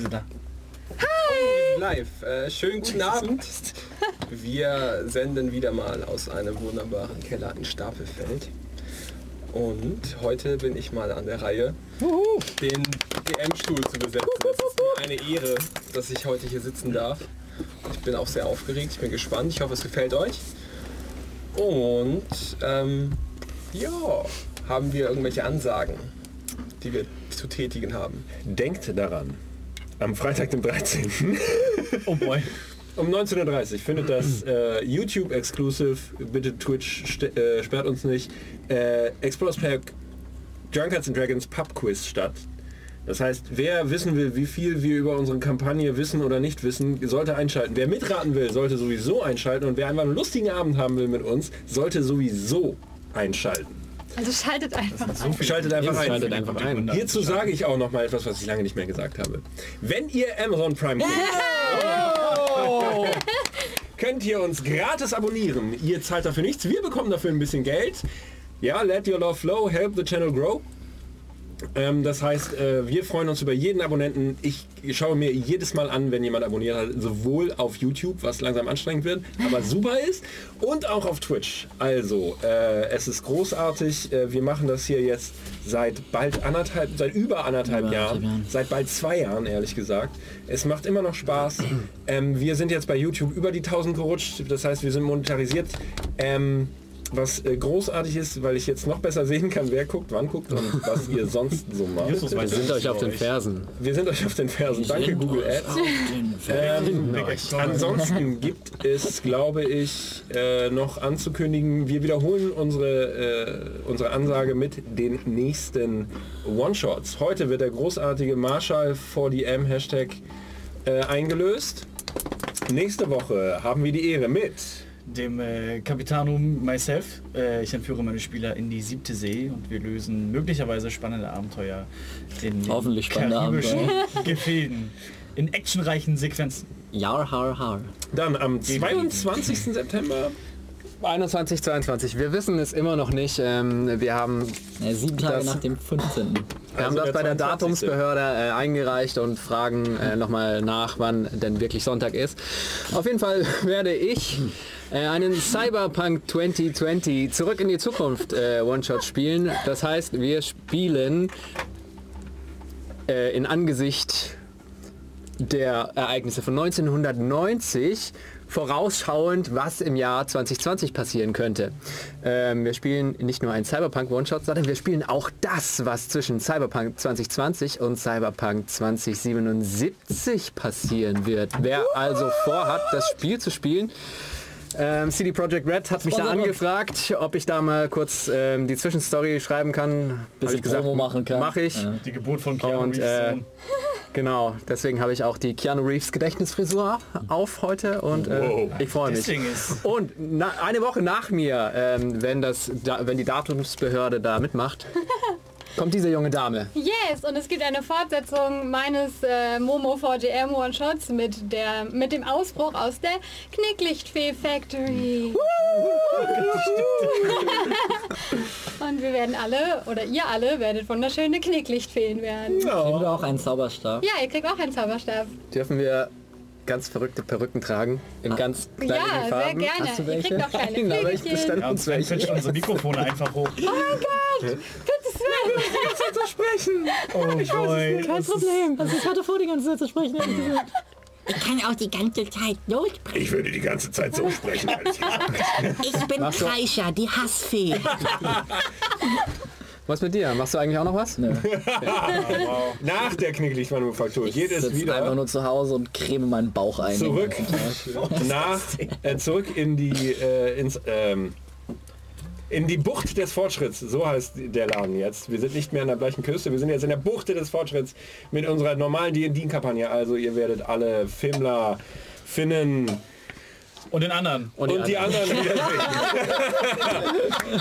Wir sind da. Live. Äh, schönen guten Abend. Wir senden wieder mal aus einem wunderbaren Keller in Stapelfeld. Und heute bin ich mal an der Reihe, den DM-Stuhl zu besetzen. Es ist mir eine Ehre, dass ich heute hier sitzen darf. Ich bin auch sehr aufgeregt, ich bin gespannt. Ich hoffe, es gefällt euch. Und ähm, ja, haben wir irgendwelche Ansagen, die wir zu tätigen haben. Denkt daran, am Freitag, dem 13. Oh boy. um 19.30 Uhr findet das äh, YouTube Exclusive, bitte Twitch äh, sperrt uns nicht, äh, Explorers Pack Drunkards and Dragons Pub Quiz statt. Das heißt, wer wissen will, wie viel wir über unsere Kampagne wissen oder nicht wissen, sollte einschalten. Wer mitraten will, sollte sowieso einschalten. Und wer einfach einen lustigen Abend haben will mit uns, sollte sowieso einschalten. Also schaltet einfach ein. Schaltet einfach ein. Schaltet einfach ein. Hierzu sage ich auch noch mal etwas, was ich lange nicht mehr gesagt habe. Wenn ihr Amazon Prime guckt, Oh! könnt ihr uns gratis abonnieren. Ihr zahlt dafür nichts, wir bekommen dafür ein bisschen Geld. Ja, let your love flow, help the channel grow. Ähm, das heißt, äh, wir freuen uns über jeden Abonnenten. Ich schaue mir jedes Mal an, wenn jemand abonniert hat, sowohl auf YouTube, was langsam anstrengend wird, aber super ist, und auch auf Twitch. Also, äh, es ist großartig. Äh, wir machen das hier jetzt seit bald anderthalb, seit über anderthalb Über Jahren, Jahren. seit bald zwei Jahren, ehrlich gesagt. Es macht immer noch Spaß. ähm, wir sind jetzt bei YouTube über die 1000 gerutscht. Das heißt, wir sind monetarisiert. Ähm, was äh, großartig ist, weil ich jetzt noch besser sehen kann, wer guckt, wann guckt und was ihr sonst so macht. Justus Wir sind euch auf den Fersen. Wir sind euch auf den Fersen. Danke Google Ads. Ähm, Explorer. ansonsten gibt es, glaube ich, äh, noch anzukündigen, wir wiederholen unsere, äh, unsere Ansage mit den nächsten One-Shots. Heute wird der großartige Marshall 4DM Hashtag äh, eingelöst. Nächste Woche haben wir die Ehre mit dem äh, Capitanum myself. Äh, ich entführe meine Spieler in die siebte See und wir lösen möglicherweise spannende Abenteuer in den Hoffentlich spannende karibischen Gefilden. In actionreichen Sequenzen. Jar, har, har. dann am 22. September 21, 22. Wir wissen es immer noch nicht. Ähm, wir haben, Ja, sieben Tage Das- nach dem 15. wir haben Also das der bei der 22.. Datumsbehörde äh, eingereicht und fragen äh, nochmal nach, wann denn wirklich Sonntag ist. Auf jeden Fall werde ich äh, einen Cyberpunk 2020 zurück in die Zukunft äh, One-Shot spielen. Das heißt, wir spielen äh, in Angesicht der Ereignisse von 1990 vorausschauend, was im Jahr 2020 passieren könnte. Ähm, wir spielen nicht nur einen Cyberpunk One-Shot, sondern wir spielen auch das, was zwischen Cyberpunk 2020 und Cyberpunk 2077 passieren wird. Wer also vorhat, das Spiel zu spielen, ähm, CD Projekt Red hat mich da angefragt, ob ich da mal kurz ähm, die Zwischenstory schreiben kann. Bisschen Promo machen kann. Mache ich. Ja. Die Geburt von Keanu Und, Reeves äh. Genau, deswegen habe ich auch die Keanu Reeves Gedächtnisfrisur auf heute und äh, Wow. ich freue mich. Und na, eine Woche nach mir, ähm, wenn, das, da, wenn die Datumsbehörde da mitmacht, kommt diese junge Dame. Yes, und es gibt eine Fortsetzung meines äh, Momo 4GM One-Shots mit, der, mit dem Ausbruch aus der Knicklichtfee Factory. und wir werden alle, oder ihr alle, werdet wunderschöne Knicklichtfeen werden. Kriegen wir auch einen Zauberstab? Ja, ihr kriegt auch einen Zauberstab. Dürfen wir ganz verrückte Perücken tragen? In ganz kleinen Ja, sehr Farben? gerne. Hast du Ihr welche? kriegt auch kleine Nein, ich bestelle ja, uns dann welche. fällt unsere Mikrofone einfach hoch. Bitte Sven. Oh boy. Kein Problem. Also ich hatte vor, die ganze Zeit zu sprechen. Ich kann auch die ganze Zeit lossprechen. Ich würde die ganze Zeit so sprechen. Ich bin Kreischer, die Hassfee. Was mit dir? Machst du eigentlich auch noch was? Nach der Knicklichtmanufaktur geht es sitze einfach wieder nur zu Hause und creme meinen Bauch ein. zurück nach äh, zurück in die äh, ins ähm, in die Bucht des Fortschritts, so heißt der Laden jetzt. Wir sind nicht mehr an der gleichen Küste, wir sind jetzt in der Bucht des Fortschritts mit unserer normalen D&D-Kampagne. Also ihr werdet alle Fimmler, Finnen Und den anderen. Und und die anderen.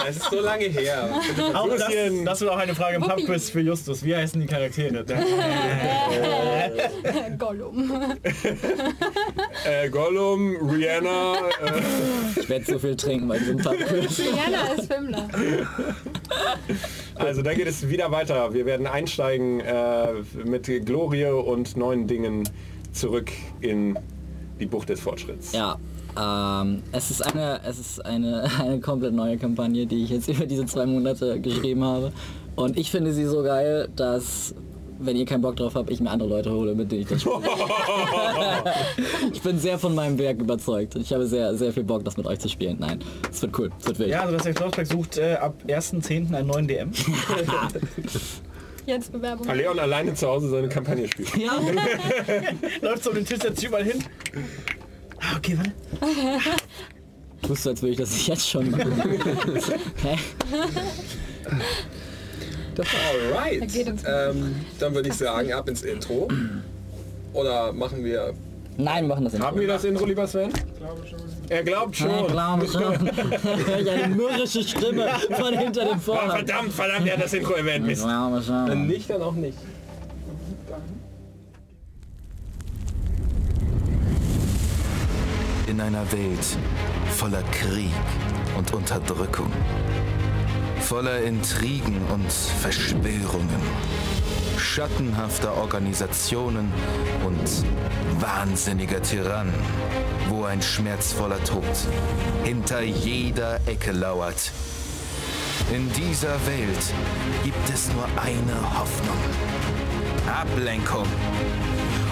Es ist so lange her. Auch das, das wird auch eine Frage im Pubquiz für Justus. Wie heißen die Charaktere? Gollum. Äh, Gollum, Rihanna, äh, Ich werde so viel trinken bei diesem Pubquiz. Diana ist Fimmler. Also da geht es wieder weiter. Wir werden einsteigen äh, mit Glorie und neuen Dingen zurück in die Bucht des Fortschritts. Ja, ähm, es ist eine, es ist eine, eine komplett neue Kampagne, die ich jetzt über diese zwei Monate geschrieben habe. Und ich finde sie so geil, dass wenn ihr keinen Bock drauf habt, ich mir andere Leute hole, mit denen ich das spiele. ich bin sehr von meinem Werk überzeugt. Ich habe sehr, sehr viel Bock, das mit euch zu spielen. Nein, es wird cool. Es wird wild. Ja, also das Explorpack sucht äh, ab 1.10. einen neuen DM. Jetzt Bewerbung. Weil Leon alleine zu Hause seine Kampagne spielt. Ja. Läuft so um den Tisch, setzt sich überall hin. Ah, okay, warte. Tust du, als würde ich das jetzt schon machen. Hä? Alright. Da geht uns- Ähm, dann würde ich sagen, ab ins Intro. Oder machen wir... Nein, wir machen das nicht. Haben wir das Intro, lieber Sven? Er glaubt schon. Ja, glaube schon. Hör ich eine mürrische Stimme von hinter dem Vorhang. verdammt, verdammt, er hat das Intro erwähnt. Mist. Glaube Wenn schon. nicht, dann auch nicht. In einer Welt voller Krieg und Unterdrückung, voller Intrigen und Verschwörungen, schattenhafter Organisationen und wahnsinniger Tyrannen, wo ein schmerzvoller Tod hinter jeder Ecke lauert. In dieser Welt gibt es nur eine Hoffnung. Ablenkung.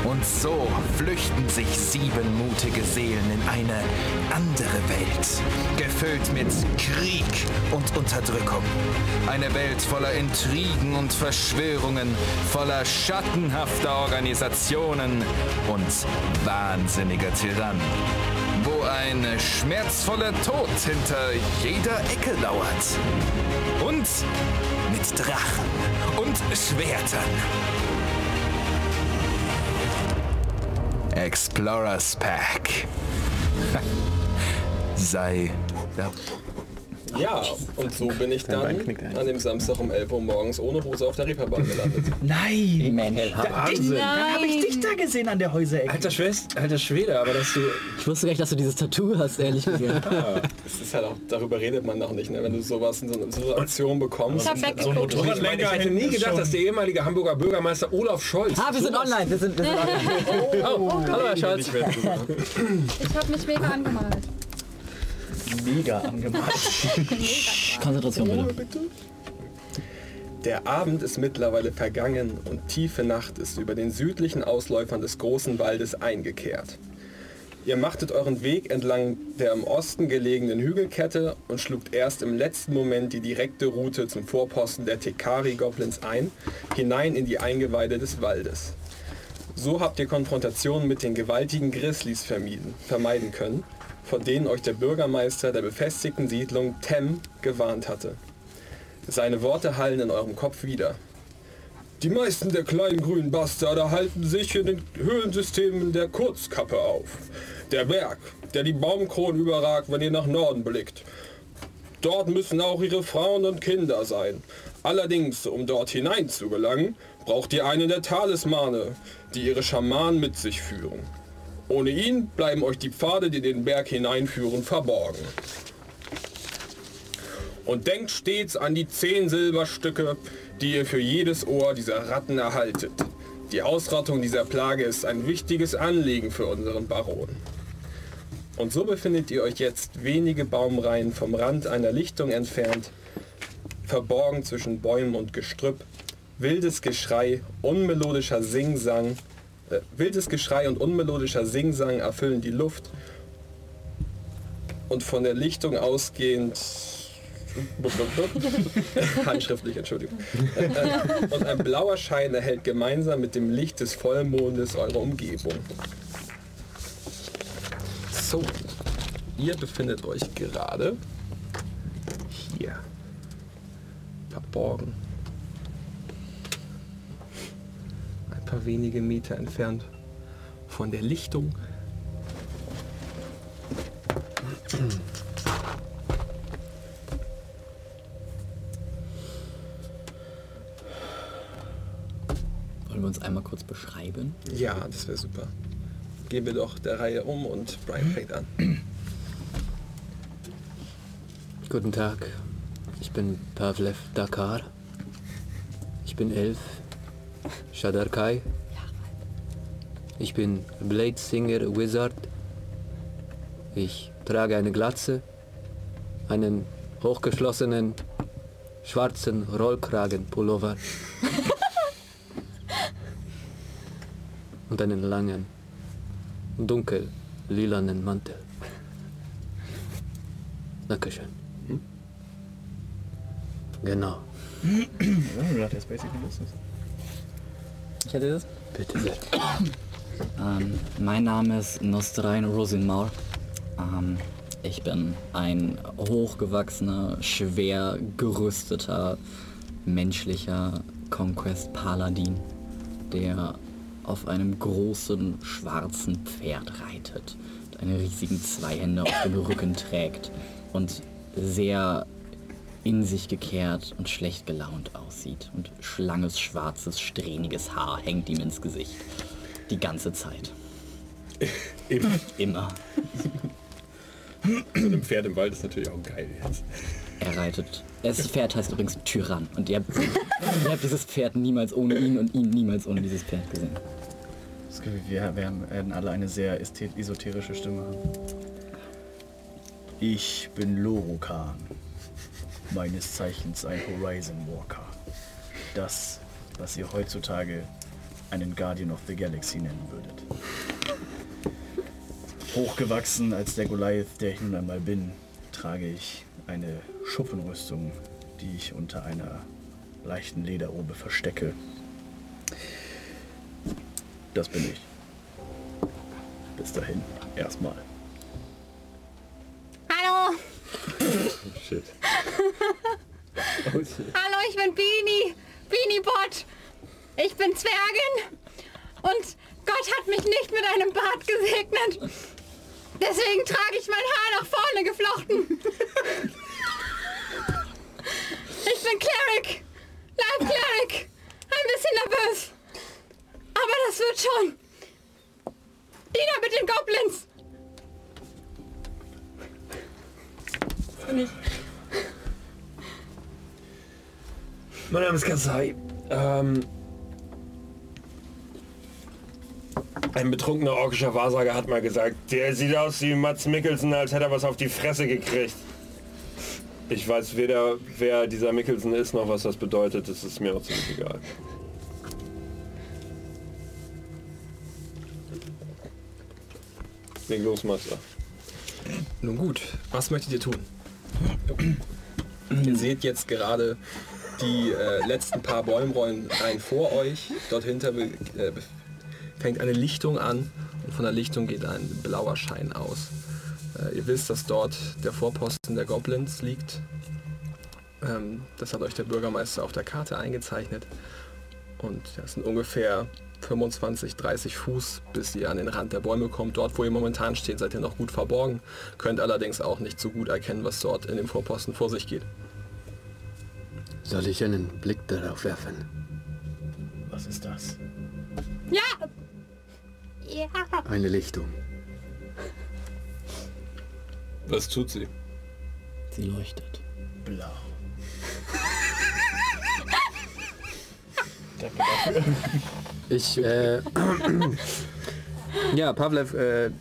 Und so flüchten sich sieben mutige Seelen in eine andere Welt, gefüllt mit Krieg und Unterdrückung. Eine Welt voller Intrigen und Verschwörungen, voller schattenhafter Organisationen und wahnsinniger Tyrannen. Wo ein schmerzvoller Tod hinter jeder Ecke lauert. Und mit Drachen und Schwertern. Explorers Pack. Sei dabei. Ja, und so bin ich dann an dem Samstag um 11 Uhr morgens ohne Hose auf der Reeperbahn gelandet. Nein! Mensch. Wahnsinn. Dann habe ich dich da gesehen an der Häuserecke. Alter Schwester, alter Schwede, aber dass du... Ich wusste gar nicht, dass du dieses Tattoo hast, ehrlich gesagt. Das ist halt auch, darüber redet man noch nicht, ne? wenn du sowas in so eine Situation bekommst. Ich hab So ein. Motorrad- Ich, meine, ich hätte nie gedacht, dass der ehemalige Hamburger Bürgermeister Olaf Scholz... Ah, wir sind online. Wir sind, wir sind online. Oh, hallo Herr Scholz. Ich habe mich mega angemalt. Mega angemalt. Konzentration bitte. Der Abend ist mittlerweile vergangen und tiefe Nacht ist über den südlichen Ausläufern des großen Waldes eingekehrt. Ihr machtet euren Weg entlang der im Osten gelegenen Hügelkette und schlugt erst im letzten Moment die direkte Route zum Vorposten der Tekari-Goblins ein, hinein in die Eingeweide des Waldes. So habt ihr Konfrontationen mit den gewaltigen Grizzlies vermieden, vermeiden können, vor denen euch der Bürgermeister der befestigten Siedlung Tem gewarnt hatte. Seine Worte hallen in eurem Kopf wieder. Die meisten der kleinen grünen Bastarde halten sich in den Höhlensystemen der Kurzkappe auf. Der Berg, der die Baumkronen überragt, wenn ihr nach Norden blickt. Dort müssen auch ihre Frauen und Kinder sein. Allerdings, um dort hinein zu gelangen, braucht ihr einen der Talismane, die ihre Schamanen mit sich führen. Ohne ihn bleiben euch die Pfade, die den Berg hineinführen, verborgen. Und denkt stets an die zehn Silberstücke, die ihr für jedes Ohr dieser Ratten erhaltet. Die Ausrottung dieser Plage ist ein wichtiges Anliegen für unseren Baron. Und so befindet ihr euch jetzt wenige Baumreihen vom Rand einer Lichtung entfernt, verborgen zwischen Bäumen und Gestrüpp. Wildes Geschrei, unmelodischer Singsang, wildes Geschrei und unmelodischer Singsang erfüllen die Luft. Und von der Lichtung ausgehend handschriftlich, Entschuldigung. Und ein blauer Schein erhält gemeinsam mit dem Licht des Vollmondes eure Umgebung. So, ihr befindet euch gerade hier. Verborgen. Ein paar wenige Meter entfernt von der Lichtung. Wollen wir uns einmal kurz beschreiben? Ja, das wäre super. Gehen wir doch der Reihe um und Brian fängt an. Guten Tag, ich bin Pavlev Dakar. bin elf. Shadarkai. Ich bin Blade Singer Wizard. Ich trage eine Glatze, einen hochgeschlossenen schwarzen Rollkragenpullover und einen langen, dunkel lilanen Mantel. Dankeschön. Genau. Ja, das ist basically das. Ich hätte das. Bitte sehr. Ähm, mein Name ist Nostrain Rosinmaur. Ähm, ich bin ein hochgewachsener, schwer gerüsteter, menschlicher Conquest-Paladin, der auf einem großen, schwarzen Pferd reitet und eine riesigen Zweihände auf dem Rücken trägt und sehr in sich gekehrt und schlecht gelaunt aussieht. Und schlanges, schwarzes, strähniges Haar hängt ihm ins Gesicht. Die ganze Zeit. Eben. Immer. So ein Pferd im Wald ist natürlich auch geil jetzt. Er reitet. Das Pferd heißt übrigens Tyrann. Und ihr habt, ihr habt dieses Pferd niemals ohne ihn und ihn niemals ohne dieses Pferd gesehen. Das Gefühl, wir werden alle eine sehr esoterische Stimme haben. Ich bin Lorokan. Meines Zeichens ein Horizon Walker. Das, was ihr heutzutage einen Guardian of the Galaxy nennen würdet. Hochgewachsen als der Goliath, der ich nun einmal bin, trage ich eine Schuppenrüstung, die ich unter einer leichten Lederrobe verstecke. Das bin ich. Bis dahin, erstmal. Hallo, Shit. Hallo, ich bin Beanie. Beanie Bot. Ich bin Zwergin. Und Gott hat mich nicht mit einem Bart gesegnet. Deswegen trage ich mein Haar nach vorne geflochten. Ich bin Cleric. Live Cleric. Ein bisschen nervös. Aber das wird schon. Diener mit den Goblins. Mein Name ist Kasai. Ähm, ein betrunkener orkischer Wahrsager hat mal gesagt, der sieht aus wie Mats Mikkelsen, als hätte er was auf die Fresse gekriegt. Ich weiß weder, wer dieser Mikkelsen ist, noch was das bedeutet. Das ist mir auch ziemlich egal. Leg los. Nun gut, was möchtet ihr tun? ihr seht jetzt gerade die äh, letzten paar Bäumrollen rein vor euch. Dort hinter äh, fängt eine Lichtung an und von der Lichtung geht ein blauer Schein aus. Äh, ihr wisst, dass dort der Vorposten der Goblins liegt. Ähm, das hat euch der Bürgermeister auf der Karte eingezeichnet. Und das sind ungefähr 25, 30 Fuß, bis ihr an den Rand der Bäume kommt. Dort, wo ihr momentan steht, seid ihr noch gut verborgen, könnt allerdings auch nicht so gut erkennen, was dort in dem Vorposten vor sich geht. Soll ich einen Blick darauf werfen? Was ist das? Ja. Ja. Eine Lichtung. Was tut sie? Sie leuchtet. Blau. Ich, äh, ja, Pavlev äh,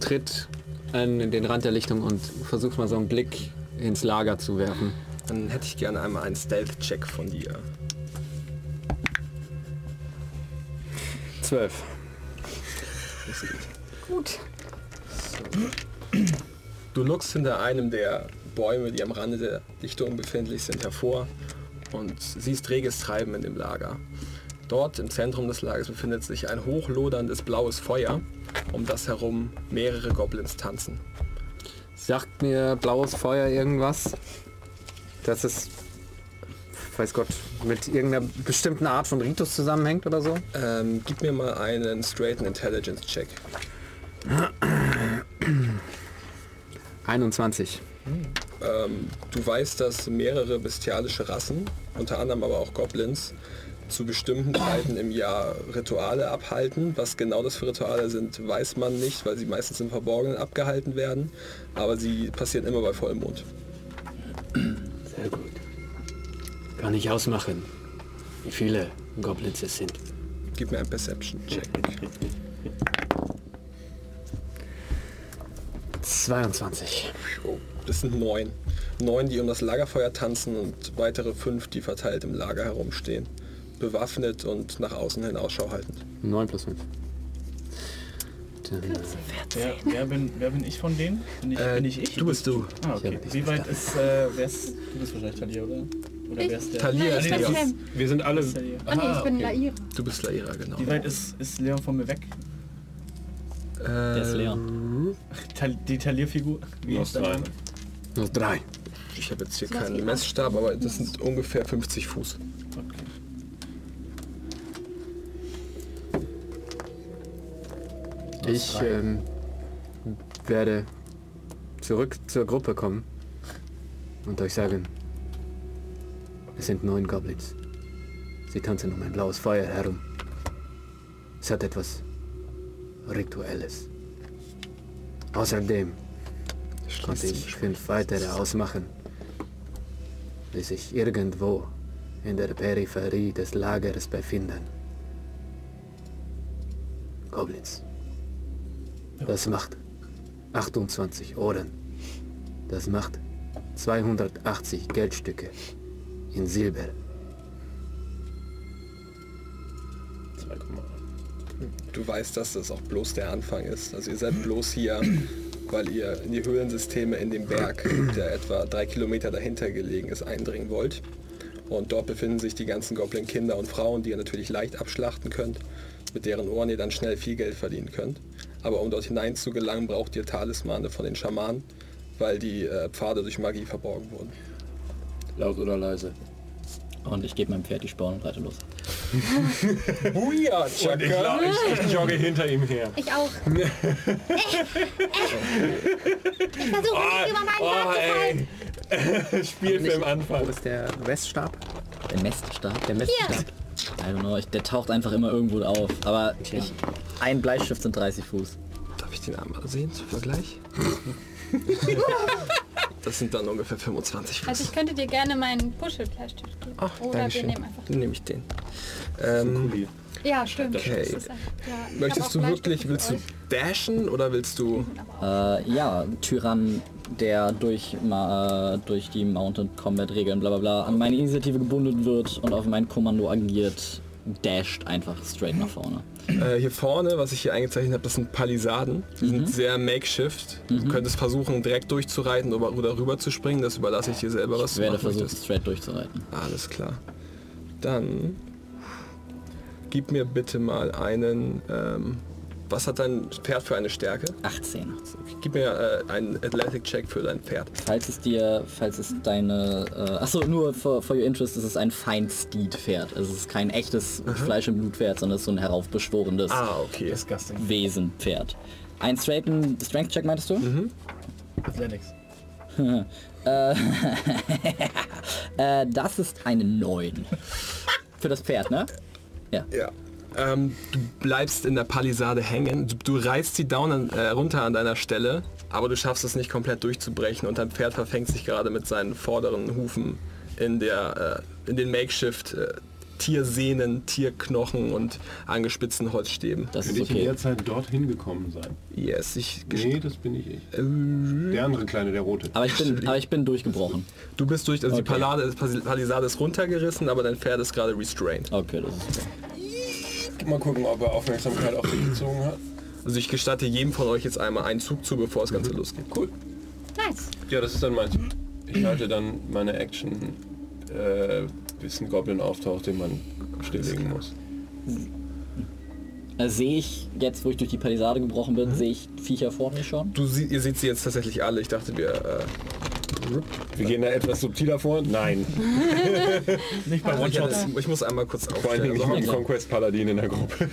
tritt an den Rand der Lichtung und versucht mal so einen Blick ins Lager zu werfen. Dann hätte ich gerne einmal einen Stealth-Check von dir. Zwölf. Gut. Du luckst hinter einem der Bäume, die am Rande der Lichtung befindlich sind, hervor und siehst reges Treiben in dem Lager. Dort im Zentrum des Lagers befindet sich ein hochloderndes blaues Feuer, um das herum mehrere Goblins tanzen. Sagt mir blaues Feuer irgendwas? Das ist, weiß Gott, mit irgendeiner bestimmten Art von Ritus zusammenhängt oder so? Ähm, gib mir mal einen straighten Intelligence-Check. 21. Ähm, du weißt, dass mehrere bestialische Rassen, unter anderem aber auch Goblins, zu bestimmten Zeiten im Jahr Rituale abhalten. Was genau das für Rituale sind, weiß man nicht, weil sie meistens im Verborgenen abgehalten werden. Aber sie passieren immer bei Vollmond. Sehr gut. Kann ich ausmachen. wie viele Goblins es sind. Gib mir einen Perception-Check. 22. Oh, das sind neun. Neun, die um das Lagerfeuer tanzen und weitere fünf, die verteilt im Lager herumstehen. Bewaffnet und nach außen hin Ausschau haltend. 9 plus 5. Wer, wer, bin, wer bin ich von denen? Bin ich, bin ich ich? Du bist du. Ah, okay. Wie weit ist, äh, wer ist, du bist wahrscheinlich Talia, oder? Oder wer ist der? Talia Nein, ist ich. Wir sind alle... Talia. Oh nee, ich bin okay. Laira. Du bist Laira, genau. Wie weit ist, ist Leon von mir weg? Der ist Leon. Tal die Talierfigur? Wie dein drei. Noch drei. Ich habe jetzt hier keinen Messstab, aber das sind ungefähr 50 Fuß. Ich ähm, werde zurück zur Gruppe kommen und euch sagen, es sind neun Goblins. Sie tanzen um ein blaues Feuer herum. Es hat etwas Rituelles. Außerdem konnte ich fünf weitere ausmachen, die sich irgendwo in der Peripherie des Lagers befinden. Goblins. Das macht 28 Ohren. Das macht 280 Geldstücke in Silber. 2,8. Du weißt, dass das auch bloß der Anfang ist. Also ihr seid bloß hier, weil ihr in die Höhlensysteme in dem Berg, der etwa drei Kilometer dahinter gelegen ist, eindringen wollt. Und dort befinden sich die ganzen Goblin-Kinder und Frauen, die ihr natürlich leicht abschlachten könnt, mit deren Ohren ihr dann schnell viel Geld verdienen könnt. Aber um dort hinein zu gelangen, braucht ihr Talismane von den Schamanen, weil die äh, Pfade durch Magie verborgen wurden. Laut oder leise? Und ich gebe meinem Pferd die Sporen und reite los. Buja, Und ich, lau- ich, ich jogge hinter ihm her. Ich auch. ich versuche nicht über meinen Oh, Berg zu fallen. ey. Spielfilm Anfang. Wo ist der Messstab? Der Meststab. Der Messstab. I don't know, ich, der taucht einfach immer irgendwo auf. Aber ich, ein Bleistift sind 30 Fuß. Darf ich den einmal sehen zum Vergleich? das sind dann ungefähr 25 Fuß. Also ich könnte dir gerne meinen Puschelbleistift geben. Ach, Oder danke wir schön. nehmen einfach. Dann nehme ich den. Ähm, Cool. Ja, stimmt. Okay. Ja, möchtest du wirklich, willst du dashen oder willst du... Äh, ja, Tyrann, der durch, äh, durch die Mounted Combat Regeln bla bla bla an meine Initiative gebunden wird und auf mein Kommando agiert, dasht einfach straight nach vorne. Äh, hier vorne, was ich hier eingezeichnet habe, das sind Palisaden. Die sind sehr makeshift. Du könntest versuchen, direkt durchzureiten oder, oder rüber zu springen. Das überlasse ich dir selber, was Ich werde versuchen, möchtest. straight durchzureiten. Alles klar. Dann gib mir bitte mal einen... Ähm, was hat dein Pferd für eine Stärke? 18. Gib mir äh, einen Athletic-Check für dein Pferd. Falls es dir, falls es deine, äh, achso, nur for, for your interest, es ist ein Feinsteed-Pferd. Es ist kein echtes Fleisch- und Blutpferd, sondern es ist so ein heraufbeschworenes Ah, okay. Wesen-Pferd. Ein straighten Strength-Check meintest du? Athletics. Äh, das ist eine 9. Für das Pferd, ne? Ja. Ja. Ähm, du bleibst in der Palisade hängen. Du, du reißt sie down an, äh, runter an deiner Stelle, aber du schaffst es nicht komplett durchzubrechen und dein Pferd verfängt sich gerade mit seinen vorderen Hufen in der äh, in den Makeshift äh, Tiersehnen, Tierknochen und angespitzten Holzstäben. Das ist Könnte ich in okay. der Zeit dorthin gekommen sein? Yes, ich Nee, das bin ich ich. äh, Der andere Kleine, der rote. Aber ich bin, aber ich bin durchgebrochen. du bist durch, also die Okay. Palade, Palisade ist runtergerissen, aber dein Pferd ist gerade restrained. Okay, das ist okay. Mal gucken, ob er Aufmerksamkeit auf sich gezogen hat. Also ich gestatte jedem von euch jetzt einmal einen Zug zu, bevor das Ganze losgeht. Cool. Nice. Ja, das ist dann meins. Ich halte dann meine Action, äh, bis ein Goblin auftaucht, den man stilllegen muss. Äh, sehe ich jetzt, wo ich durch die Palisade gebrochen Mhm. bin, sehe ich Viecher vor mir schon? Du sie, ihr seht sie jetzt tatsächlich alle. Ich dachte, wir äh, Wir gehen da etwas subtiler vor? Nein. Nicht bei ich, One-Shots. ich muss einmal kurz Vor allen aufstellen. Dingen Also, nicht mit Conquest Paladin in der Gruppe.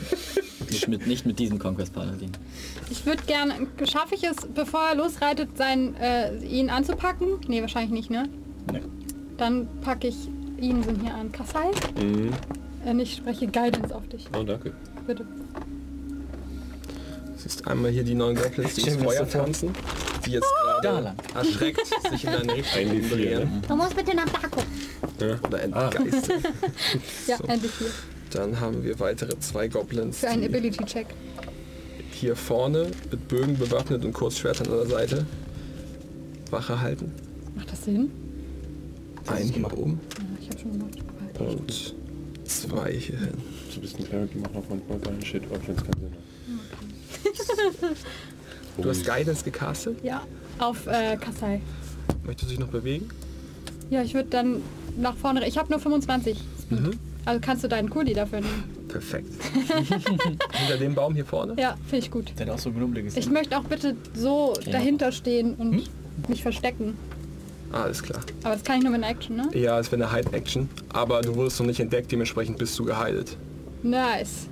Nicht mit, nicht mit diesem Conquest Paladin. Ich würde gerne, schaffe ich es, bevor er losreitet, sein, äh, ihn anzupacken? Nee, wahrscheinlich nicht, ne? Nee. Dann packe ich ihn so hier an. Kassai? Mhm. Äh, ich spreche Guidance auf dich. Oh, danke. Bitte. siehst einmal hier die neuen Goblins, die ins Feuer tanzen, die jetzt Da gerade erschreckt sich in deine Richtung Ein wie vier, drehen. ne? Du musst bitte nach da gucken. Ja. Oder entgeistert. Ja, So. endlich hier. Dann haben wir weitere zwei Goblins, Für einen Ability-Check. hier vorne mit Bögen bewaffnet und Kurzschwertern an der Seite Wache halten. Macht das Sinn? Einen hier oben Ja, ich habe schon gemacht. und zwei hier hin. So ein bisschen die machen auch manchmal geilen Shit, auch wenn es keinen Sinn hat. Du hast Guidance gecastet. Ja, auf äh, Kassai. Möchtest du dich noch bewegen? Ja, ich würde dann nach vorne. Ich habe nur 25 Speed. Mhm. Also kannst du deinen Kuli dafür nehmen. Perfekt. Hinter dem Baum hier vorne? Ja, finde ich gut. Der hat auch so knubbliges. Ich möchte auch bitte so dahinter stehen und Hm? mich verstecken. Alles klar. Aber das kann ich nur mit einer Action, ne? Ja, es wäre eine Hide-Action, aber du wurdest noch nicht entdeckt, dementsprechend bist du geheilt. Nice.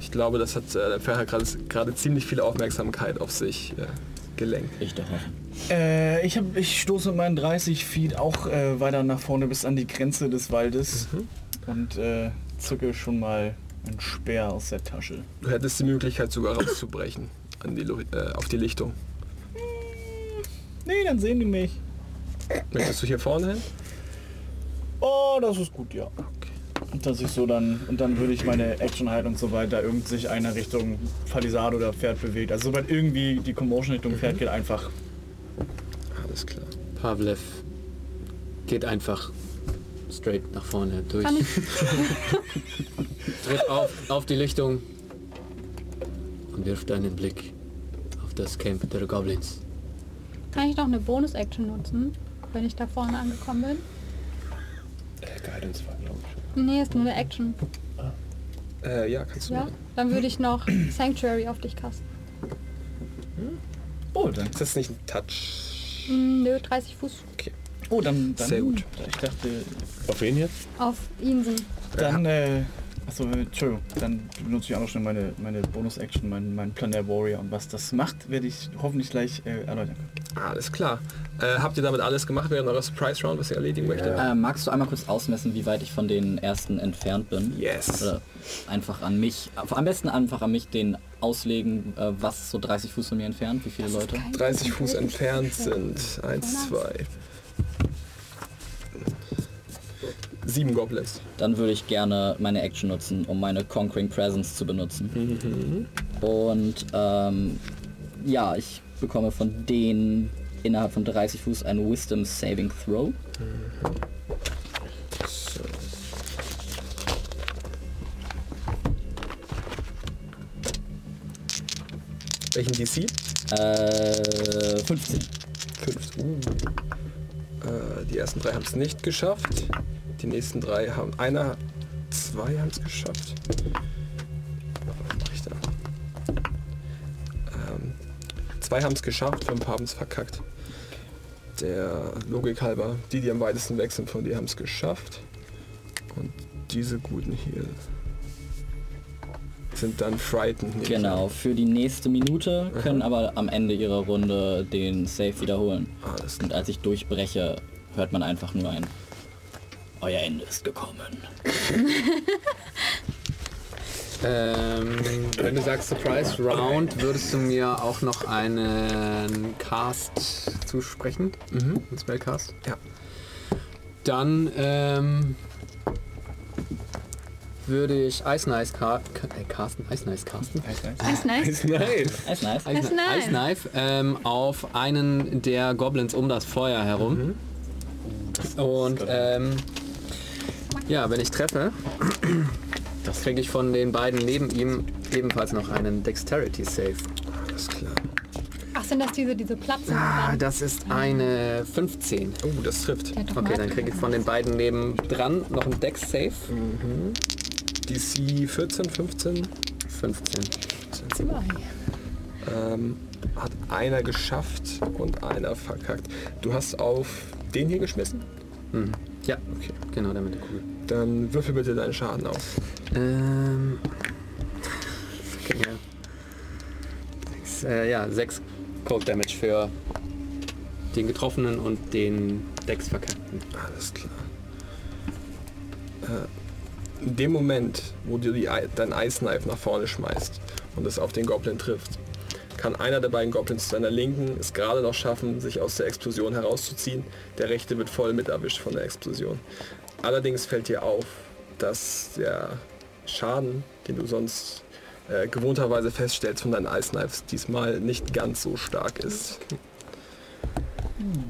Ich glaube, das hat äh, hat gerade gerade ziemlich viel Aufmerksamkeit auf sich äh, gelenkt. Ich doch. Äh, ich, hab, ich stoße mit meinen 30 Feet auch äh, weiter nach vorne bis an die Grenze des Waldes und äh, zücke schon mal einen Speer aus der Tasche. Du hättest die Möglichkeit sogar rauszubrechen an die, äh, auf die Lichtung. Nee, dann sehen die mich. Möchtest du hier vorne hin? Oh, das ist gut, ja. Und dass ich so dann, und dann würde ich meine Action halten und so weiter, irgend sich einer Richtung Palisade oder Pferd bewegt. Also sobald irgendwie die Commotion Richtung Pferd geht, einfach. Alles klar. Pavlev geht einfach straight nach vorne durch. Kann ich, Tritt auf, auf die Lichtung und wirft einen Blick auf das Camp der Goblins. kann ich noch eine Bonus-Action nutzen, wenn ich da vorne angekommen bin? Äh, Guidance war. Nee, ist nur eine Action. Äh, ja, kannst du Ja? machen. Dann würde ich noch Sanctuary auf dich casten. Oh, dann. Ist das nicht ein Touch? Mm, Nö, 30 Fuß Oh, dann. dann Sehr gut. Ich dachte, Auf wen jetzt? auf Insen. dann. Äh, achso, Entschuldigung. Dann benutze ich auch noch schnell meine, meine Bonus-Action, meinen mein Planet Warrior. Und was das macht, werde ich hoffentlich gleich äh, erläutern können. Alles klar. Äh, habt ihr damit alles gemacht während eurer Surprise Round, was ihr erledigen möchtet? Äh, magst du einmal kurz ausmessen, wie weit ich von den ersten entfernt bin? Yes. Oder einfach an mich, am besten einfach an mich den auslegen, äh, was so 30 Fuß von mir entfernt, wie viele Leute? 30 Fuß entfernt sind 1, 2, sieben Goblins. Dann würde ich gerne meine Action nutzen, um meine Conquering Presence zu benutzen. Und ähm, ja, ich bekomme von denen innerhalb von 30 Fuß einen Wisdom Saving Throw. So. Welchen DC? Äh, 15. 5. Uh. Äh, die ersten drei haben es nicht geschafft. Die nächsten drei haben... Einer, zwei haben es geschafft. Was mach ich da? Ähm, zwei haben es geschafft, fünf haben es verkackt. Der Logik halber, die, die am weitesten weg sind von dir, haben es geschafft. Und diese guten hier sind dann frightened. Genau, für die nächste Minute, können aber am Ende ihrer Runde den Save wiederholen. Alles Und als ich durchbreche, hört man einfach nur ein Euer Ende ist gekommen. Ähm, wenn du sagst Surprise Round, würdest du mir auch noch einen Cast zusprechen? Mhm. Ein Spellcast? Ja. Dann ähm, würde ich Ice Nice ca äh, casten, Ice Nice casten. Das ist nice. Nice. Ist nice. Ice, nice. Ice Knife ähm, auf einen der Goblins um das Feuer herum. Und ähm, ja, wenn ich treffe, das kriege ich von den beiden neben ihm ebenfalls noch einen Dexterity Save. Alles klar. Ach, sind das diese, diese Platzen? Ah, das ist eine 15. Oh, das trifft. Okay, dann kriege ich von den beiden neben dran noch einen Dex Save. DC 14, 15. 15. Zwei. Ähm, hat einer geschafft und einer verkackt. Du hast auf den hier geschmissen? Mhm. Ja, okay, genau, der mit der Kugel. Dann würfel bitte deinen Schaden auf. Ähm. Okay, ja. Sechs, äh, ja, 6 Cold Damage für den getroffenen und den Dex verkackten. Alles klar. Äh, in dem Moment, wo du die, Ei- dein Ice Knife nach vorne schmeißt und es auf den Goblin trifft, kann einer der beiden Goblins zu seiner Linken es gerade noch schaffen, sich aus der Explosion herauszuziehen. Der rechte wird voll mit erwischt von der Explosion. Allerdings fällt dir auf, dass der Schaden, den du sonst äh, gewohnterweise feststellst von deinen Ice Knives, diesmal nicht ganz so stark ist.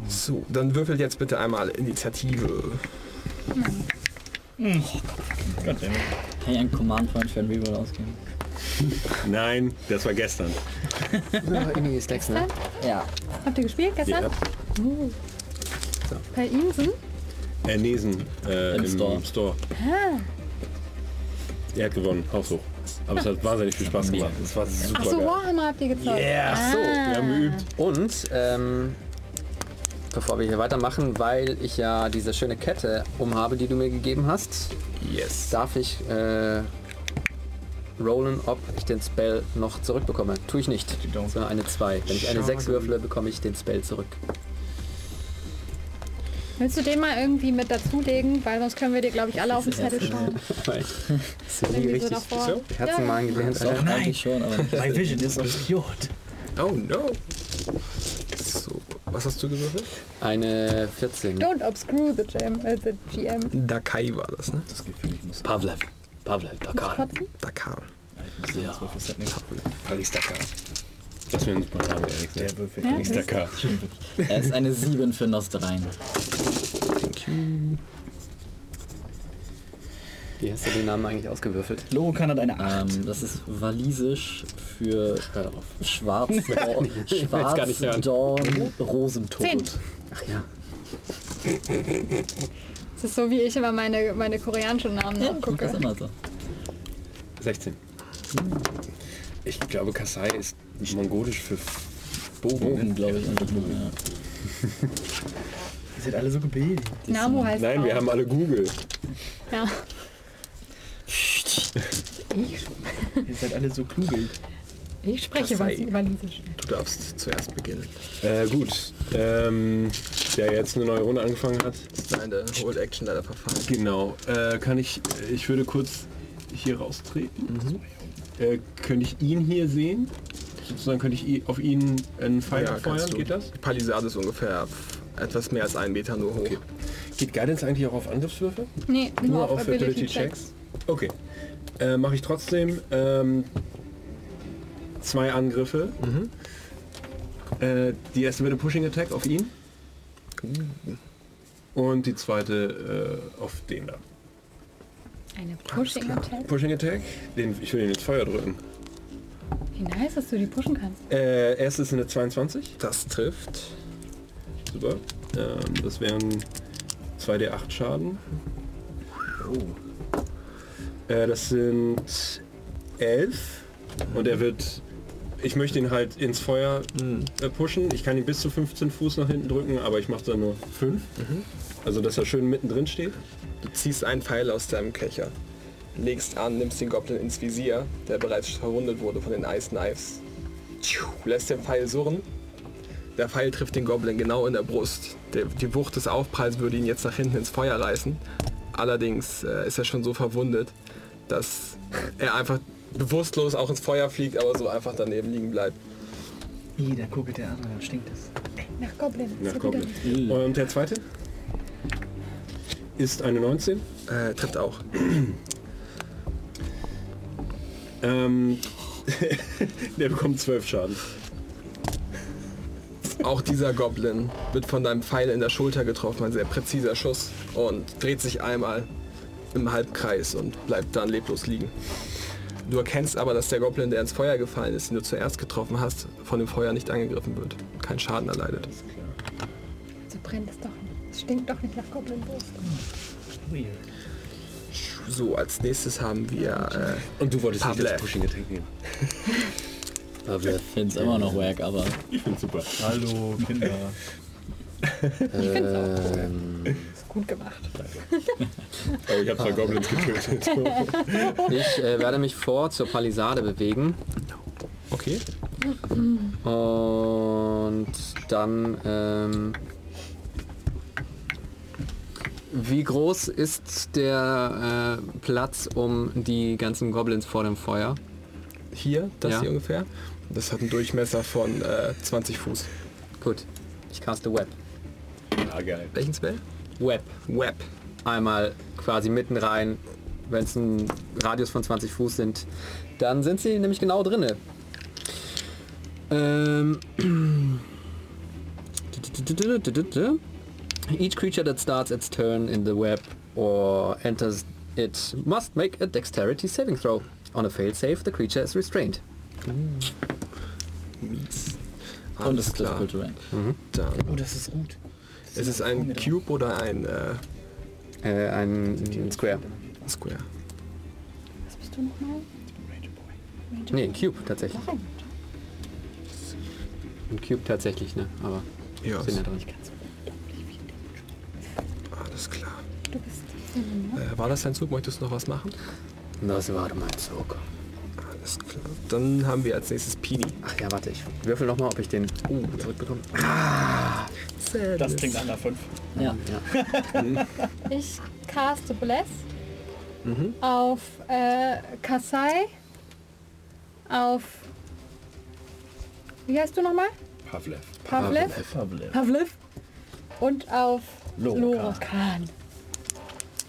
So, dann würfelt jetzt bitte einmal Initiative. Goddammit. Kann ich einen Command Point für Reroll ausgeben? Nein, das war gestern. Ja, Inni ist Dex, ne? Ja. Habt ihr gespielt gestern? Ja. Uh. Bei Insen? Äh, Nesen äh, Im im, Store. Store. Er hat gewonnen, Haushoch. Aber es hat wahnsinnig viel Spaß gemacht. Es war super Achso, geil. Warhammer habt ihr gezockt. Yeah, ach so, wir haben geübt. Und ähm, bevor wir hier weitermachen, weil ich ja diese schöne Kette umhabe, die du mir gegeben hast, Yes. darf ich äh, rollen, ob ich den Spell noch zurückbekomme. Tue ich nicht. don't. Sondern eine 2. Wenn ich eine Schade. 6 würfle, bekomme ich den Spell zurück. Willst du den mal irgendwie mit dazulegen? Weil sonst können wir dir, glaube ich, alle auf den Zettel schauen. Ich das nie Irgendwie so richtig davor. Herzenmagen gelernt. Doch, Alter. nein. schon. My vision is obscured. Oh no. So, was hast du gewürfelt? Eine 14. Don't obscure the GM. Äh, the GM. Dakai war das, ne? Das Gefühl, ich muss Pavlev. Pavlev, Dakar. Dakar. ja. Paris Dakar. Das wäre ein super Name, ehrlich gesagt. Der Würfel. Paris Dakar. Er ist eine 7 für Nostrein. Wie hast du den Namen eigentlich ausgewürfelt? Logokan hat eine 8. Ähm, das ist walisisch für Schwarz, gar nicht hören. Schwarzdorn Rosentod. Ach ja. Das ist so, wie ich immer meine, meine koreanischen Namen Ja, nachgucke. das immer so. 16. Ich glaube, Kasai ist mongolisch für Bogen. Bogen, glaube ich, einfach nur. Ja. Ihr seid alle so gebildet. Namo heißt Nein, wir auch. haben alle Google. Ja. Ihr seid alle so klugelt. Ich spreche was Walisisch. Du darfst zuerst beginnen. Äh, gut. Ähm, der jetzt eine neue Runde angefangen hat. Das ist eine Hold Action leider verfallen. Genau. Äh, kann ich, ich würde kurz hier raustreten. Äh, könnte ich ihn hier sehen? Sozusagen könnte ich i- auf ihn einen Pfeil Ja, du. Geht das? Die Palisade ist ungefähr etwas mehr als einen Meter nur hoch. Okay. Geht Guidance eigentlich auch auf Angriffswürfe? Nee, nur, auf, Ability, Checks. Okay. Äh, Mache ich trotzdem ähm, zwei Angriffe. Äh, die erste wird ein Pushing Attack auf ihn. Und die zweite äh, auf den da. Eine Pushing Attack. Pushing Attack. Den, ich will den ins Feuer drücken. Wie nice, dass du die pushen kannst. Äh, erste ist eine 22. Das trifft. Super. Ähm, das wären 2d8 Schaden. Äh, das sind 11. Und er wird... Ich möchte ihn halt ins Feuer äh, pushen. Ich kann ihn bis zu 15 Fuß nach hinten drücken, aber ich mache dann nur 5. Also dass er schön mittendrin steht. Du ziehst einen Pfeil aus deinem Köcher, legst an, nimmst den Goblin ins Visier, der bereits verwundet wurde von den Ice Knives. Tschiu, Lässt den Pfeil surren. Der Pfeil trifft den Goblin genau in der Brust. Der, die Wucht des Aufpralls würde ihn jetzt nach hinten ins Feuer reißen. Allerdings äh, ist er schon so verwundet, dass er einfach bewusstlos auch ins Feuer fliegt, aber so einfach daneben liegen bleibt. Ih, da guckelt der andere, dann stinkt es. Nach Goblin. Nach Goblin. Und der zweite ist eine 19. Äh, trifft auch. Ähm, der bekommt 12 Schaden. Auch dieser Goblin wird von deinem Pfeil in der Schulter getroffen, ein sehr präziser Schuss und dreht sich einmal im Halbkreis und bleibt dann leblos liegen. Du erkennst aber, dass der Goblin, der ins Feuer gefallen ist, den du zuerst getroffen hast, von dem Feuer nicht angegriffen wird. Kein Schaden erleidet. So brennt es doch nicht. Es stinkt doch nicht nach Goblin-Wurst. Weird. So, als nächstes haben wir Und du wolltest Pavle. nicht das Pushing Attack nehmen. Ich finde es immer noch wack, aber Ich finde super. Hallo, Kinder. Ich finde es auch cool. Gut gemacht. Oh, ich habe zwei Goblins getötet. ich äh, werde mich vor zur Palisade bewegen okay. und dann ähm, wie groß ist der äh, Platz um die ganzen Goblins vor dem Feuer? hier, das Ja. hier ungefähr. Das hat einen Durchmesser von äh, 20 Fuß. Gut. Ich caste Web. Ah, geil. Welchen Spell? Web. Web. Einmal quasi mitten rein. Wenn es ein Radius von 20 Fuß sind, dann sind sie nämlich genau drinne. Ähm. Each creature that starts its turn in the web or enters it must make a dexterity saving throw. On a failed save, the creature is restrained. Mies. Und Alles es ist klar. Terrain. Dann. Oh, das ist gut. Ist es ein Cube oder ein äh, Äh, ein Square. Square? Was bist du nochmal? Nee, ein Cube tatsächlich. Ein Cube tatsächlich, ne? Aber Ja, sind ja drin. alles klar. Du bist. Äh, war das dein Zug? Möchtest du noch was machen? Das war mein Zug. Alles klar. Dann haben wir als nächstes Pini. Ach ja, warte, ich würfel noch mal, ob ich den uh, zurückbekomme. Das klingt nach einer 5. Ja. Ich caste Bless auf äh, Kasai, auf. Wie heißt du nochmal? Pavlev. Pavlev. Pavlev. Pavlev. Und auf. Lorokan.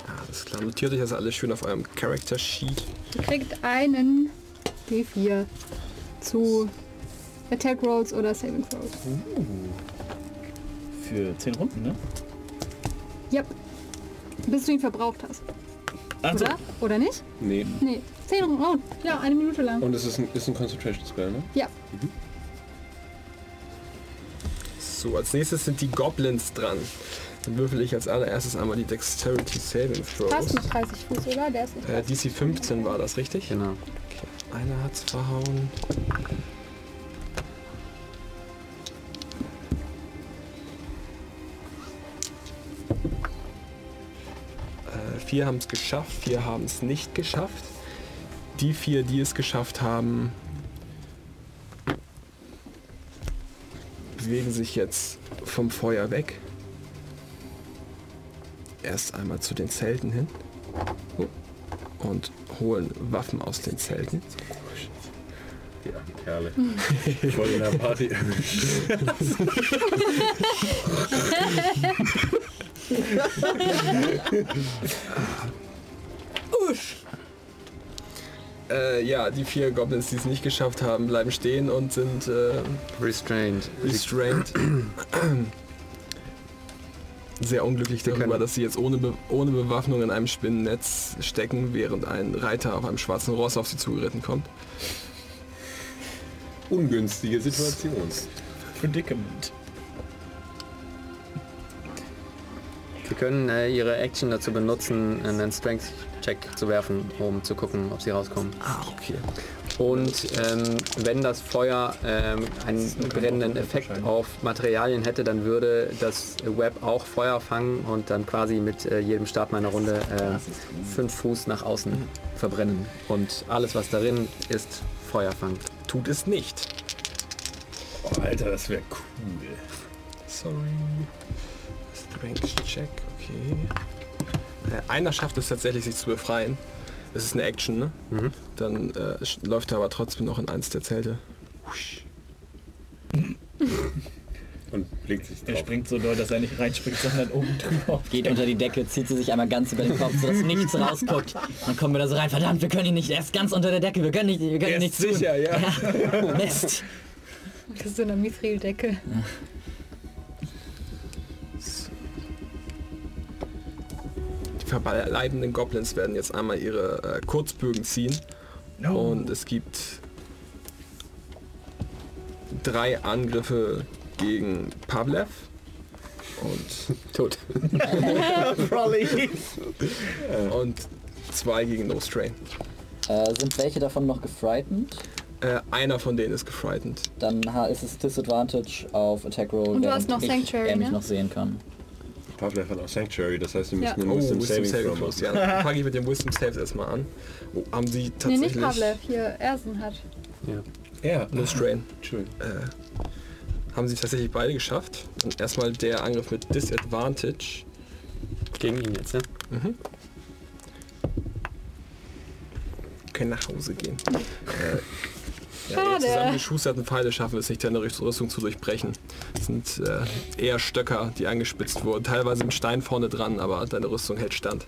Alles klar. Notiert euch das alles schön auf eurem Character Sheet. Ihr kriegt einen D4 zu Attack Rolls oder Saving Throws. Für 10 Runden, ne? Yep. Bis du ihn verbraucht hast. Also, Oder? Oder nicht? Nee. Nee. 10 Runden. Oh, ja, eine Minute lang. Und es ist ein, ist ein Concentration Spell, ne? Ja. So, als nächstes sind die Goblins dran. Dann würfel ich als allererstes einmal die Dexterity Saving Throws. Fast mit 30 Fuß, oder? Der ist nicht Äh, DC 15 war das, richtig? Genau. Einer hat's verhauen. Äh, vier haben es geschafft, vier haben es nicht geschafft. Die vier, die es geschafft haben, bewegen sich jetzt vom Feuer weg. Erst einmal zu den Zelten hin und holen Waffen aus den Zelten. Die armen Kerle. Voll in der Party erwischt. Äh, ja, die vier Goblins, die es nicht geschafft haben, bleiben stehen und sind äh, Restrained. restrained. Sehr unglücklich darüber, dass sie jetzt ohne, Be ohne Bewaffnung in einem Spinnennetz stecken, während ein Reiter auf einem schwarzen Ross auf sie zugeritten kommt. Ungünstige Situation. Predicament. Sie können äh, ihre Action dazu benutzen, einen Strength-Check zu werfen, um zu gucken, ob sie rauskommen. Ah, okay. Und ähm, wenn das Feuer ähm, einen brennenden Effekt auf Materialien hätte, dann würde das Web auch Feuer fangen und dann quasi mit äh, jedem Start meiner Runde äh, fünf Fuß nach außen verbrennen. Und alles, was darin ist, Feuer fangen. Tut es nicht. Oh, Alter, das wäre cool. Sorry. Strength Check, okay. Äh, einer schafft es tatsächlich, sich zu befreien. Das ist eine Action, ne? Dann äh, läuft er aber trotzdem noch in eins der Zelte. Und blinkt sich Er drauf. springt so doll, dass er nicht reinspringt, sondern oben drüber. Geht unter die Decke, zieht sie sich einmal ganz über den Kopf, sodass nichts rausguckt. Dann kommen wir da so rein. Verdammt, wir können ihn nicht. Er ist ganz unter der Decke. Wir können nicht, wir können Er nichts ist sicher, ja. tun. Mist. Das ist so eine Mithril-Decke. Die verbleibenden Goblins werden jetzt einmal ihre äh, Kurzbögen ziehen. Und es gibt drei Angriffe gegen Pavlev. Und, Tot. und zwei gegen No Strain. Äh, sind welche davon noch gefrightened? Äh, einer von denen ist gefrightened. Dann ist es Disadvantage auf Attack Roll, Und du hast noch ich, Sanctuary, er mich ne? noch sehen kann. Pavlev hat auch Sanctuary, das heißt, wir müssen Ja. einen Oh, Wisdom Wisdom Saving Throw machen. Ja, dann fange ich mit dem Wisdom Saves erstmal an. Oh, haben sie Nee, tatsächlich... nicht Pavlev, hier Ersen hat. Ja. Ja, No Strain. Schön. Äh, haben sie tatsächlich beide geschafft. Und erstmal der Angriff mit Disadvantage. Gegen ihn jetzt, ne? können nach Hause gehen. Äh, Ja, Schade. zusammengeschusterten Pfeile schaffen es nicht, deine Rüstung zu durchbrechen. Das sind äh, eher Stöcker, die angespitzt wurden. Teilweise mit Stein vorne dran, aber deine Rüstung hält stand.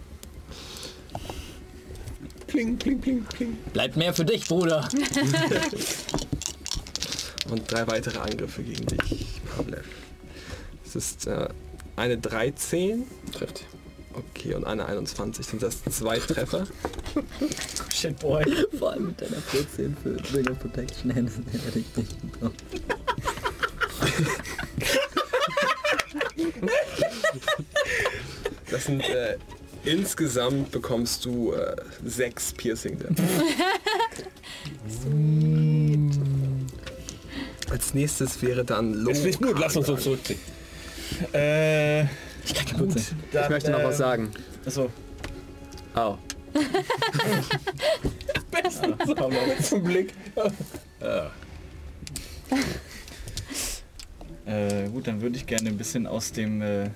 Kling, kling, kling, kling. Bleibt mehr für dich, Bruder. Und drei weitere Angriffe gegen dich, Pavlev. Es ist äh, eine 13. Trifft. Okay, und eine 21. Sind das zwei Treffer? Shit, boy. Vor allem mit deiner 14 für of Protection hätte ich nicht gebraucht. Das sind äh, insgesamt bekommst du äh, sechs Piercing Damage. Als nächstes wäre dann Lo. Ist nicht gut, lass uns uns zurückziehen. Äh, Ich kann kaputt sein. dann, Ich möchte noch was äh, sagen. Achso. Au. Zum Blick. Äh, gut, dann würde ich gerne ein bisschen aus dem äh,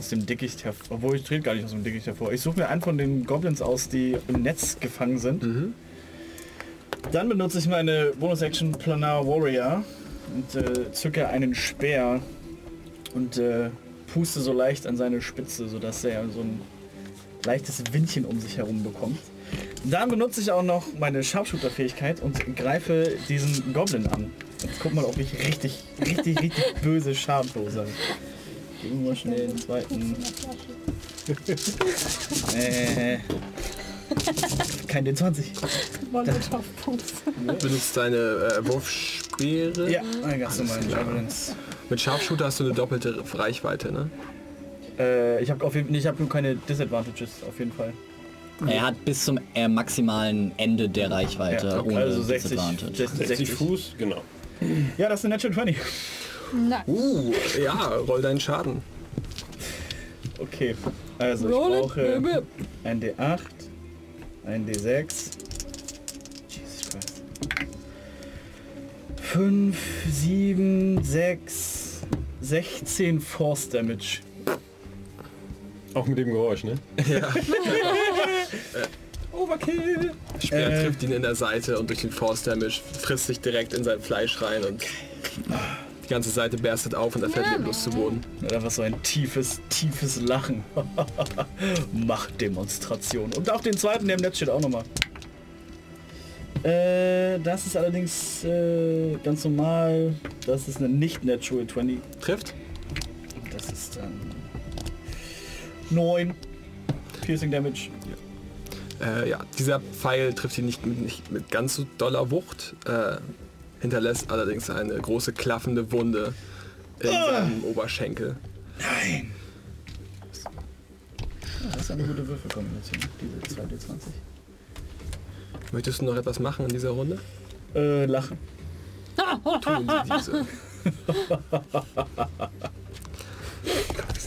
aus dem Dickicht hervor. Obwohl ich trete gar nicht aus dem Dickicht hervor. Ich suche mir einen von den Goblins aus, die im Netz gefangen sind. Dann benutze ich meine Bonus-Action Planar Warrior und äh, zücke einen Speer und äh, puste so leicht an seine Spitze, sodass er so ein leichtes Windchen um sich herum bekommt. Dann benutze ich auch noch meine Sharpshooter-Fähigkeit und greife diesen Goblin an. Jetzt guck mal, ob ich richtig, richtig, richtig böse Scharfloser. Geben wir schnell den zweiten. äh, kein den 20. benutzt deine äh, Wurfspeere. Ja, ein ganz normalen Javelins. Mit Sharpshooter hast du eine doppelte Reichweite, ne? Äh, ich habe auf jeden Fall, ich habe nur keine Disadvantages auf jeden Fall. Er hat bis zum äh, maximalen Ende der Reichweite Ja, ohne also 60, Disadvantage. 60, 60 Fuß, genau. Ja, das ist eine Natural 20. Nein. Uh, ja, roll deinen Schaden. Okay, also Roll ich it, brauche baby. ein D8, ein D6. Jesus Christ. 5, 7, 6, 16 Force Damage. Auch mit dem Geräusch, ne? Overkill. Speer Äh. trifft ihn in der Seite und durch den Force Damage frisst sich direkt in sein Fleisch rein und ganze Seite berstet auf und er fällt leblos zu Boden. Und einfach so ein tiefes, tiefes Lachen. Machtdemonstration. Und auf den zweiten, der im Netz steht auch nochmal. Äh, das ist allerdings äh, ganz normal. Das ist eine nicht Natural 20. Trifft? Das ist dann 9 Piercing Damage. Äh, ja, dieser Pfeil trifft ihn nicht mit, nicht mit ganz so doller Wucht, äh, hinterlässt allerdings eine große klaffende Wunde in seinem Oberschenkel. Nein! Ja, das ist eine gute Würfelkombination, diese 2D20. Möchtest du noch etwas machen in dieser Runde? Äh, lachen. Tun Sie diese.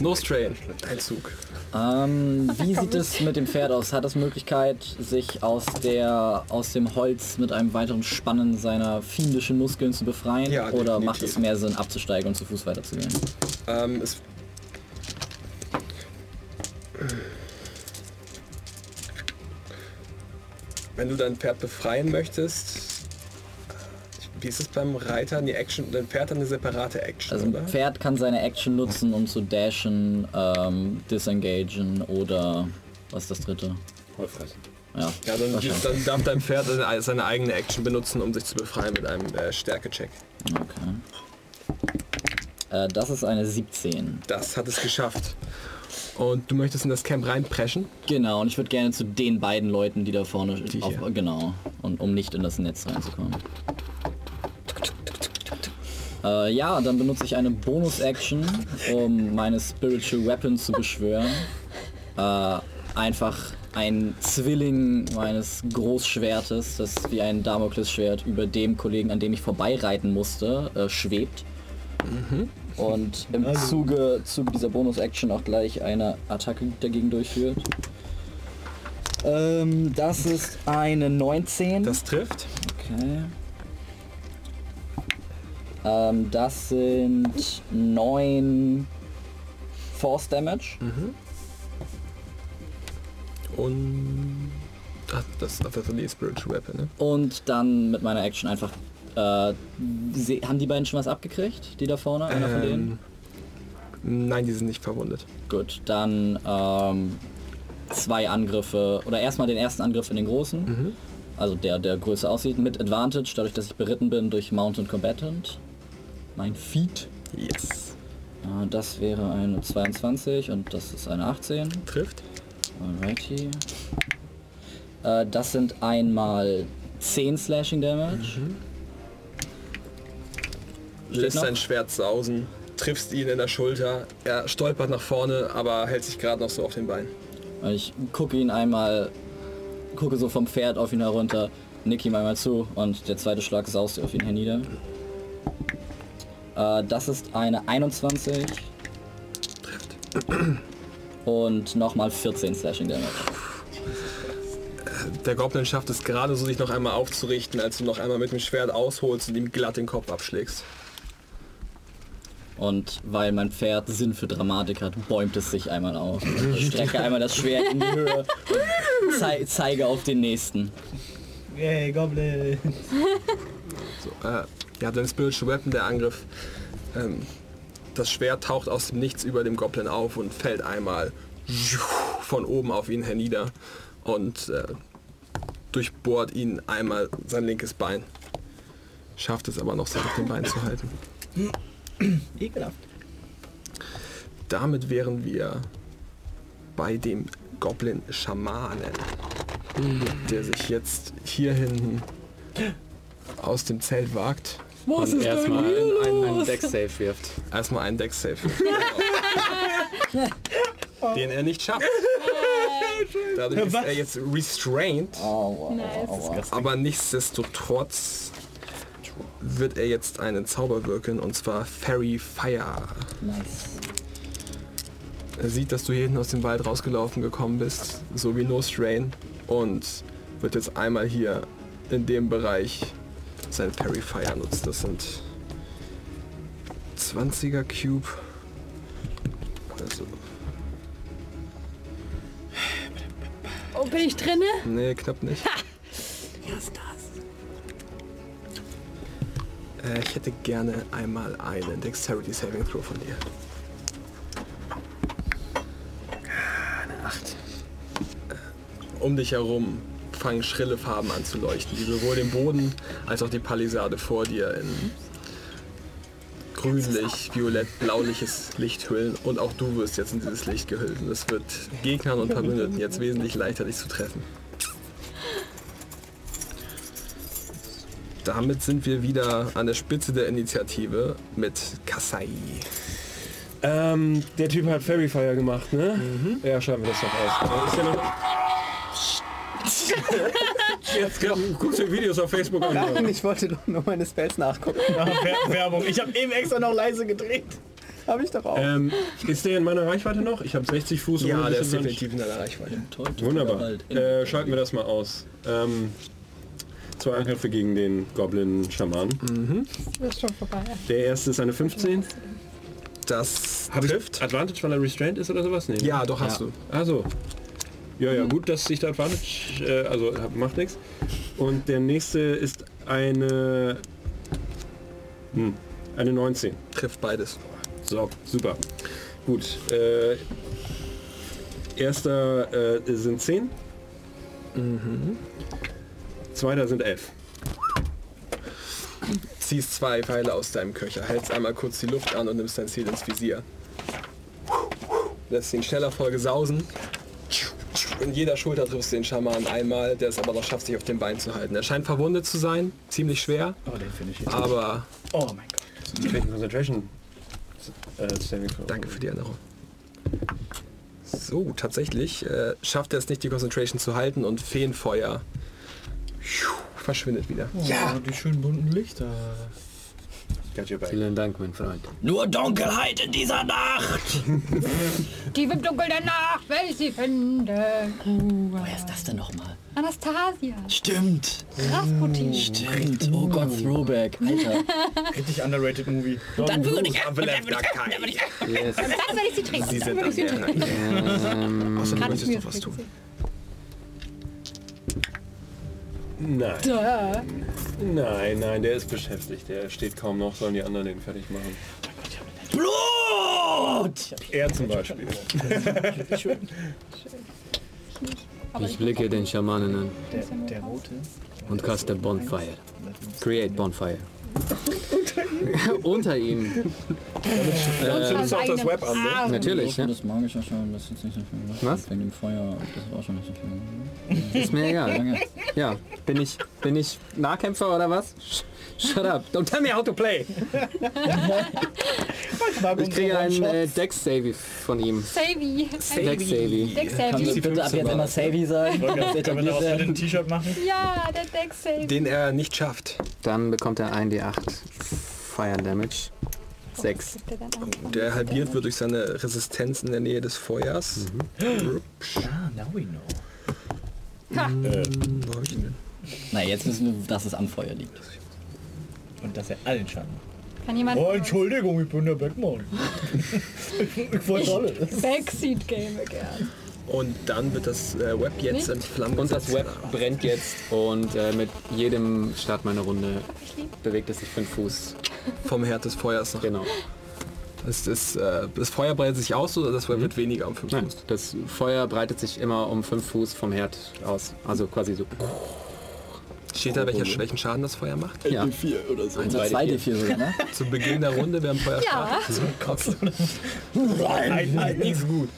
Nostrain, dein Zug. Ähm, wie sieht es mit dem Pferd aus? Hat es Möglichkeit, sich aus, der, aus dem Holz mit einem weiteren Spannen seiner fiendischen Muskeln zu befreien? Ja, Oder definitiv. macht es mehr Sinn, abzusteigen und zu Fuß weiterzugehen? Ähm, es Wenn du dein Pferd befreien möchtest, wie ist es beim Reiter? Die Action, dein Pferd hat eine separate Action, Also oder? ein Pferd kann seine Action nutzen, um zu dashen, ähm, disengagen oder was ist das dritte? Vollfressen. Ja, Ja, dann, dann darf dein Pferd seine- eigene Action benutzen, um sich zu befreien mit einem äh, Stärke-Check. Okay. Äh, das ist eine 17. Das hat es geschafft. Und du möchtest in das Camp reinpreschen? Genau, und ich würde gerne zu den beiden Leuten, die da vorne Die auf, genau, und um nicht in das Netz reinzukommen. Äh, ja, dann benutze ich eine Bonus-Action, um meine Spiritual Weapon zu beschwören. Äh, einfach ein Zwilling meines Großschwertes, das wie ein Damoklesschwert über dem Kollegen, an dem ich vorbeireiten musste, äh, schwebt. Und im Zuge, Zuge dieser Bonus-Action auch gleich eine Attacke dagegen durchführt. Ähm, das ist eine 19. Das trifft. okay. Ähm, das sind 9 Force Damage. Und Ach, das, das ist die Spiritual Weapon, ne? Und dann mit meiner Action einfach. Äh, haben die beiden schon was abgekriegt? Die da vorne? Einer von denen? Ähm, nein, die sind nicht verwundet. Gut, dann ähm, zwei Angriffe. Oder erstmal den ersten Angriff in den großen. Also der, der größer aussieht. Mit Advantage, dadurch, dass ich beritten bin durch Mountain Combatant. Mein Feat. Yes. Äh, das wäre eine 22 und das ist eine 18. Trifft. Alrighty. Äh, das sind einmal 10 Slashing Damage. Lässt noch? sein Schwert sausen, triffst ihn in der Schulter. Er stolpert nach vorne, aber hält sich gerade noch so auf den Beinen. Ich gucke ihn einmal, gucke so vom Pferd auf ihn herunter, nick ihm einmal zu und der zweite Schlag saust auf ihn hernieder. Äh, das ist eine 21 Trifft. und nochmal 14 Slashing Damage. Der Goblin schafft es gerade so, sich noch einmal aufzurichten, als du noch einmal mit dem Schwert ausholst und ihm glatt den Kopf abschlägst. Und weil mein Pferd Sinn für Dramatik hat, bäumt es sich einmal auf. Ich strecke einmal das Schwert in die Höhe und zei zeige auf den nächsten. Yay, Goblin. So, äh, ja, dein Spiritual Weapon, der Angriff. Ähm, das Schwert taucht aus dem Nichts über dem Goblin auf und fällt einmal von oben auf ihn hernieder und äh, durchbohrt ihn einmal sein linkes Bein. Schafft es aber noch, sich auf dem Bein zu halten. Ekelhaft. Damit wären wir bei dem Goblin Schamanen, der sich jetzt hier hinten aus dem Zelt wagt. Und erstmal einen, einen Deck-Save wirft. Erstmal einen Deck-Save. Den er nicht schafft. Dadurch ist er jetzt restrained, Nice. aber nichtsdestotrotz wird er jetzt einen Zauber wirken und zwar Fairy Fire. Nice. Er sieht, dass du hier hinten aus dem Wald rausgelaufen gekommen bist, so wie No Strain und wird jetzt einmal hier in dem Bereich sein Fairy Fire nutzen. Das sind 20er Cube. Also, Oh, bin ich drinne? nee, knapp nicht. Äh, ich hätte gerne einmal einen Dexterity Saving Throw von dir. Eine 8. Um dich herum fangen schrille Farben an zu leuchten, die sowohl den Boden als auch die Palisade vor dir in grünlich, violett, blauliches Licht hüllen und auch du wirst jetzt in dieses Licht gehüllt und es wird Gegnern und Verbündeten jetzt wesentlich leichter dich zu treffen. Damit sind wir wieder an der Spitze der Initiative mit Kasai. Ähm, der Typ hat Fairy Fire gemacht, ne? Ja, schreiben wir das doch aus. Ist der noch... Jetzt glaub, guckst du Videos auf Facebook an. Nein, ich wollte doch nur meine Spells nachgucken. Wer- Werbung. Ich habe eben extra noch leise gedreht. Habe ich doch auch. Ähm, ist der in meiner Reichweite noch? Ich habe 60 Fuß und Ja, der 120. ist definitiv in deiner Reichweite. Toll, toll, Wunderbar. Äh, schalten wir das mal aus. Ähm, zwei Angriffe gegen den Goblin Schaman. Ist schon vorbei. Der erste ist eine 15. Das trifft. Advantage, weil er restrained ist oder sowas? Nee. Ja, doch hast Ja. du. Also. Ja, ja, gut, dass ich da Advantage, äh, also macht nichts. Und der nächste ist eine, hm, eine 19. Trifft beides. So, super. Gut. Äh, erster äh, sind 10. Zweiter sind 11. Ziehst zwei Pfeile aus deinem Köcher, hältst einmal kurz die Luft an und nimmst dein Ziel ins Visier. Lässt ihn schneller voll gesausen. In jeder Schulter triffst du den Schamanen einmal, der es aber noch schafft, sich auf dem Bein zu halten. Er scheint verwundet zu sein, ziemlich schwer, Oh, den finde ich jetzt. aber Oh mein Gott. Einen Concentration. Äh, Saving Throw. danke für die Erinnerung. So, tatsächlich äh, schafft er es nicht, die Concentration zu halten und Feenfeuer verschwindet wieder. Ja, die schönen bunten Lichter. Got your back. Vielen Dank, mein Freund. Nur Dunkelheit in dieser Nacht! Tief im Dunkel der Nacht will ich sie finden. Wer ist das denn nochmal? Anastasia. Stimmt, Rasputin. stimmt. Oh Gott, Throwback. Alter. Richtig underrated Movie. Dann würde ich... Left Dakai. Yes. Dann will ich sie trinken. Sie Dann sind ich trinken. Reihe. Außer du Kann ich möchtest noch was tun. Nein. Duh. Nein, nein, der ist beschäftigt. Der steht kaum noch, sollen die anderen den fertig machen. Blut! Er zum Beispiel. Ich blicke den Schamanen an Der, der rote. und caste Bonfire. Create Bonfire. Unter ihm. Du auch das Web an, ne? Natürlich, ja. Das magische schon, das ist jetzt nicht so viel. Was? Wegen dem Feuer, das war schon nicht so viel. Ist mir egal. Ja, bin ich, bin ich Nahkämpfer oder was? Shut up. Don't tell me how to play. Ich kriege einen äh, Dex Save von ihm. Savvy. Dex Save. Dex Kannst Savvy. du bitte ab jetzt immer Savvy sagen? Wir etabliert daraus ein T-Shirt machen? Ja, der Dex Savy. Den er nicht schafft. Dann bekommt er 1d8 Fire Damage. 6. Der halbiert wird durch seine Resistenz in der Nähe des Feuers. Ah, now we know. Wo hab ich ihn denn? Na, jetzt wissen wir, dass es am Feuer liegt. Und dass er allen Schaden macht. Kann jemand Oh, Entschuldigung, ich bin der Backman. ich wollte alles. Backseat Game again? Und dann wird das äh, Web jetzt in Flammen Und das. Web brennt jetzt und äh, mit jedem Start meiner Runde bewegt es sich 5 Fuß. vom Herd des Feuers nach. Genau. Das, ist, äh, das Feuer breitet sich aus oder das Web Mhm. wird weniger um 5 Nein, Fuß? das Feuer breitet sich immer um 5 Fuß vom Herd aus. Also quasi so. Steht da, welcher, welchen Schaden das Feuer macht? Ja. Also 2D4 sogar, ne? Zu Beginn der Runde, während Feuer Ja. startet? Nein, nein, nicht so gut.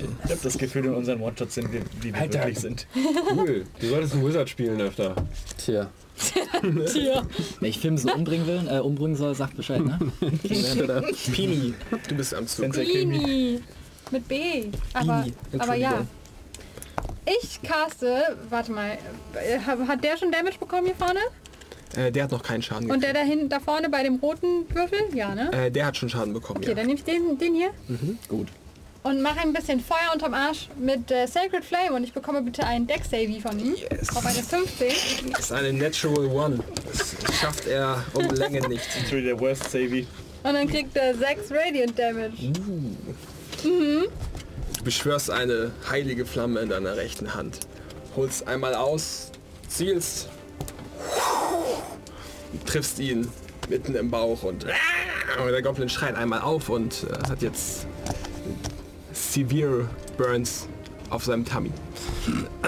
Geil. Ich habe das Gefühl, in unseren One-Shots sind wir, wie wir Alter. wirklich sind. Cool. Du solltest einen Wizard spielen öfter. Tja. Wenn ich Film so umbringen will, äh, umbringen soll, sagt Bescheid, ne? Pini, du bist am Zug. Bini. Mit B. Aber, aber ja. Ich caste, warte mal, äh, hat der schon Damage bekommen hier vorne? Äh, der hat noch keinen Schaden Und der gekriegt. da hinten, da vorne bei dem roten Würfel? Ja, ne? Äh, der hat schon Schaden bekommen, Okay, ja. dann nehme ich den, den hier Gut. Und mache ein bisschen Feuer unterm Arsch mit äh, Sacred Flame und ich bekomme bitte einen Deck Savy von ihm. Yes. Auf eine 15. Das ist eine Natural One. Das schafft er um Länge nicht. Natürlich der Worst Savvy. Und dann kriegt er 6 Radiant Damage. Du beschwörst eine heilige Flamme in deiner rechten Hand. Holst einmal aus, zielst, triffst ihn mitten im Bauch und, und der Goblin schreit einmal auf und äh, hat jetzt severe Burns auf seinem Tummy.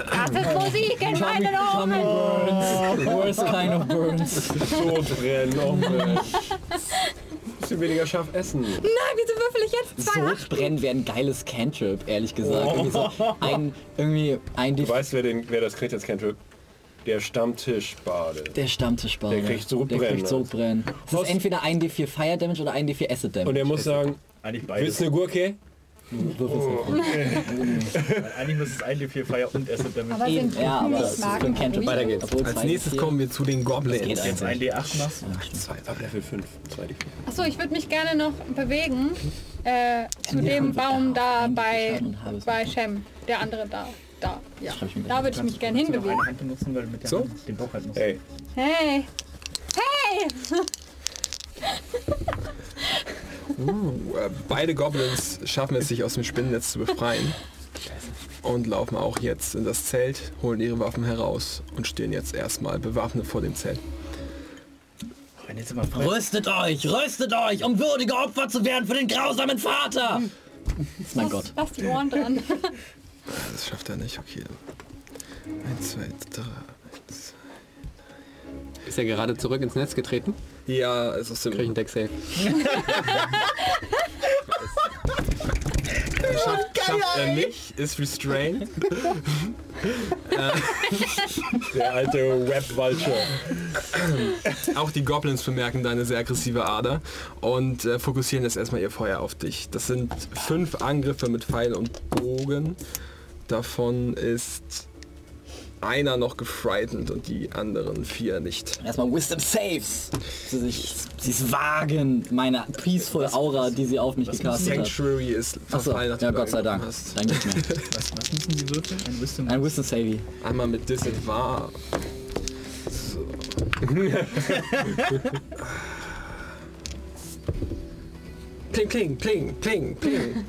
Das ist Musik in meinen Ohren. Worst kind of burns. Sodbrennen, umbrennen. Bisschen weniger scharf essen. Nein, wieso würfel ich jetzt zwei? Sodbrennen wäre ein geiles Cantrip, ehrlich gesagt. Irgendwie so ein, irgendwie ein Du weißt, wer, den, wer das kriegt jetzt kennt? Der Stammtischbade. der Stammtischbauer. Der kriegt Sodbrennen, Der kriegt Sodbrennen. Es ist entweder ein D4 Fire Damage oder ein D4 Acid Damage. Und er muss sagen, Eigentlich willst beides. du eine Gurke? Würfel's nicht. Eigentlich muss es ein D4 Fire und Acid Damage. Aber Eben, ja, aber das ist für ein Cantrip. Weiter geht's. Obwohl Als nächstes D4 kommen wir zu den Goblins. Jetzt ein D8 machst. Ab Level 5. 2 d Achso, ich würde mich gerne noch bewegen äh, zu dem Baum da bei, bei Shem. Der andere da. Da, ja. Da würde ich mich gerne Kannst du noch hinbewegen. eine Hand benutzen, weil du mit der So? Hand den Bauch halt musst. Hey, Hey! Hey! Äh, Beide Goblins schaffen es, sich aus dem Spinnennetz zu befreien. Und laufen auch jetzt in das Zelt, holen ihre Waffen heraus und stehen jetzt erstmal bewaffnet vor dem Zelt. Wenn jetzt immer frei. Rüstet euch, rüstet euch, um würdige Opfer zu werden für den grausamen Vater! Das ist mein Gott. Lass die Ohren dran. Das schafft er nicht, okay. Eins, zwei, drei. Ist er gerade zurück ins Netz getreten? Ja, es ist Krieg ich einen im Deck Save. schafft, schafft er nicht, ist restrained. der alte Web-Vulture. Auch die Goblins bemerken deine sehr aggressive Ader und äh, fokussieren jetzt erstmal ihr Feuer auf dich. Das sind fünf Angriffe mit Pfeil und Bogen. Davon ist einer noch gefrightened und die anderen vier nicht. Erstmal Wisdom Saves. Sie sich sie es wagen, meine peaceful Aura, die sie auf mich gecastet hat. Sanctuary ist Achso, verfallen, ja nachdem du Gott sei Dank. hast. Dann nicht mehr. Was, was müssen die Würfel? Ein Wisdom. Ein Wisdom Savey. Einmal mit Disadvantage. So. Pling, pling, pling, pling, pling.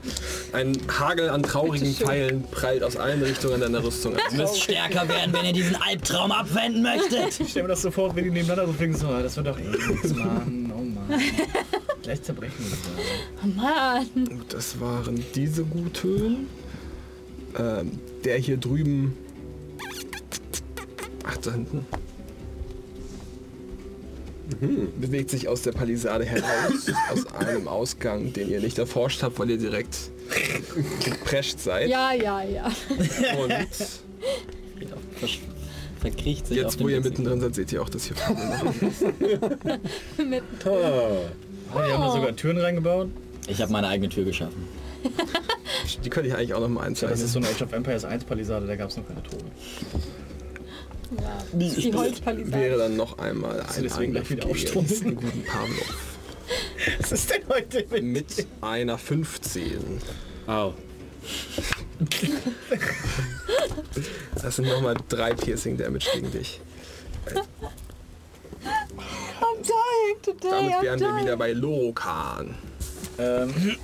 Ein Hagel an traurigen Pfeilen prallt aus allen Richtungen deiner Rüstung ab. Ihr müsst stärker werden, wenn ihr diesen Albtraum abwenden möchtet. Ich stelle mir das so vor, wenn die nebeneinander so fliegen, so, das wird doch eh nichts, Mann, oh Mann. Gleich zerbrechen wir das. Oh Mann. Gut, Das waren diese Guthöhen. Ähm, der hier drüben. Ach, da hinten. Bewegt sich aus der Palisade heraus, aus einem Ausgang, den ihr nicht erforscht habt, weil ihr direkt geprescht seid. Ja, ja, ja. Und Verkriecht sich jetzt, wo ihr mittendrin seid, seht ihr auch, dass hier vorne noch Mit Oh, die haben da sogar Türen reingebaut. Ich habe meine eigene Tür geschaffen. Die könnte ich eigentlich auch noch mal Das einzeichnen. ist so eine Age of Empires 1 Palisade, da gab es noch keine Tore. Ja. die Holzpalisade. Wäre dann noch einmal ein deswegen gleich wieder aufstoßen? guten Pavlov. Was ist denn heute mit? Mit einer 15. Au. Das sind nochmal drei Piercing Damage gegen dich. I'm dying today, Damit I'm wären wir wieder bei Lokan. Ähm,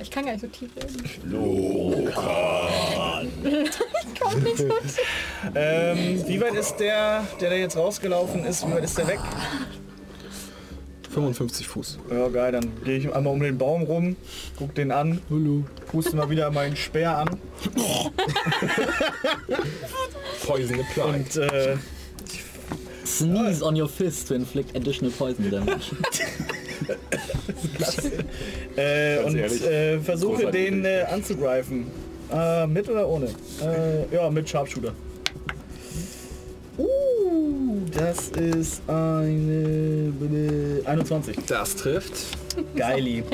ich kann gar nicht so tief reden. ich komme nicht so tief. ähm, wie weit ist der, der da jetzt rausgelaufen ist, wie weit ist der weg? 55 Fuß. Ja geil, dann gehe ich einmal um den Baum rum, guck den an, puste mal wieder meinen Speer an Poison applied. und äh, Sneeze on your fist to inflict additional poison damage. äh, und ehrlich, äh, versuche den äh, anzugreifen. Äh, mit oder ohne? Äh, ja, mit Sharpshooter. Uh, das ist eine äh, 21. Das trifft. Geili.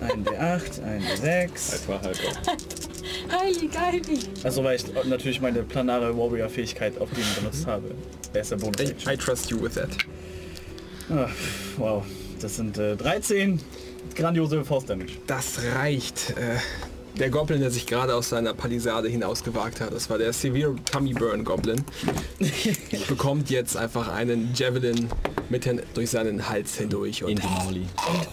Ein D8, ein D6. Das war halt auch. Heili, geili. Also weil ich natürlich meine planare Warrior-Fähigkeit auf den benutzt habe. Der ist der Bonus. I, I trust you with that. Ah, wow, das sind äh, 13 grandiose Force Damage. Das reicht. Äh, der Goblin, der sich gerade aus seiner Palisade hinausgewagt hat, das war der Severe Tummy Burn Goblin, bekommt jetzt einfach einen Javelin mit hin, durch seinen Hals hindurch und In die Mauli.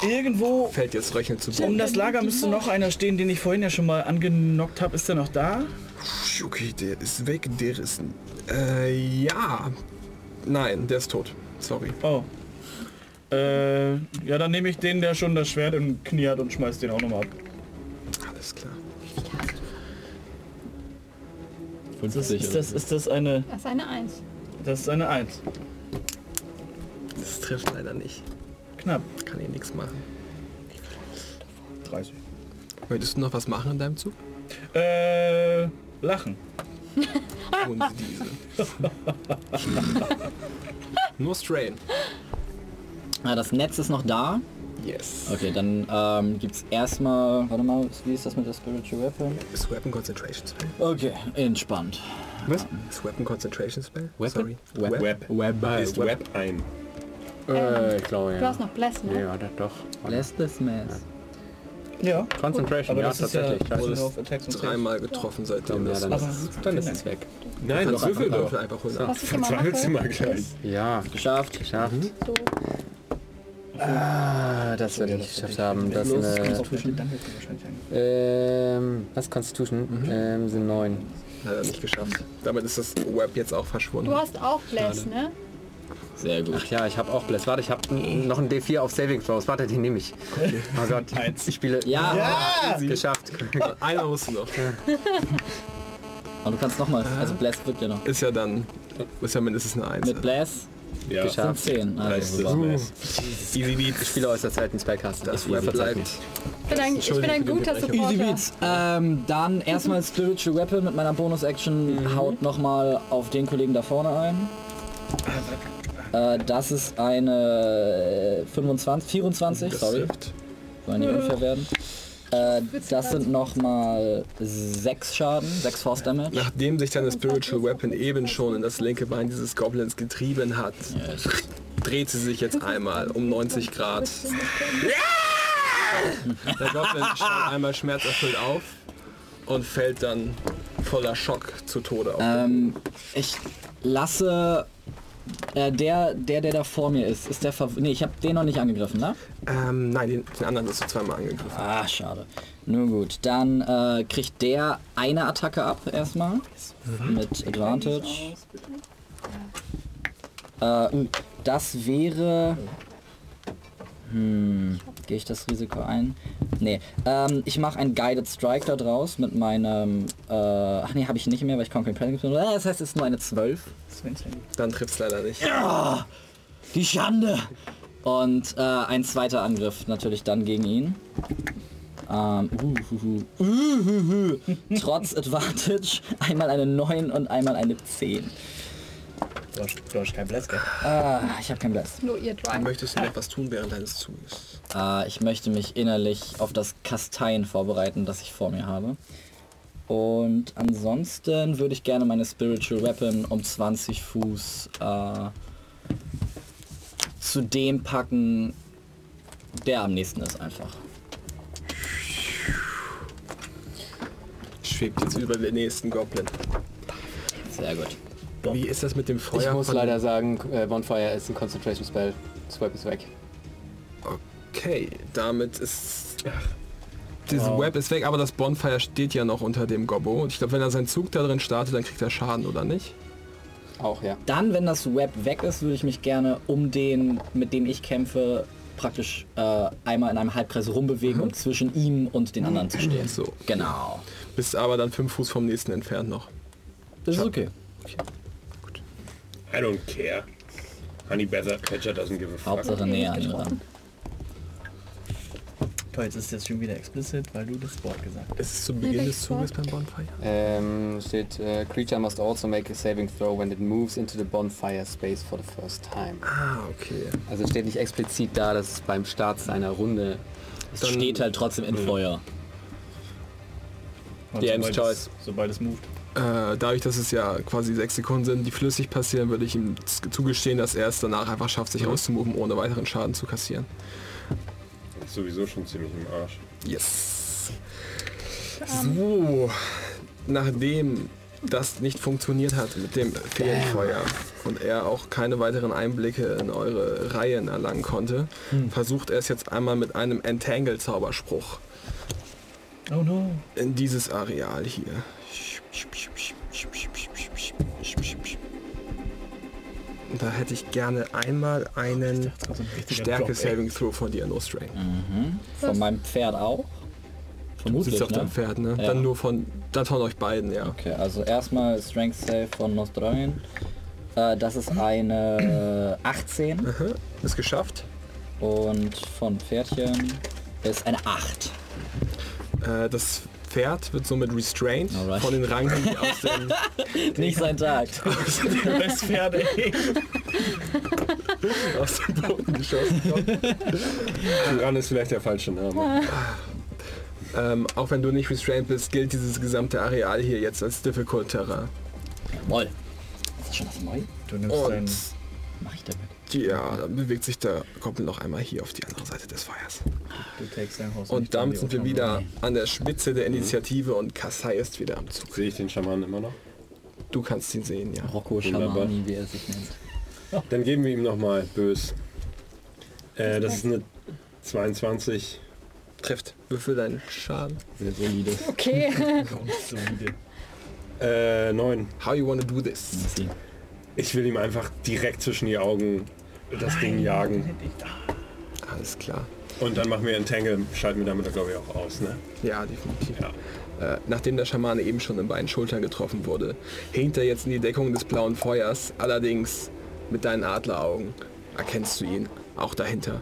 Irgendwo fällt jetzt röchelnd zu um Boden. das Lager müsste noch einer stehen, den ich vorhin ja schon mal angenockt habe. Ist der noch da? Okay, der ist weg, der ist... Äh, ja. Nein, der ist tot. Sorry. Oh. Äh, ja, dann nehme ich den, der schon das Schwert im Knie hat und schmeiß den auch nochmal ab. Alles klar. Ist das, ist, das, ist das eine... Das ist eine Eins. Das ist eine 1. Das trifft leider nicht. Knapp. Kann hier nichts machen. 30. Möchtest du noch was machen in deinem Zug? Äh, lachen. Sie diese. Nur Strain. Ah, das Netz ist noch da. Yes. Okay, dann ähm, gibt's erstmal, warte mal, wie ist das mit der Spiritual Weapon? Ist Weapon Concentration Spell? Okay, entspannt. Was? Ist Weapon Concentration Spell? Weapon? Sorry. Web. Web. Web. Ah, ist Web. Web ein. Äh, ich glaube, Du ja. hast noch Bless, ne? Ja, das doch. Bless this mess. Ja, Concentration, aber ja, das ist ja tatsächlich. nur das Saves. Dreimal getroffen seitdem ja, das. dann, Aber- ist, dann ist es weg. Nein, Kannst würfel doch. Einfach holen. Ist immer Verzweifelst du mal gleich. Ja, Geschafft. geschafft. So. Ah, das werde ich nicht geschafft haben. Das ist eine, ein. ähm, was Constitution? Ähm, sind neun. Leider nicht geschafft. Damit ist das Web jetzt auch verschwunden. Du hast auch Bless, ne? Sehr gut. Ach ja, ich habe auch Bless. Warte, ich habe noch ein D4 auf Saving Throws. Warte, den nehme ich. Oh Gott, ich spiele. Ja, Geschafft. Einer musst du noch. und du kannst nochmal, also Bless wirkt ja noch. Ist ja dann, ist ja mindestens eine Eins. Mit Bless Ja. sind Geschafft. 10. Leistet Also, super. Easy Beat. Ich spiele äußerst selten Spellcaster. Das verzeiht bleibt. Ich bin ein, ich bin ein guter Easy Supporter. Beats. Ähm, dann erstmal Spiritual Weapon mit meiner Bonus-Action haut nochmal auf den Kollegen da vorne ein. Äh, das ist eine äh, 25, 24, Das sorry, wollen nicht unfair werden. Äh, das sind nochmal 6 Schaden, 6 Force Damage. Nachdem sich deine Spiritual Weapon eben schon in das linke Bein dieses Goblins getrieben hat, dreht sie sich jetzt einmal um 90 Grad. Der Goblin schaut einmal schmerzerfüllt auf und fällt dann voller Schock zu Tode auf. Ähm, ich lasse Äh, der, der, der da vor mir ist, ist der Ver Nee, ich habe den noch nicht angegriffen, ne? Ähm, nein, den, den anderen hast du zweimal angegriffen. Ah, schade. Nun gut, dann äh, kriegt der eine Attacke ab erstmal. Mit Advantage. Äh, das wäre... Hm, gehe ich das Risiko ein? Nee, ähm, ich mache einen Guided Strike da draus mit meinem... Äh, ach nee, habe ich nicht mehr, weil ich Conquering Presence bin. Äh, Das heißt, es ist nur eine 12. Sven's Handy. Dann trifft's leider nicht. Die Schande! Und äh, ein zweiter Angriff natürlich dann gegen ihn. Ähm, uhuhu. Uhuhu. Trotz Advantage einmal eine 9 und einmal eine 10. Du hast, du hast kein Bless, gell? Ah, ich habe kein Bless. Nur ihr Drive. Möchtest du noch was tun während deines Zuges? Äh, ich möchte mich innerlich auf das Kasteien vorbereiten, das ich vor mir habe. Und ansonsten würde ich gerne meine Spiritual Weapon um 20 Fuß äh, zu dem packen, der am nächsten ist einfach. Schwebt jetzt über den nächsten Goblin. Sehr gut. Wie ist das mit dem Feuer? Ich muss von- leider sagen, äh, Bonfire ist ein Concentration Spell. Swipe ist weg. Okay, damit ist... Dieses Web ist weg, aber das Bonfire steht ja noch unter dem Gobbo. Und ich glaube, wenn er seinen Zug da drin startet, dann kriegt er Schaden, oder nicht? Auch, ja. Dann, wenn das Web weg ist, würde ich mich gerne um den, mit dem ich kämpfe, praktisch äh, einmal in einem Halbkreis rumbewegen, um zwischen ihm und den anderen zu stehen. So. Genau. Bist aber dann fünf Fuß vom nächsten entfernt noch. Das ist okay. I don't care. Honey Better Catcher doesn't give a fuck. Hauptsache näher an ihn ran. Toll, jetzt ist das schon wieder explicit, weil du das Wort gesagt hast. Ist es zu Beginn des Zuges beim Bonfire? Ähm, steht, äh, Creature must also make a saving throw when it moves into the bonfire space for the first time. Ah, okay. Also es steht nicht explizit da, dass es beim Start seiner Runde... Es steht halt trotzdem in Feuer. DM's sobald Choice. Es, sobald es moved. Äh, dadurch, dass es ja quasi sechs Sekunden sind, die flüssig passieren, würde ich ihm zugestehen, dass er es danach einfach schafft, sich auszumoven, ohne weiteren Schaden zu kassieren. Ist sowieso schon ziemlich im Arsch. Yes. So, nachdem das nicht funktioniert hat mit dem Feenfeuer und er auch keine weiteren Einblicke in eure Reihen erlangen konnte, versucht er es jetzt einmal mit einem Entangle-Zauberspruch Oh no. in dieses Areal hier. Da hätte ich gerne einmal einen so ein richtiger Stärke Drop, ey. Saving Throw von dir, No Strain. Von meinem Pferd auch? Du Vermutlich, sitzt auf ne? deinem Pferd, ne? Ja. Dann nur von, dann von euch beiden, ja. Okay, also erstmal Strength Save von Nostroin. Äh, das ist eine äh, 18 Aha, Ist geschafft. und von Pferdchen ist eine 8. Äh, das Pferd wird somit restrained Alright. von den Ranken, die aus dem, Nicht sein Tag. Das Pferd, ey. aus dem Boden geschossen kommen. Tyrann ist vielleicht der falsche Name. Ähm, auch wenn du nicht restrained bist, gilt dieses gesamte Areal hier jetzt als Difficult Terrain. Jawohl. Ist das schon was neu? Du nimmst dein... Und? Ja, dann bewegt sich der Goblin noch einmal hier auf die andere Seite des Feuers. Du takest dein Haus Und damit sind wir wieder an der Spitze der Initiative und Kassai ist wieder am Zug. Sehe ich den Schamanen immer noch? Du kannst ihn sehen, ja. Rocco. Schamani, wie er sich nennt. Dann geben wir ihm nochmal bös. Äh, das ist eine 22. Trifft. Würfel deinen Schaden. Sehr solide. Okay. Solide. Äh, 9. How you wanna do this? Ich will ihm einfach direkt zwischen die Augen das Ding jagen. Alles klar. Und dann machen wir Entangle, schalten wir damit glaube ich auch aus, ne? Ja, definitiv. Ja. Äh, nachdem der Schamane eben schon in beiden Schultern getroffen wurde, hinkt er jetzt in die Deckung des blauen Feuers. Allerdings mit deinen Adleraugen erkennst du ihn auch dahinter.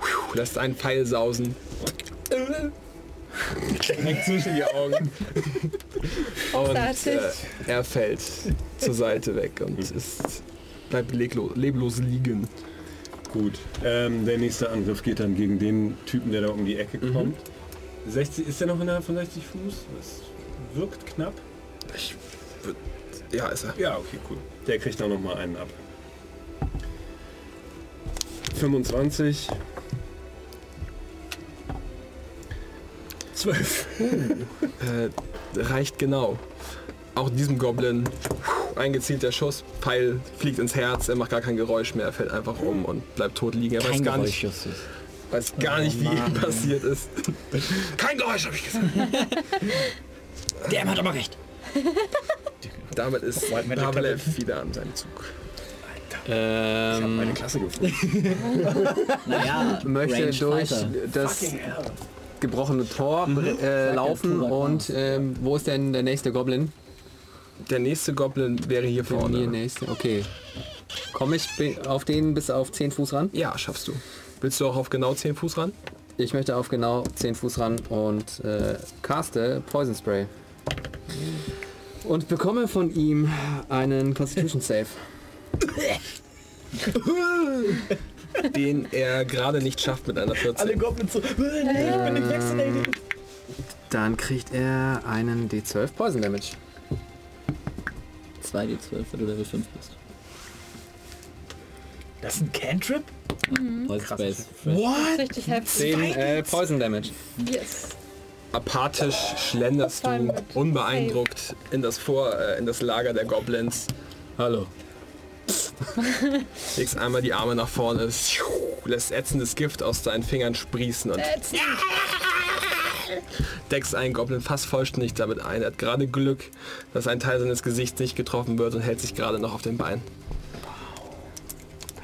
Puh, lässt einen Pfeil sausen. Direkt zwischen die Augen. Und äh, er fällt zur Seite weg und ist, bleibt leglo, leblos liegen. Gut. Ähm, der nächste Angriff geht dann gegen den Typen, der da um die Ecke kommt. 60, ist der noch innerhalb von 60 Fuß? Das wirkt knapp. Ich würd, ja, ist er. Ja, okay, cool. Der kriegt auch noch mal einen ab. 25. 12. Äh, reicht genau. Auch diesem Goblin Ein gezielter Schuss, Pfeil fliegt ins Herz, er macht gar kein Geräusch mehr, er fällt einfach um und bleibt tot liegen. Er weiß Kein gar Geräusch, nicht, Justus. weiß gar nicht, wie ihm passiert ist. kein Geräusch, habe ich gesagt. Der hat aber recht. Damit ist Pavlev wieder an seinem Zug. Ähm, Meine Klasse gefunden. Naja, möchte Range durch Fighter. das gebrochene Tor äh, laufen Turak und ähm, wo ist denn der nächste Goblin? Der nächste Goblin wäre hier Der mir vorne. nächste. Okay. Komme ich auf den bis auf 10 Fuß ran? Ja, schaffst du. Willst du auch auf genau 10 Fuß ran? Ich möchte auf genau 10 Fuß ran und äh, caste Poison Spray. Und bekomme von ihm einen Constitution Save. Den er gerade nicht schafft mit einer 14. Alle Goblins so, "Äh, nee, ich bin nicht vaccinated. Dann kriegt er einen D12 Poison Damage. 2 D12, wenn du Level 5 bist. Das ist ein Cantrip? Voll Space. What? Richtig heftig. 10 äh, Poison Damage. Yes. Apathisch schlenderst du unbeeindruckt in das, Vor äh, in das Lager der Goblins. Hallo. Legst einmal die Arme nach vorne, lässt ätzendes Gift aus deinen Fingern sprießen und deckst einen Goblin fast vollständig damit ein. Er hat gerade Glück, dass ein Teil seines Gesichts nicht getroffen wird und hält sich gerade noch auf den Beinen.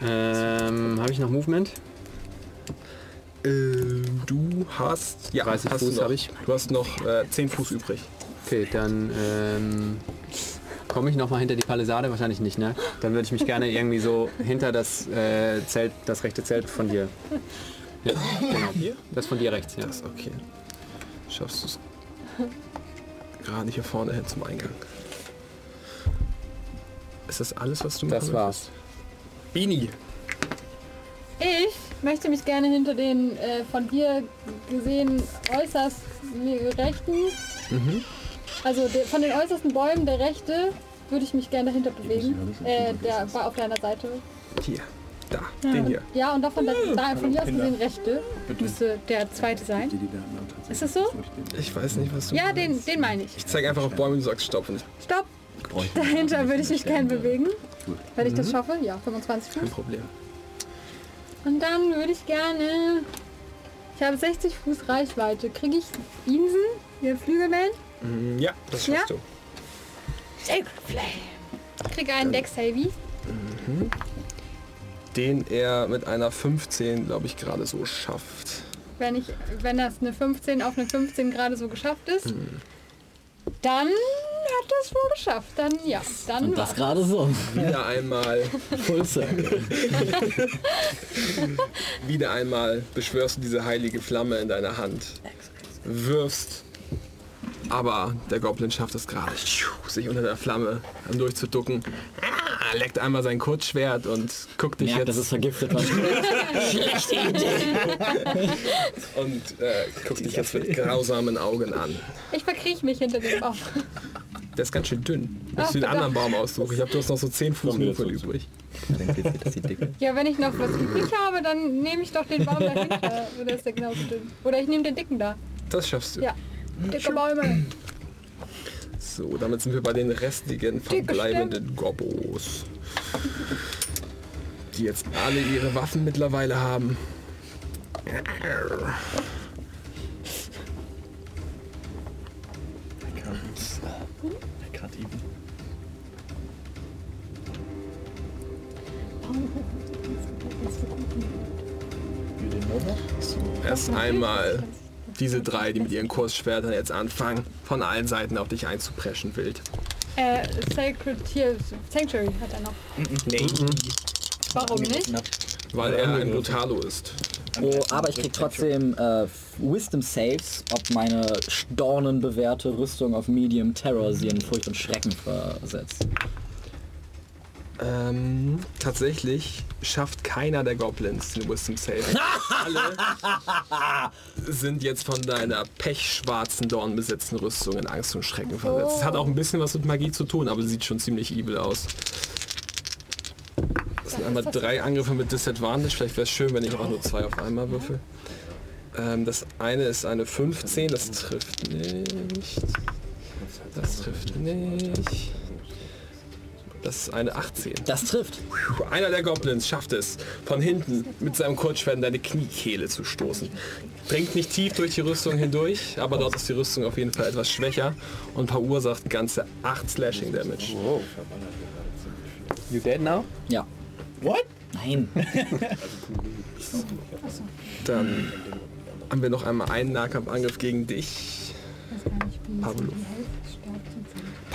Ähm, habe ich noch Movement? Ähm, du hast... Ja, 30 hast Fuß habe ich. Du hast noch äh, 10 Fuß übrig. Okay, dann ähm, komme ich noch mal hinter die Palisade, wahrscheinlich nicht, ne? Dann würde ich mich gerne irgendwie so hinter das äh, Zelt, das rechte Zelt von dir. Ja, genau. Hier? Das von dir rechts, ja. Das okay. Schaffst du es gerade hier vorne hin zum Eingang. Ist das alles, was du Das war's. Bini. Ich möchte mich gerne hinter den äh, von dir gesehen äußerst rechten, also de, von den äußersten Bäumen der rechte, würde ich mich gerne dahinter bewegen. Äh, der war auf deiner Seite. Hier. Da. Den hier. Ja, und davon, der, da, von dir aus gesehen rechte, müsste der zweite sein. Ist das so? Ich weiß nicht, was du Ja, den, den meine ich. Ich zeige einfach auf Bäume und du sagst Stopp. Und ich, Stopp! Dahinter würde ich mich gerne bewegen. Wenn ich das schaffe, ja, 25 kein Fuß. Problem. Und dann würde ich gerne. Ich habe 60 Fuß Reichweite. Kriege ich Insen, hier Flügelwellen? Mm, Ja, das schaffst Ja? du. Sacred Flame. Ich kriege einen Deck Savy. Den er mit einer 15, glaube ich, gerade so schafft. Wenn, ich, wenn das eine 15 auf eine 15 gerade so geschafft ist, dann hat das wohl geschafft. Dann ja, dann Und das gerade so. Wieder einmal, Full Circle. wieder einmal beschwörst du diese heilige Flamme in deiner Hand. Wirfst. Aber der Goblin schafft es gerade, sich unter der Flamme durchzuducken. Ah, leckt einmal sein Kurzschwert und guckt dich Merkt, dass es jetzt vergiftet war. und äh, guckt dich jetzt mit grausamen Augen an. Ich verkriech mich hinter dem Baum. Der ist ganz schön dünn. Ach, Muss den anderen Baum aussuchen. Ich habe hast noch so 10 Fuß Movement übrig. Ja, wenn ich noch was übrig habe, dann nehme ich doch den Baum dahinter. Oder ist der genauso dünn? Oder ich nehme den dicken da. Das schaffst du. Ja. Dicke Bäume. So, damit sind wir bei den restlichen verbleibenden Gobbos. Die jetzt alle ihre Waffen mittlerweile haben. Erst einmal diese drei, die mit ihren Kursschwertern jetzt anfangen, von allen Seiten auf dich einzupreschen wild. Äh, Sacred hier, Sanctuary hat er noch. Nee. Warum nicht? Weil er ein Brutalo ist. Oh, aber ich krieg trotzdem äh, Wisdom Saves, ob meine stornenbewährte Rüstung auf Medium Terror sie in Furcht und Schrecken versetzt. Ähm, tatsächlich schafft keiner der Goblins den Wisdom Save. Alle sind jetzt von deiner pechschwarzen, dornbesetzten Rüstung in Angst und Schrecken versetzt. Es hat auch ein bisschen was mit Magie zu tun, aber sieht schon ziemlich evil aus. Das sind einmal drei Angriffe mit Disadvantage. Vielleicht wäre es schön, wenn ich auch nur zwei auf einmal würfel. Ähm, das eine ist eine 15, das trifft nicht. Das trifft nicht. Das ist eine 18. Das trifft. Einer der Goblins schafft es, von hinten mit seinem Kurzschwert in deine Kniekehle zu stoßen. Dringt nicht tief durch die Rüstung hindurch, aber dort ist die Rüstung auf jeden Fall etwas schwächer und verursacht ganze 8 Slashing Damage. You dead now? Ja. What? Nein. Dann haben wir noch einmal einen Nahkampfangriff gegen dich. Pavlov.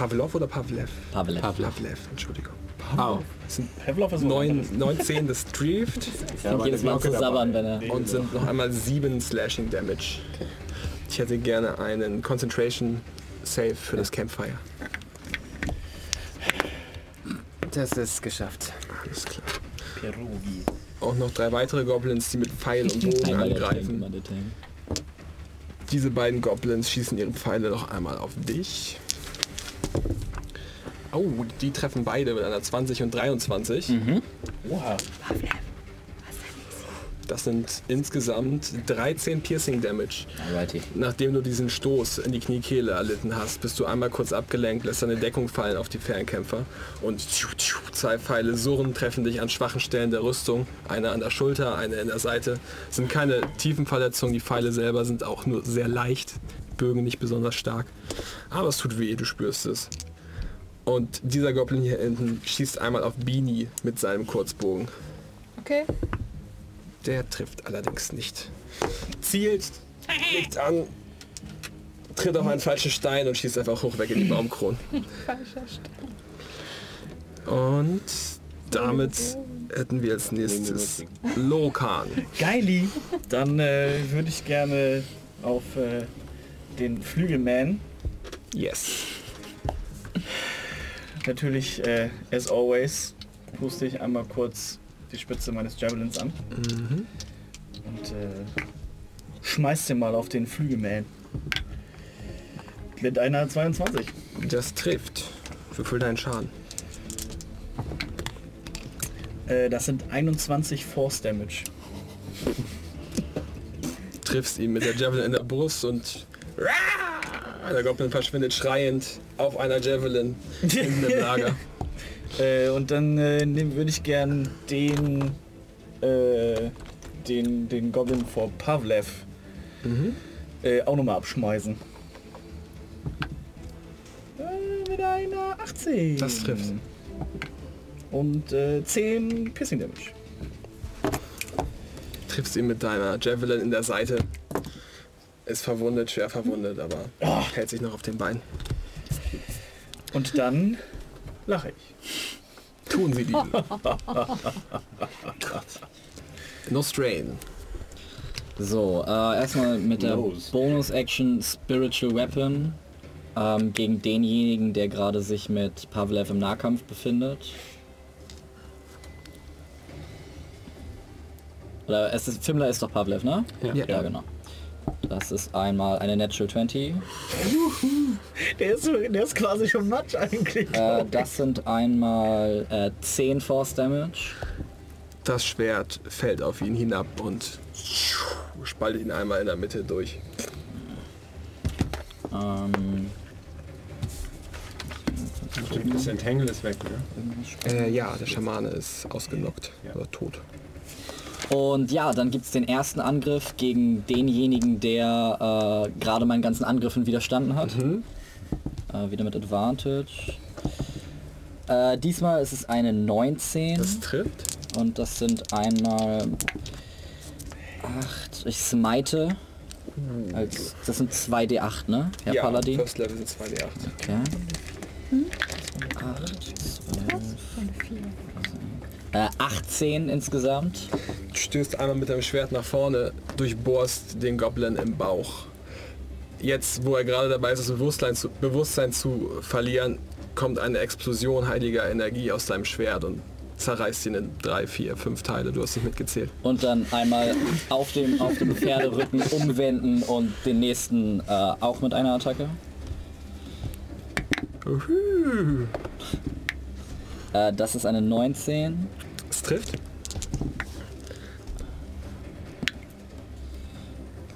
Pavlov oder Pavlev? Pavelev. Pavlev, Entschuldigung. Au. Pavlov ist Neun, 19 des Drift Und jedes Mal zu sabbern, wenn er... und sind noch einmal 7 Slashing Damage. Ich hätte gerne einen Concentration Save für das Campfire. Das ist geschafft. Alles klar. Perugi. Auch noch drei weitere Goblins, die mit Pfeil und Bogen angreifen. Diese beiden Goblins schießen ihre Pfeile noch einmal auf dich. Oh, die treffen beide mit einer 20 und 23. Oha. Das sind insgesamt 13 Piercing Damage. Alrighty. Nachdem du diesen Stoß in die Kniekehle erlitten hast, bist du einmal kurz abgelenkt, lässt deine Deckung fallen auf die Fernkämpfer und tschu, tschu, zwei Pfeile surren, treffen dich an schwachen Stellen der Rüstung. Eine an der Schulter, eine in der Seite. Es sind keine tiefen Verletzungen, die Pfeile selber sind auch nur sehr leicht, Bögen nicht besonders stark. Aber es tut weh, du spürst es. Und dieser Goblin hier hinten schießt einmal auf Beanie mit seinem Kurzbogen. Okay. Der trifft allerdings nicht. Zielt, legt an, tritt auf einen falschen Stein und schießt einfach hoch weg in die Baumkronen. Falscher Stein. Und damit hätten wir als nächstes Lokan. Geili. Dann äh, würde ich gerne auf äh, den Flügelman Yes. natürlich, äh, as always, puste ich einmal kurz die Spitze meines Javelins an. Und äh, schmeiß den mal auf den Flügelman. Mit einer 22. Das trifft. Würfel deinen Schaden. Äh, das sind 21 Force Damage. Triffst ihn mit der Javelin in der Brust und der Goblin verschwindet schreiend auf einer Javelin in dem Lager. Äh, und dann äh, würde ich gern den, äh, den, den Goblin vor Pavlev äh, auch nochmal abschmeißen. Äh, mit einer 18. Das trifft. Und äh, 10 Piercing Damage. Triffst ihn mit deiner Javelin in der Seite. Ist verwundet, schwer verwundet, aber hält sich noch auf den Beinen. Und dann lache ich. Tun sie diesen. no strain. So, äh, erstmal mit der. Bonus-Action Spiritual Weapon ähm, gegen denjenigen, der gerade sich mit Pavlev im Nahkampf befindet. Oder es ist, Fimmler ist doch Pavlev, ne? Ja. Ja, genau. Das ist einmal eine Natural 20. Der ist, der ist quasi schon Matsch eigentlich. Äh, das sind einmal äh, 10 Force Damage. Das Schwert fällt auf ihn hinab und spaltet ihn einmal in der Mitte durch. Ähm, Das Entangle ist weg, ne? Äh, ja, der Schamane ist ausgenockt oder tot. Und ja, dann gibt es den ersten Angriff gegen denjenigen, der äh, gerade meinen ganzen Angriffen widerstanden hat. Äh, wieder mit Advantage. Äh, diesmal ist es eine 19 Das trifft. und das sind einmal 8. Ich smite. Als, das sind 2d8, ne? Herr ja, Paladin. First Level sind 2d8. Okay. 8, 12. Äh, 18 insgesamt. Du stößt einmal mit deinem Schwert nach vorne, durchbohrst den Goblin im Bauch. Jetzt, wo er gerade dabei ist, das Bewusstsein zu, Bewusstsein zu verlieren, kommt eine Explosion heiliger Energie aus deinem Schwert und zerreißt ihn in drei, vier, fünf Teile. Du hast nicht mitgezählt. Und dann einmal auf dem, auf dem Pferderücken umwenden und den nächsten äh, auch mit einer Attacke. Äh, das ist eine 19. Trifft.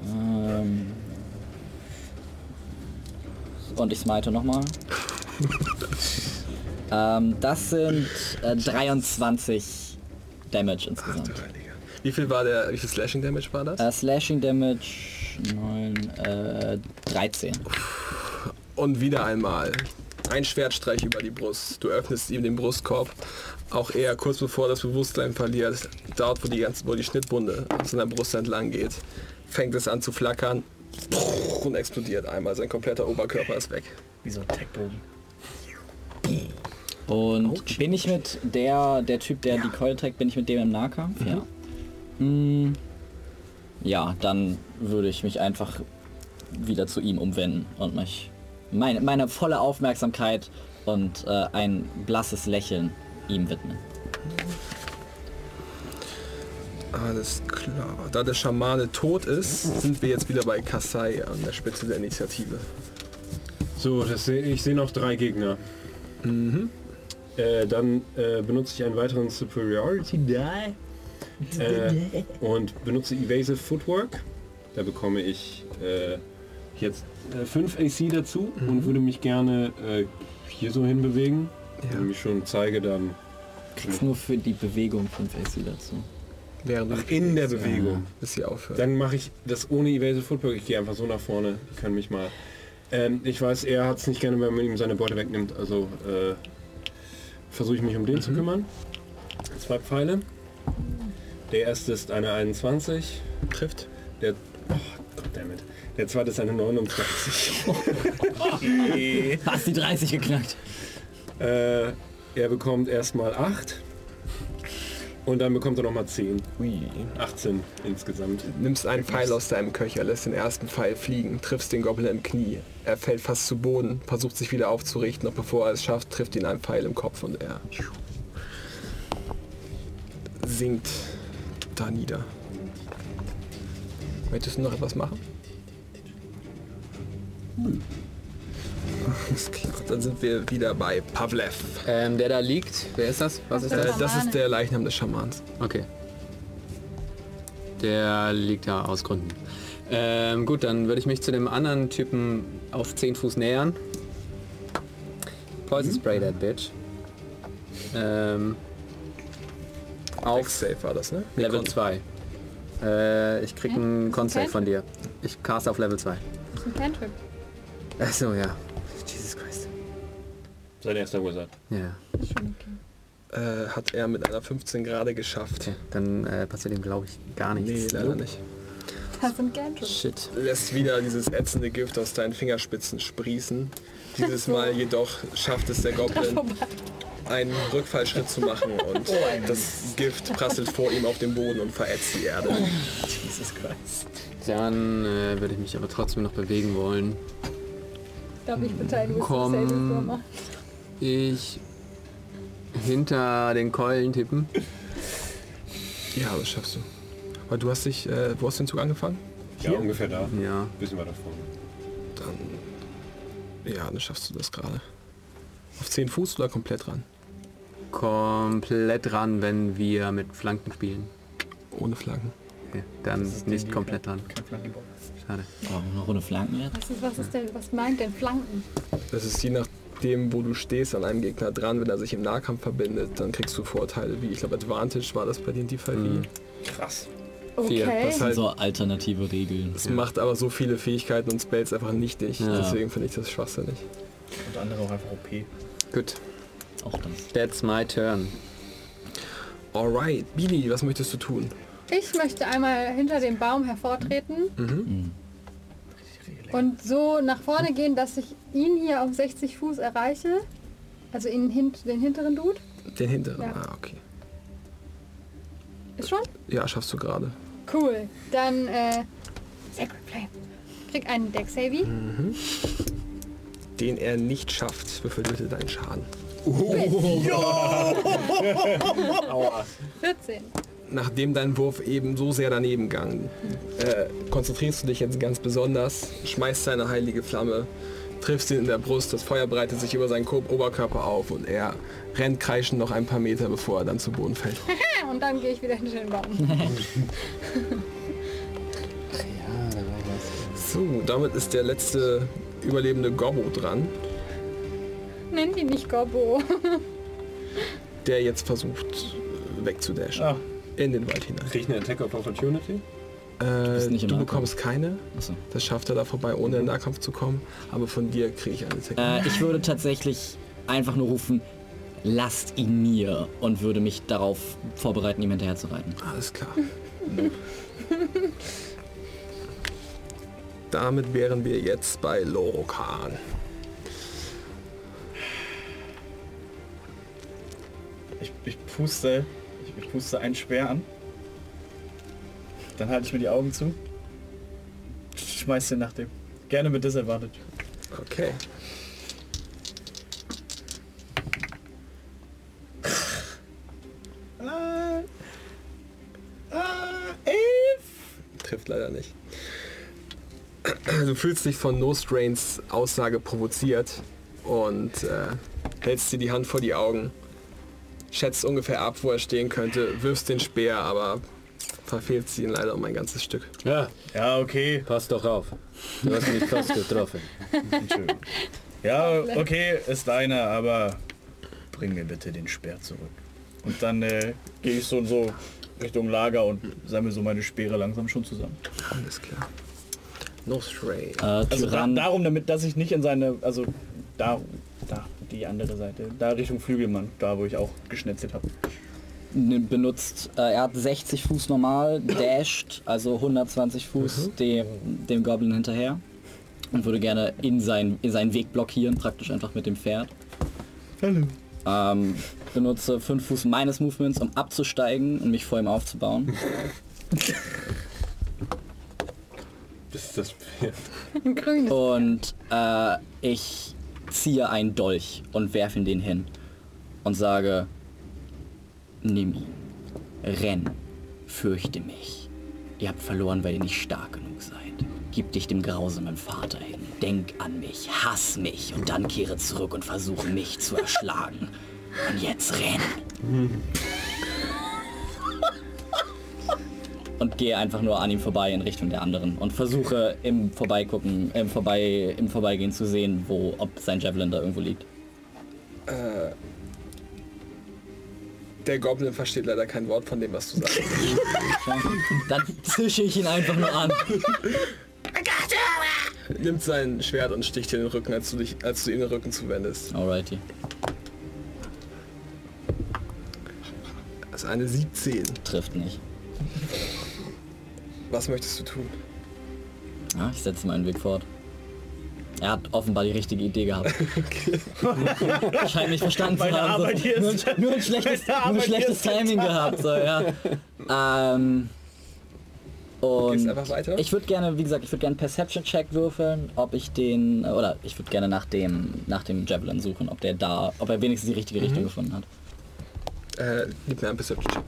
Ähm, und ich smite nochmal. Ähm, das sind äh, 23 Damage insgesamt. Wie viel war der, wie viel Slashing Damage war das? Äh, Slashing Damage 9, äh, 13. Und wieder einmal ein Schwertstreich über die Brust. Du öffnest ihm den Brustkorb. Auch er kurz bevor das Bewusstsein verliert, dort wo die ganze, wo die Schnittwunde auf seiner Brust entlang geht, fängt es an zu flackern und explodiert einmal. Sein kompletter Oberkörper ist weg. Wie so ein Techbogen. Und bin ich mit der, der Typ, der die Keule trägt, bin ich mit dem im Nahkampf? Ja. Mm, ja, dann würde ich mich einfach wieder zu ihm umwenden und mich meine, meine volle Aufmerksamkeit und äh, ein blasses Lächeln ihm widmen. Alles klar. Da der Schamane tot ist, sind wir jetzt wieder bei Kasai an der Spitze der Initiative. So, das seh, ich sehe noch drei Gegner. Äh, dann äh, benutze ich einen weiteren Superiority Die äh, und benutze Evasive Footwork. Da bekomme ich äh, jetzt 5 AC dazu und würde mich gerne äh, hier so hinbewegen. Ja. Wenn ich schon zeige, dann Kriegst nur für die Bewegung 5 AC dazu. Während Ach, in der Bewegung. bis sie aufhört. Dann mache ich das ohne Evasive Footwork. Ich gehe einfach so nach vorne. Die können mich mal. Ähm, ich weiß, er hat es nicht gerne, wenn man ihm seine Beute wegnimmt. Also äh, versuche ich mich um den zu kümmern. Zwei Pfeile. Der erste ist eine 21. trifft. Der. Oh, goddammit. Der zweite ist eine 29. Hast die 30 geknackt. äh, er bekommt erstmal 8. Und dann bekommt er nochmal 10. Ui. 18 insgesamt. Nimmst einen Pfeil aus deinem Köcher, lässt den ersten Pfeil fliegen, triffst den Goblin im Knie. Er fällt fast zu Boden, versucht sich wieder aufzurichten, doch bevor er es schafft, trifft ihn ein Pfeil im Kopf und er sinkt da nieder. Möchtest du noch etwas machen? Alles klar, dann sind wir wieder bei Pavlev. Ähm, der da liegt, wer ist das? Was ist Äh, das? das ist der Leichnam des Schamans. Okay. Der liegt da aus Gründen. Ähm, gut, dann würde ich mich zu dem anderen Typen auf 10 Fuß nähern. Poison Spray that bitch. Ähm, auf Safe war das, ne? Level Con- 2. Äh, ich krieg Hä? einen Con-Save ein von dir. Ich cast auf Level 2. Das ist ein Cantrip. Achso, ja. Jesus Christ. Sein erster Wizard. Ja, Schon okay. Äh, hat er mit einer 15 gerade geschafft. okay. Dann äh, passiert ihm, glaube ich, gar nichts. Nee, leider nicht. Shit. lässt wieder dieses ätzende Gift aus deinen Fingerspitzen sprießen. Dieses Mal jedoch schafft es der Goblin, einen Rückfallschritt zu machen und das Gift prasselt vor ihm auf den Boden und verätzt die Erde. Jesus Christ. Dann äh, würde ich mich aber trotzdem noch bewegen wollen. Darf ich bitte ein. Wisdom machen? Ich hinter den Keulen tippen. Ja, das schaffst du. Weil du hast dich, äh, wo hast du den Zug angefangen? Ja, ungefähr da. Ja. Bisschen weiter vorne. Dann, ja, dann schaffst du das gerade. Auf 10 Fuß oder komplett ran? Komplett ran, wenn wir mit Flanken spielen. Ohne Flanken. Okay. Dann nicht komplett dran. Kein Flankenbau. Schade. Oh, eine Runde Flanken jetzt? Was, ist, was, ist denn, was meint denn Flanken? Das ist je nachdem, wo du stehst, an einem Gegner dran. Wenn er sich im Nahkampf verbindet, dann kriegst du Vorteile, wie ich glaube Advantage war das bei dir in die Fall. Mhm. Krass. Okay. Das halt, So alternative Regeln. es macht aber so viele Fähigkeiten und Spells einfach nichtig. Ja. Deswegen finde ich das schwachsinnig. Und andere auch einfach OP. Gut. Auch das. That's my turn. Alright, Billy, was möchtest du tun? Ich möchte einmal hinter dem Baum hervortreten Mhm. und so nach vorne gehen, dass ich ihn hier auf 60 Fuß erreiche. Also ihn hint, den hinteren Dude. Den hinteren. Ja. Ah, okay. Ist schon? Ja, schaffst du gerade. Cool. Dann äh, Sacred Flame. Krieg einen Deck Savy. Den er nicht schafft, würfel bitte deinen Schaden. 14. Nachdem dein Wurf eben so sehr daneben ging, äh, konzentrierst du dich jetzt ganz besonders, schmeißt deine heilige Flamme, triffst ihn in der Brust, das Feuer breitet sich über seinen Oberkörper auf und er rennt kreischend noch ein paar Meter, bevor er dann zu Boden fällt. Und dann gehe ich wieder hinter den Baum. So, damit ist der letzte überlebende Gobbo dran. Nenne ihn nicht Gobbo. der jetzt versucht wegzudashen. Ah. In den Wald hinein. Krieg ich eine Attack of Opportunity? Äh, du bekommst keine. Achso. Das schafft er da vorbei, ohne in den Nahkampf zu kommen. Aber von dir kriege ich eine Attack. Äh, ich würde tatsächlich einfach nur rufen, lasst ihn mir und würde mich darauf vorbereiten, ihm hinterher zu reiten. Alles klar. Damit wären wir jetzt bei Lorokan. Ich, ich puste, ich, ich puste einen Speer an. Dann halte ich mir die Augen zu. Schmeiß den nach dem. Gerne mit Disadvantage. Okay. Ah, ah, elf. Trifft leider nicht. Du fühlst dich von No Strains Aussage provoziert und äh, hältst dir die Hand vor die Augen, schätzt ungefähr ab, wo er stehen könnte, wirfst den Speer, aber verfehlst ihn leider um ein ganzes Stück. Ja, Ja, okay. Pass doch auf. Du hast mich fast getroffen. Entschuldigung. Ja, okay, ist deiner, aber bring mir bitte den Speer zurück. Und dann äh, gehe ich so und so Richtung Lager und sammle so meine Speere langsam schon zusammen. Alles klar. No Strain. Äh, Also da, darum, damit, dass ich nicht in seine, also da, da, die andere Seite, da Richtung Flügelmann, da wo ich auch geschnetzelt habe. ne- benutzt, äh, er hat 60 Fuß normal, dasht, also 120 Fuß dem, dem Goblin hinterher und würde gerne in, sein, in seinen Weg blockieren, praktisch einfach mit dem Pferd. Hallo. Ähm, benutze 5 Fuß meines Movements, um abzusteigen und mich vor ihm aufzubauen. das ist das. Ein grünes. Und äh, ich ziehe einen Dolch und werfe ihn den hin und sage, nimm ihn, renn, fürchte mich. Ihr habt verloren, weil ihr nicht stark genug seid. Gib dich dem grausamen Vater hin, denk an mich, hass mich und dann kehre zurück und versuche mich zu erschlagen. Und jetzt renn. und gehe einfach nur an ihm vorbei in Richtung der anderen und versuche im Vorbeigucken, im, Vorbei, im Vorbeigehen zu sehen, wo, ob sein Javelin da irgendwo liegt. Der Goblin versteht leider kein Wort von dem, was du sagst. Dann zische ich ihn einfach nur an. Nimmt sein Schwert und sticht dir in den Rücken, als du, dich, als du ihm den Rücken zuwendest. Alrighty. Das ist eine 17. Trifft nicht. Was möchtest du tun? Ja, ich setze meinen Weg fort. Er hat offenbar die richtige Idee gehabt. Scheint mich verstanden zu haben. Arbeit hier nur, ist- nur ein schlechtes, nur ein schlechtes Timing gehabt. So, ja. ähm, und Gehst einfach weiter? Ich würde gerne, wie gesagt, ich würde gerne einen Perception-Check würfeln, ob ich den, oder ich würde gerne nach dem, nach dem Javelin suchen, ob der da, ob er wenigstens die richtige Mhm. Richtung gefunden hat. Äh, gib mir einen Perception-Check.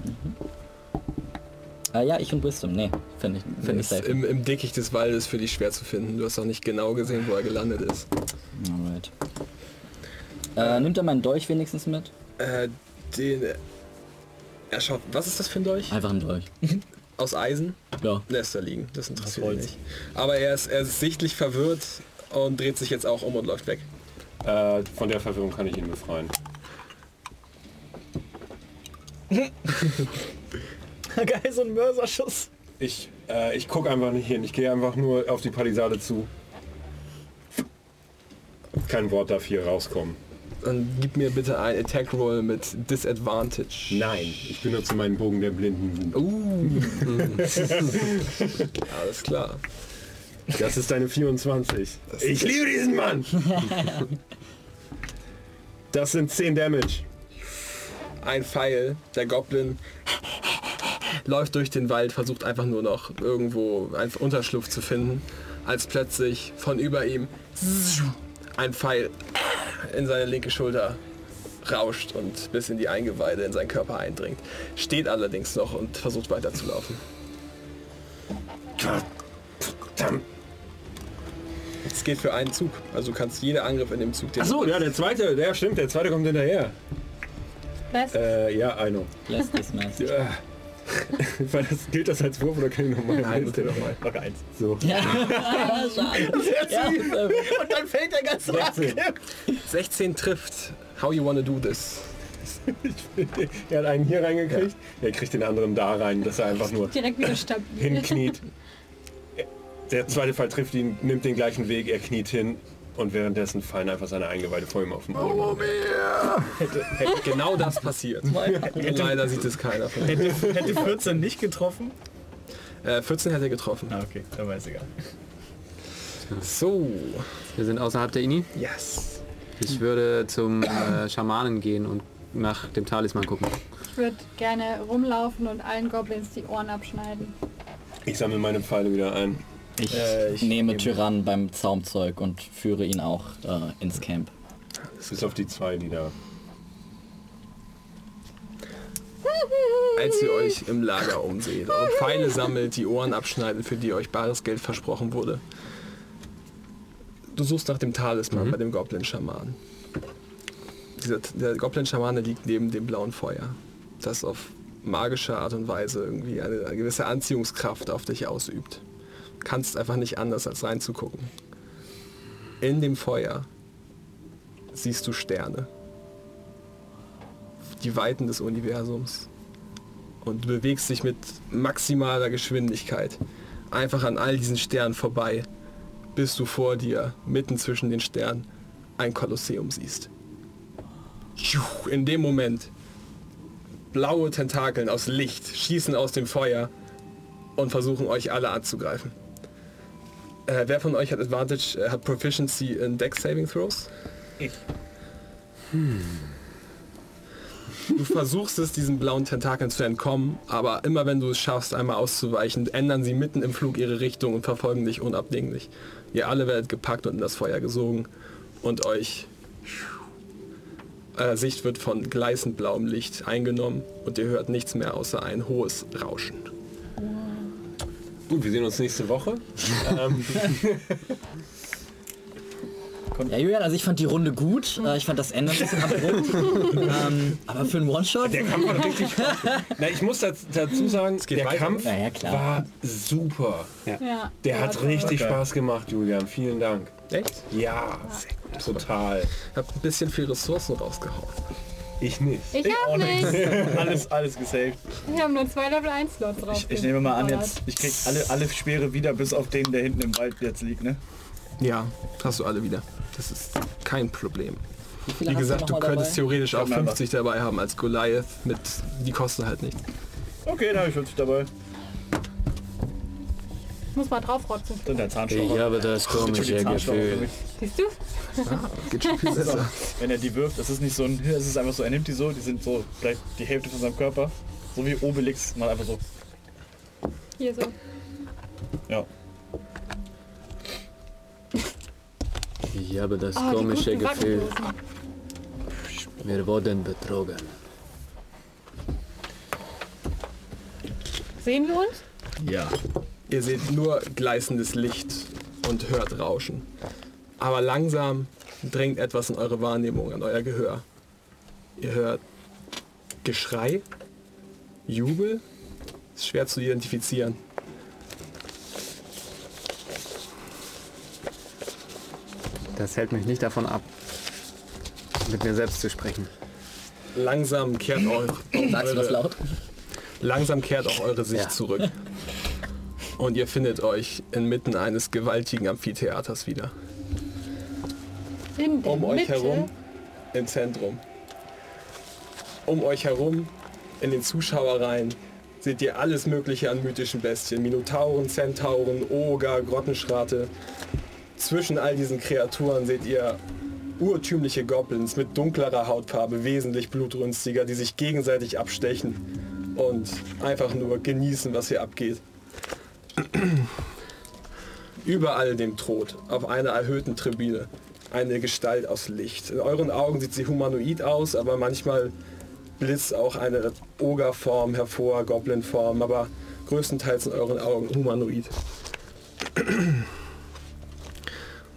Äh, ja, ich und Wisdom, nee, finde ich, finde ich safe. im, Im Dickicht des Waldes für dich schwer zu finden. Du hast auch nicht genau gesehen, wo er gelandet ist. Alright. Äh, nimmt er meinen Dolch wenigstens mit? Äh, den... Er schaut... Was ist das für ein Dolch? Einfach ein Dolch. Aus Eisen? Ja. Lässt er liegen. Das interessiert ihn nicht. Aber er ist, er ist sichtlich verwirrt und dreht sich jetzt auch um und läuft weg. Äh, von der Verwirrung kann ich ihn befreien. Geil, so ein Mörserschuss. Ich, äh, ich gucke einfach nicht hin. Ich gehe einfach nur auf die Palisade zu. Kein Wort darf hier rauskommen. Dann gib mir bitte ein Attack Roll mit Disadvantage. Nein, ich benutze meinen Bogen der blinden. Uh. Alles klar. Das ist eine 24. Ich liebe diesen Mann! Das sind 10 Damage. Ein Pfeil, der Goblin läuft durch den Wald, versucht einfach nur noch irgendwo einen Unterschlupf zu finden, als plötzlich von über ihm ein Pfeil in seine linke Schulter rauscht und bis in die Eingeweide in seinen Körper eindringt. Steht allerdings noch und versucht weiterzulaufen. Verdammt. Es geht für einen Zug, also du kannst jeder Angriff in dem Zug den Achso, ja, der zweite, der stimmt, der zweite kommt hinterher. Was? Äh, ja, I know. Lässt das Mess. Ja. Weil das, gilt das als Wurf oder kann ich nochmal? Nein, bitte nochmal. Mach eins. So. Ja, schade. Ja, Und dann fällt der ganze 16. 16 trifft. How you wanna do this? er hat einen hier reingekriegt. Er kriegt den anderen da rein, dass er einfach nur Direkt wieder stabil. hinkniet. Der zweite Fall trifft ihn, nimmt den gleichen Weg, er kniet hin und währenddessen fallen einfach seine Eingeweide vor ihm auf den Boden. Hätte, hätte genau das passiert. Leider sieht es keiner von. Hätte, hätte 14 nicht getroffen? Äh, 14 hätte er getroffen. Ah, okay, dann weiß egal. So, Wir sind außerhalb der Ini. yes. Ich würde zum äh, Schamanen gehen und nach dem Talisman gucken. Ich würde gerne rumlaufen und allen Goblins die Ohren abschneiden. Ich sammle meine Pfeile wieder ein. Ich, Äh, ich nehme Tyrann beim Zaumzeug und führe ihn auch äh, ins Camp. Bis auf die zwei, die da. Als ihr euch im Lager umseht, eure Pfeile sammelt, die Ohren abschneidet, für die euch bares Geld versprochen wurde. Du suchst nach dem Talisman bei dem Goblin-Schaman. Der Goblin-Schamane liegt neben dem blauen Feuer, das auf magische Art und Weise irgendwie eine, eine gewisse Anziehungskraft auf dich ausübt. Kannst einfach nicht anders als reinzugucken. In dem Feuer siehst du Sterne. Die Weiten des Universums und du bewegst dich mit maximaler Geschwindigkeit einfach an all diesen Sternen vorbei, bis du vor dir, mitten zwischen den Sternen, ein Kolosseum siehst. In dem Moment, blaue Tentakeln aus Licht schießen aus dem Feuer und versuchen euch alle anzugreifen. Äh, wer von euch hat Advantage, äh, hat Proficiency in Dex Saving Throws? Ich. Du versuchst es, diesen blauen Tentakeln zu entkommen, aber immer wenn du es schaffst, einmal auszuweichen, ändern sie mitten im Flug ihre Richtung und verfolgen dich unabdinglich. Ihr alle werdet gepackt und in das Feuer gesogen und euch äh, Sicht wird von gleißend blauem Licht eingenommen und ihr hört nichts mehr außer ein hohes Rauschen. Gut, wir sehen uns nächste Woche. ähm, Ja, Julian, also ich fand die Runde gut. Äh, ich fand das Ende ein bisschen abrupt. ähm, aber für einen One-Shot? der Kampf hat richtig Spaß. Na, ich muss daz- dazu sagen, geht der weiter. Kampf Ja, war super. Ja. Der Ja, hat toll. richtig Okay. Spaß gemacht, Julian. Vielen Dank. Echt? Ja, total. Ich hab ein bisschen viel Ressourcen rausgehauen. Ich nicht. Ich hab nicht. alles, alles gesaved. Wir haben nur zwei Level 1 Slots drauf. Ich, ich nehme mal an, jetzt, ich krieg alle, alle Speere wieder, bis auf den, der hinten im Wald jetzt liegt, ne? Ja, hast du alle wieder. Das ist kein Problem. Wie hast gesagt, du mal könntest dabei? theoretisch auch Sag mir 50 dabei haben als Goliath mit, die kosten halt nicht. Okay, dann habe ich 50 dabei. Ich muss mal draufrotzen. Dann der Zahnstocher. habe das für mich. Siehst du? Geht schon viel besser. Wenn er die wirft, das ist nicht so ein, es ist einfach so, er nimmt die so, die sind so vielleicht die Hälfte von seinem Körper. So wie Obelix, mal einfach so. Hier so. Ja. Ich habe das Oh, komische Gefühl, wir wurden betrogen. Sehen wir uns? Ja. Ihr seht nur gleißendes Licht und hört Rauschen. Aber langsam drängt etwas in eure Wahrnehmung, an euer Gehör. Ihr hört Geschrei, Jubel, ist schwer zu identifizieren. Das hält mich nicht davon ab, mit mir selbst zu sprechen. Langsam kehrt eure, Sagst du das eure, laut? langsam kehrt auch eure Sicht Ja. zurück. Und ihr findet euch inmitten eines gewaltigen Amphitheaters wieder. Um euch Mitte. herum im Zentrum. Um euch herum in den Zuschauerreihen seht ihr alles mögliche an mythischen Bestien. Minotauren, Zentauren, Oger, Grottenschrate. Zwischen all diesen Kreaturen seht ihr urtümliche Goblins mit dunklerer Hautfarbe, wesentlich blutrünstiger, die sich gegenseitig abstechen und einfach nur genießen, was hier abgeht. Überall dem Tod, auf einer erhöhten Tribüne, eine Gestalt aus Licht. In euren Augen sieht sie humanoid aus, aber manchmal blitzt auch eine Ogerform hervor, Goblinform, aber größtenteils in euren Augen humanoid.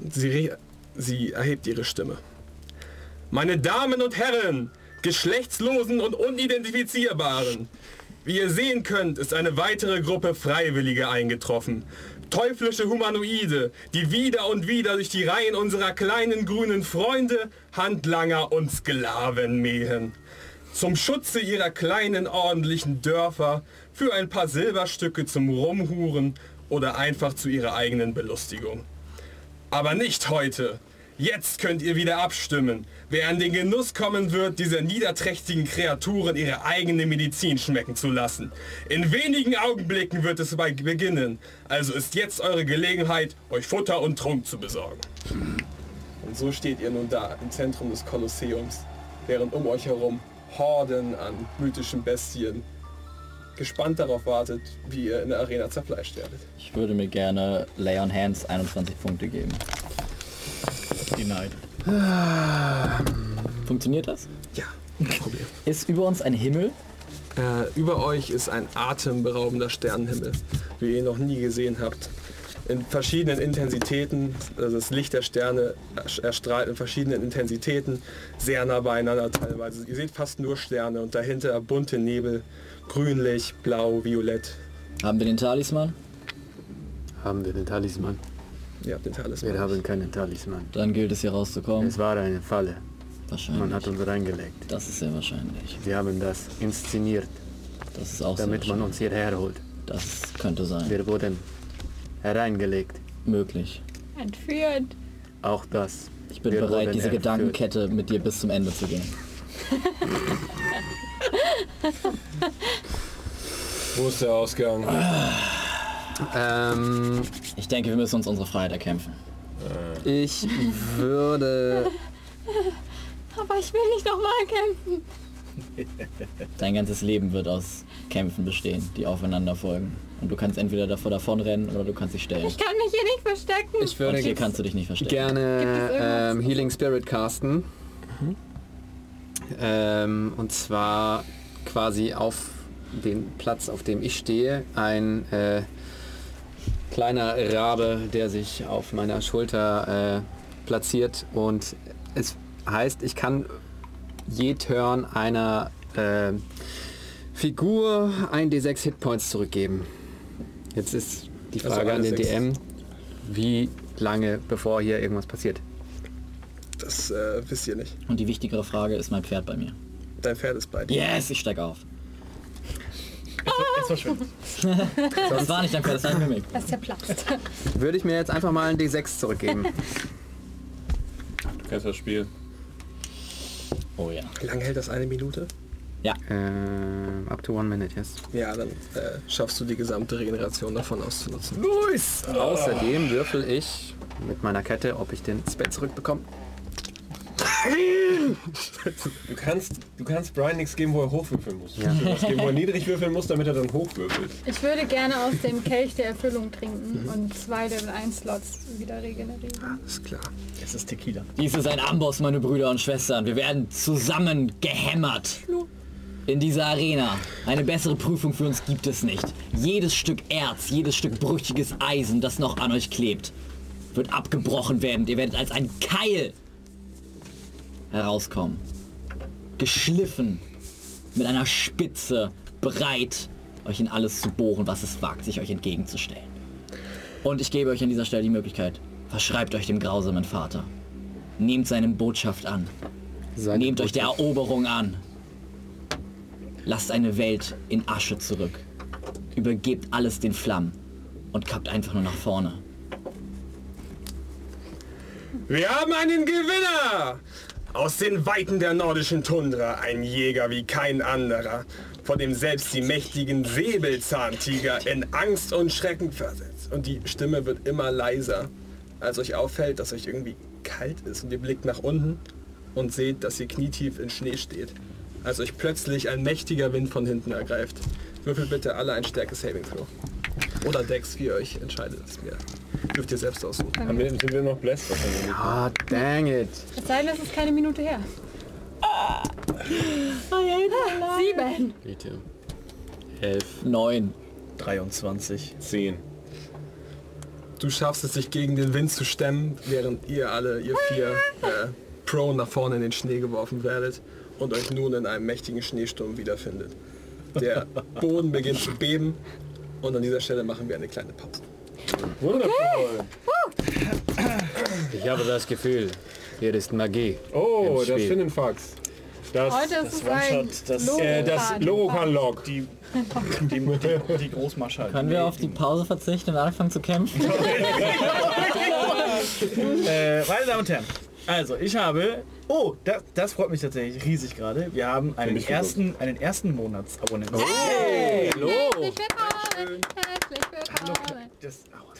Sie, sie erhebt ihre Stimme. Meine Damen und Herren, Geschlechtslosen und Unidentifizierbaren, Wie ihr sehen könnt, ist eine weitere Gruppe Freiwillige eingetroffen. Teuflische Humanoide, die wieder und wieder durch die Reihen unserer kleinen grünen Freunde, Handlanger und Sklaven mähen. Zum Schutze ihrer kleinen ordentlichen Dörfer, für ein paar Silberstücke zum Rumhuren oder einfach zu ihrer eigenen Belustigung. Aber nicht heute. Jetzt könnt ihr wieder abstimmen, wer an den Genuss kommen wird, dieser niederträchtigen Kreaturen ihre eigene Medizin schmecken zu lassen. In wenigen Augenblicken wird es bei beginnen. Also ist jetzt eure Gelegenheit, euch Futter und Trunk zu besorgen. Und so steht ihr nun da im Zentrum des Kolosseums, während um euch herum Horden an mythischen Bestien gespannt darauf wartet, wie ihr in der Arena zerfleischt werdet. Ich würde mir gerne Lay on Hands 21 Punkte geben. Denied. Funktioniert das? Ja, kein Problem. Ist über uns ein Himmel? Äh, über euch ist ein atemberaubender Sternenhimmel, wie ihr ihn noch nie gesehen habt. In verschiedenen Intensitäten, also das Licht der Sterne erstrahlt in verschiedenen Intensitäten, sehr nah beieinander teilweise. Ihr seht fast nur Sterne und dahinter bunte Nebel, grünlich, blau, violett. Haben wir den Talisman? Haben wir den Talisman? Ihr habt den Talisman. Wir haben keinen Talisman. Dann gilt es hier rauszukommen. Es war eine Falle. Wahrscheinlich. Man hat uns reingelegt. Das ist sehr wahrscheinlich. Sie haben das inszeniert, Das ist auch damit man uns hierher holt. Das könnte sein. Wir wurden hereingelegt. Möglich. Entführt. Auch das. Ich bin Wir bereit, diese entführt. Gedankenkette mit dir bis zum Ende zu gehen. Wo ist der Ausgang? Ähm, Ich denke, wir müssen uns unsere Freiheit erkämpfen. ich würde... Aber ich will nicht nochmal kämpfen. Dein ganzes Leben wird aus Kämpfen bestehen, die aufeinander folgen. Und du kannst entweder davor davonrennen oder du kannst dich stellen. Ich kann mich hier nicht verstecken. Ich Und würde hier kannst du dich nicht verstecken. gerne Gibt es irgendwas? ähm, Healing Spirit casten. Ähm, und zwar quasi auf den Platz, auf dem ich stehe, ein äh, kleiner Rabe, der sich auf meiner Schulter äh, platziert und es heißt, ich kann je Turn einer äh, Figur 1d6 Hitpoints zurückgeben. Jetzt ist die Also Frage an alle den sechs. DM, wie lange bevor hier irgendwas passiert. Das äh, wisst ihr nicht. Und die wichtigere Frage ist mein Pferd bei mir. Dein Pferd ist bei dir. Yes, ich steig auf. Jetzt verschwindet. Das war nicht dein Pferd, das war ein Mimik. Das zerplatzt. Würde ich mir jetzt einfach mal ein D6 zurückgeben. Du kennst das Spiel. Oh ja. Wie lange hält das eine Minute? ähm, up to one minute, yes. Ja, dann äh, schaffst du die gesamte Regeneration davon auszunutzen. Außerdem würfel ich mit meiner Kette, ob ich den Spell zurückbekomme. Du kannst, du kannst Brian nichts geben, wo er hochwürfeln muss. Ja. was geben, wo er niedrig würfeln muss, damit er dann hochwürfelt. Ich würde gerne aus dem Kelch der Erfüllung trinken und zwei Level 1 Slots wieder regenerieren. Ist klar. Es ist Tequila. Dies ist ein Amboss, meine Brüder und Schwestern. Wir werden zusammen gehämmert. In dieser Arena. Eine bessere Prüfung für uns gibt es nicht. Jedes Stück Erz, jedes Stück brüchiges Eisen, das noch an euch klebt, wird abgebrochen werden. Ihr werdet als ein Keil herauskommen. Geschliffen. Mit einer Spitze. Bereit, euch in alles zu bohren, was es wagt, sich euch entgegenzustellen. Und ich gebe euch an dieser Stelle die Möglichkeit. Verschreibt euch dem grausamen Vater. Nehmt seine Botschaft an. Seine Nehmt euch der. Eroberung an. Lasst eine Welt in Asche zurück. Übergebt alles den Flammen und kappt einfach nur nach vorne. Wir haben einen Gewinner! Aus den Weiten der nordischen Tundra, ein Jäger wie kein anderer, vor dem selbst die mächtigen Säbelzahntiger in Angst und Schrecken versetzt. Und die Stimme wird immer leiser, als euch auffällt, dass euch irgendwie kalt ist und ihr blickt nach unten und seht, dass ihr knietief in Schnee steht. Als euch plötzlich ein mächtiger Wind von hinten ergreift. Würfelt bitte alle ein Stärke Saving Throw. Oder Dex, wie ihr euch entscheidet. Das mir. Dürft ihr selbst aussuchen. Haben wir, sind wir noch blessed wahrscheinlich? Ah, dang it. Es sei denn, es ist keine Minute her. Sieben. Bitte. Elf. Neun. 23. 10. Du schaffst es, dich gegen den Wind zu stemmen, während ihr alle, ihr vier, äh, prone nach vorne in den Schnee geworfen werdet und euch nun in einem mächtigen Schneesturm wiederfindet. Der Boden beginnt zu beben. Und an dieser Stelle machen wir eine kleine Pause. Wundervoll. Ich habe das Gefühl, hier ist Magie. Oh, Im das Spiel. Finnenfax. Das, Heute ist es ein One-Shot, das, äh, das Lorokan-Log. Die, die, die, die Großmarschall. Können wir auf die Pause verzichten und anfangen zu kämpfen? Äh, meine Damen und Herren, also ich habe... Oh, das, das freut mich tatsächlich riesig gerade. Wir haben einen mich gut. ersten, einen ersten Monatsabonnenten. Hey, hallo! Herzlich willkommen. Herzlich willkommen. Das, au.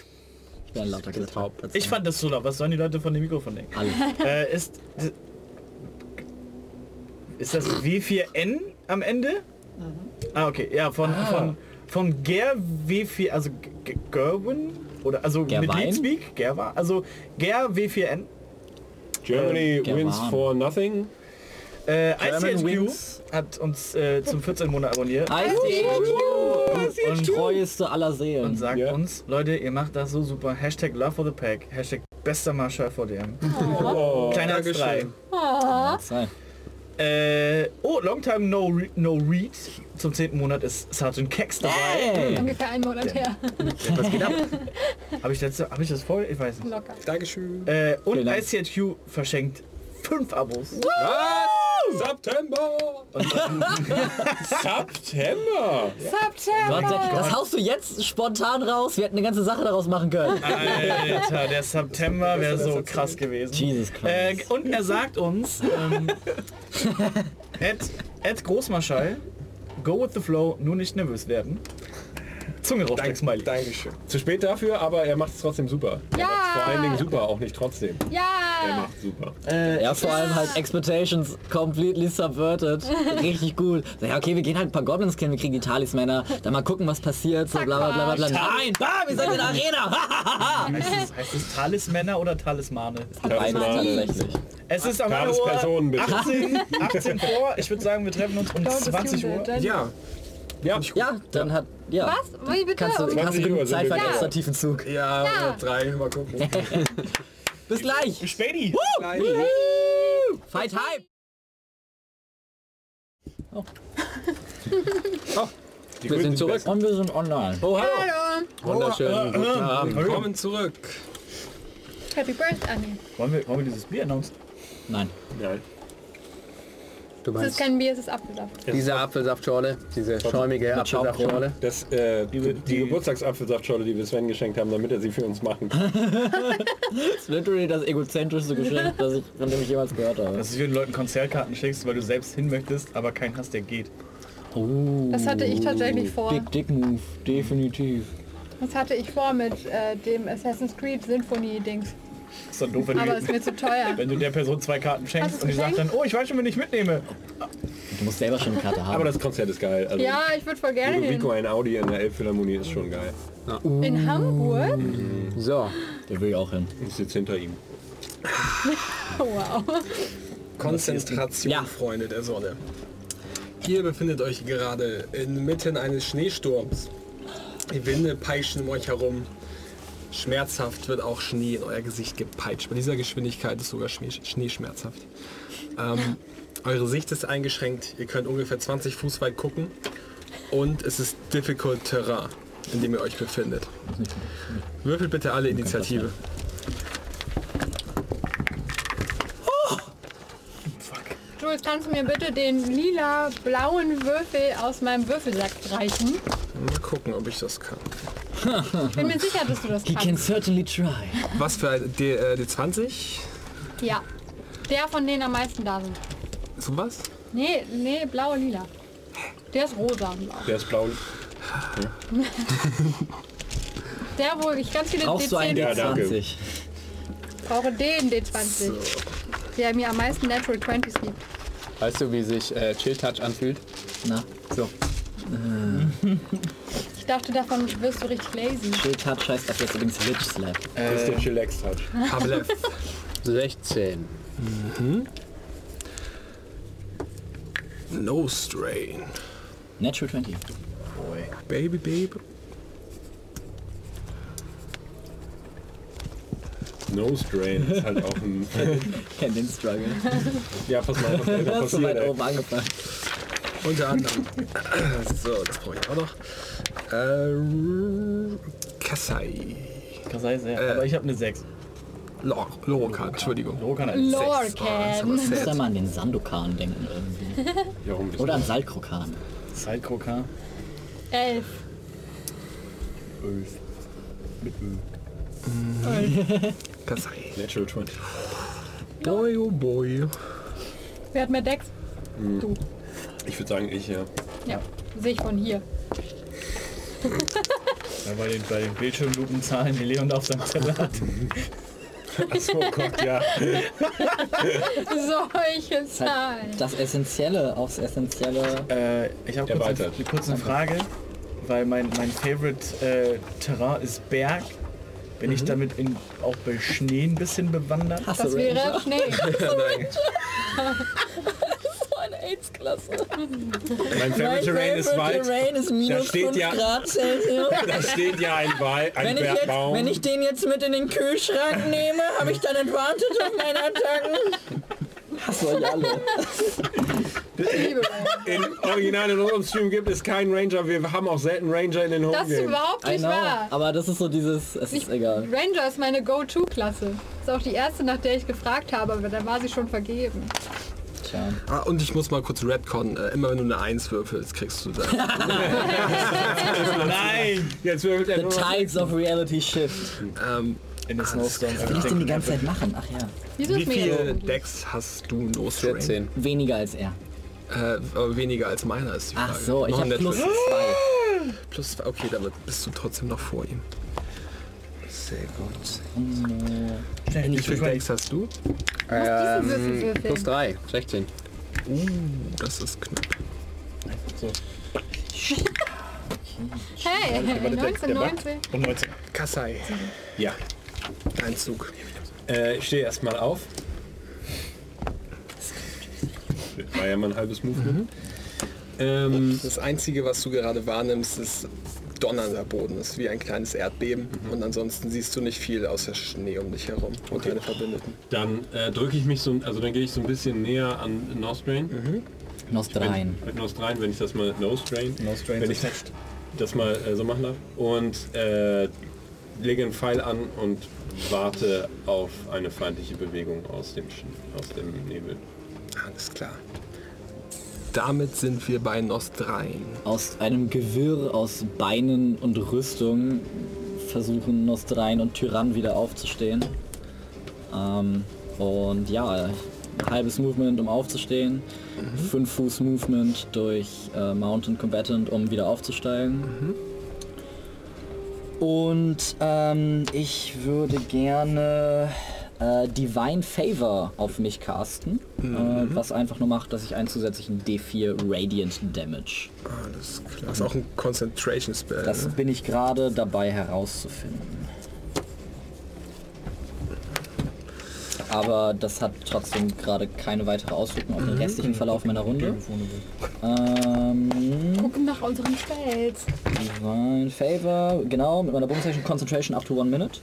Ich bin lauter gesagt. ich fand das so laut. Was sollen die Leute von dem Mikrofon denken? Alle. Äh, ist, ist das W4N am Ende? Ah, okay. Ja, von, von, von Ger W4, also G- Gerwin? Oder, also mit Gerwein? Leadspeak? Gerwa? Also Ger W4N. Germany Äh, wins German. for nothing. Äh, German ICHQ hat uns äh, zum 14. Monat abonniert Und treueste aller und Seelen. sagt Ja. uns, Leute, ihr macht das so super. Hashtag Love for the Pack. Hashtag bester Marschall vor DM. Oh, Kleiner als drei. Dankeschön. Äh, oh, Long Time No, Re no Read. Zum 10. Monat ist Sergeant Kex dabei. Hey. Ungefähr einen Monat her. Was geht ab? Habe ich, letzte- hab ich das voll? Ich weiß nicht. Locker. Dankeschön. Äh, und. ICHQ verschenkt fünf Abos. September! September! Gott, September. das haust du jetzt spontan raus. Wir hätten eine ganze Sache daraus machen können. Alter, der September wäre so krass gewesen. Jesus Äh, Christ. und er sagt uns, ähm, Ed, Ed Großmarschall, go with the flow, nur nicht nervös werden. Zunge drauf, Dank, Smiley. Dankeschön. Zu spät dafür, aber er macht es trotzdem super. Ja. Vor allen Dingen super, auch nicht trotzdem. Er Ja. macht super. Äh, Ja, vor allem halt Expectations completely subverted. Richtig gut. So, ja, okay, wir gehen halt ein paar Goblins kennen, wir kriegen die Talismänner, dann mal gucken, was passiert, so bla bla bla bla. bla. Nein, bam, wir sind in der Arena. heißt, es, heißt es Talismänner oder Talismane? Tatsächlich. Es ist am Uhr Personen, bitte? 18, 18 vor. Ich würde sagen, wir treffen uns um 20 Uhr. Ja, Ja, Ja, dann hat... Ja. Was? Wie bitte? Kannst du, hast du 20 Uhr genug Zeit für einen extra tiefen Zug. ja, oder drei, mal gucken. Bis gleich. Späti! Gleich. Fight Hype. die Wir sind zurück. Und wir sind online. Oh, hallo! Hallo. Wunderschönen guten Abend. Willkommen zurück. Happy Birthday, Anni. Wollen wir, wollen wir dieses Bier announcen? Nein. Nein. Du Das ist meinst kein Bier, es ist Apfelsaft. diese Apfelsaftschorle, diese schäumige. Apfelsaftschorle. Das, äh, die, die, die- Geburtstagsapfelsaftschorle, die wir Sven geschenkt haben, damit er sie für uns machen kann. Das ist literally das egozentrischste Geschenk, das ich, von dem ich jemals gehört habe. Dass du den Leuten Konzertkarten schickst, weil du selbst hin möchtest, aber keinen hast, der geht. Oh, Das hatte ich tatsächlich vor. Big Dick Move, definitiv. Das hatte ich vor mit äh, dem Assassin's Creed Symphony Ist dann doof, wenn Aber du, ist mir zu teuer. wenn du der Person zwei Karten schenkst und die sagt dann, oh, ich weiß schon, wenn ich mitnehme. Du musst selber schon eine Karte haben. Aber das Konzert ist geil. Also, Ja, ich würde voll gerne hin. ein Audi in der Elbphilharmonie ist schon geil. In Hamburg? So, Der will ich auch hin. Ich sitze hinter ihm. Wow. Konzentration, Ja. Freunde der Sonne. Ihr befindet euch gerade inmitten eines Schneesturms. Die Winde peitschen um euch herum. Schmerzhaft wird auch Schnee in euer Gesicht gepeitscht. Bei dieser Geschwindigkeit ist sogar Schnee, Schnee schmerzhaft. Ähm, eure Sicht ist eingeschränkt. Ihr könnt ungefähr 20 Fuß weit gucken. Und es ist difficult Terrain, in dem ihr euch befindet. Würfelt bitte alle Initiative. Jules, kannst du mir bitte den lila-blauen Würfel aus meinem Würfelsack reichen? Mal gucken, ob ich das kann. Ich bin mir sicher, dass du das He can kannst. certainly try. Was für ein D, äh, D20? Ja. Der von denen am meisten da sind. So was? Nee, nee, blau-lila. Der ist rosa. und blau. Der ist blau. Der, wo ich ganz viele Brauchst du einen D10 Ja, danke. D20? brauche, den D20. Der mir am meisten Natural 20s gibt. weißt du, wie sich äh, Chill Touch anfühlt? Na, So. Ich dachte, davon wirst du richtig lazy. Chill Touch heißt das jetzt übrigens Witch Slap. Das ist der Chillax Touch. Pavlev. 16. no Strain. Natural 20. Baby, baby. No Strain ist halt auch ein... Kennt den Struggle. ja, pass mal, was da Du hast so passiert. weit ey. oben angefangen. Unter anderem. So, das brauche ich auch noch. Äh, Kasai. Kasai ist ja, Äh. aber ich habe eine 6. Lor Lorokan, Entschuldigung. Rokan hat eine 6. Das ist Lorcan. aber Ich muss da mal an den Sandokan denken irgendwie. Ja, Oder du- an Salkrokan. Sidekrokan. Elf. 11. Mit Ö. Kasai. Natural 20. Boy, oh boy. Wer hat mehr Decks? Ich würde sagen, ich, ja. Ja, sehe ich von hier. Ja, bei den, bei den Bildschirmlupenzahlen, die Leon da auf seinem Zettel hat. Achso, Gott, ja. Solche Zahlen. Das Essentielle aufs Essentielle. Äh, ich habe kurz, eine- Erweitert. eine kurze Frage, weil mein, mein Favorite äh, Terrain ist Berg. Bin ich damit in, auch bei Schnee ein bisschen bewandert? Hast Das du wäre? Schnee. AIDS-Klasse. Mein Favorite Terrain ist Wald. Terrain ist minus steht 5 ja- Grad Celsius. Da steht ja ein Wald, ein Wenn ich, jetzt, Baum. wenn ich den jetzt mit in den Kühlschrank nehme, habe ich dann Advantage auf meine Attacken. Hast du euch alle. In Original in unserem Stream gibt es keinen Ranger. Wir haben auch selten Ranger in den Das ist überhaupt nicht wahr. aber das ist so dieses, es ist egal. Ranger ist meine Go-To-Klasse. Ist auch die erste, nach der ich gefragt habe, aber da war sie schon vergeben. Tja. Ah, und ich muss mal kurz Redcon. Äh, immer wenn du eine 1 würfelst, kriegst du da. Nein! Jetzt würfelt er The nur noch tides of reality shift. ähm, In der Snowstorm. Was will ich denn die ganze Zeit machen? Ach ja. Wieso wie ist mir viele jetzt Decks hast du No Strain? 14. Weniger als er. Äh, aber weniger als meiner ist die Frage. Ach so, ich Noch habe plus Natural. zwei. plus zwei. Okay, damit bist du trotzdem noch vor ihm. Sehr gut. Wie viele Decks hast du? Ähm, plus 3, 16. Uh, das ist knapp. So, Hey, warte, der- 19, der 19. Und 19. Kasai, Ja. dein Zug. Äh, ich stehe erstmal auf. War ja mal ein halbes Movement. Ähm, Das Einzige, was du gerade wahrnimmst, ist donnernder Boden. Ist wie ein kleines Erdbeben. Und ansonsten siehst du nicht viel außer Schnee um dich herum und deine Verbündeten. dann äh, drücke ich mich so, also dann gehe ich so ein bisschen näher an Nostrain. Nostrein. Mit Nostrain, wenn ich das mal Nostrain, Nostrain wenn ich attached. das mal äh, so machen darf. Und äh, lege einen Pfeil an und warte auf eine feindliche Bewegung aus dem, Sch- aus dem Nebel. Alles klar. Damit sind wir bei Nostrein. Aus einem Gewirr aus Beinen und Rüstung versuchen Nostrein und Tyrann wieder aufzustehen. Ähm, und ja, halbes Movement, um aufzustehen. Fünf Fuß Movement durch äh, Mountain Combatant, um wieder aufzusteigen. Und ähm, ich würde gerne äh, Divine Favor auf mich casten, äh, was einfach nur macht, dass ich einen zusätzlichen D4 Radiant Damage. Alles klar. Das ist auch ein Concentration Spell. Das ne? bin ich gerade dabei herauszufinden. Aber das hat trotzdem gerade keine weitere Auswirkung auf den restlichen Verlauf meiner Runde. Ähm, Gucken nach unseren Spells. Divine Favor, genau, mit meiner Bonus Action Concentration up to one minute.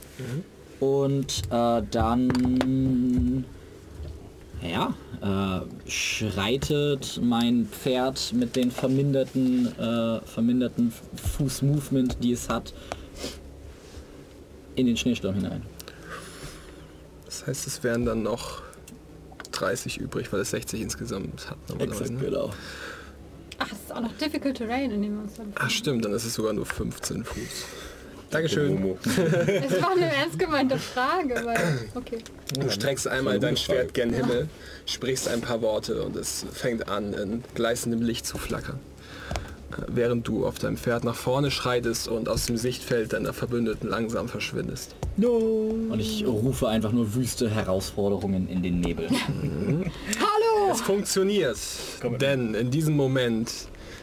Und äh, dann ja, äh, schreitet mein Pferd mit den verminderten, äh, verminderten Fußmovement, die es hat, in den Schneesturm hinein. Das heißt, es wären dann noch 30 übrig, weil es 60 insgesamt hat. normalerweise, ne? genau. Ach, es ist auch noch Difficult Terrain, in dem wir uns dann Ach stimmt, dann ist es sogar nur 15 Fuß. Dankeschön. Momo. Es war eine ernst gemeinte Frage, weil. Okay. Du streckst einmal dein Schwert gen Himmel, sprichst ein paar Worte und es fängt an, in gleißendem Licht zu flackern. Äh, Während du auf deinem Pferd nach vorne schreitest und aus dem Sichtfeld deiner Verbündeten langsam verschwindest. Und ich rufe einfach nur wüste Herausforderungen in den Nebel. Hallo! Es funktioniert, denn in diesem Moment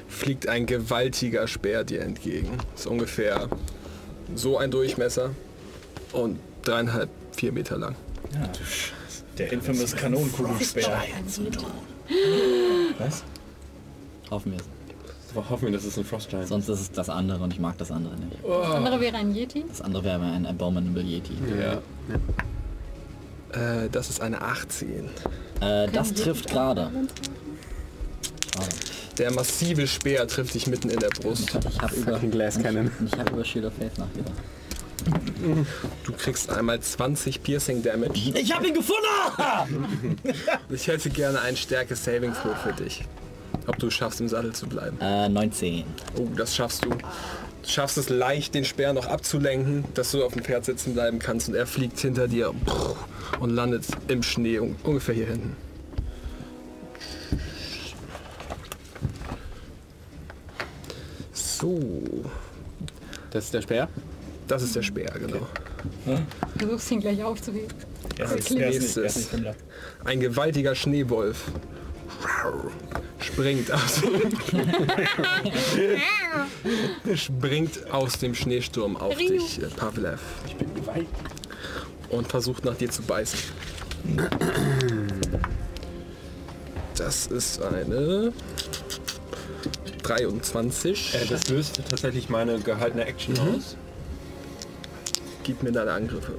fliegt ein gewaltiger Speer dir entgegen. Ist ungefähr so ein Durchmesser und dreieinhalb, vier Meter lang. Der infamous Kanonenkugelspeer. Was? Hoffen wir es. Hoffen wir, das ist ein Frost Giant. Sonst ist es das andere und ich mag das andere nicht. Das andere wäre ein Yeti. Das andere wäre ein Abominable Yeti. Ja. Äh, das ist eine 18. Äh, das trifft gerade. Der massive Speer trifft dich mitten in der Brust. Ich habe über, Glass Cannon. ich hab über Shield of Faith nachgedacht. Du kriegst einmal 20 Piercing Damage. Ich hab ihn gefunden! Ich hätte gerne einen Stärke Saving Throw für dich. Ob du es schaffst, im Sattel zu bleiben. Äh, 19. Oh, das schaffst du. Du schaffst es leicht, den Speer noch abzulenken, dass du auf dem Pferd sitzen bleiben kannst und er fliegt hinter dir und landet im Schnee un- ungefähr hier hinten. So, Das ist der Speer. das ist der Speer, genau. Versuchst ihn gleich aufzuheben. Er ist, er ist nicht, er ist Nächstes. Ein gewaltiger Schneewolf springt aus, springt aus dem Schneesturm auf dich, äh, Pavlev. Ich bin gewaltig. Und versucht nach dir zu beißen. Das ist eine 23. Äh, das löst tatsächlich meine gehaltene Action aus. Gib mir deine Angriffe.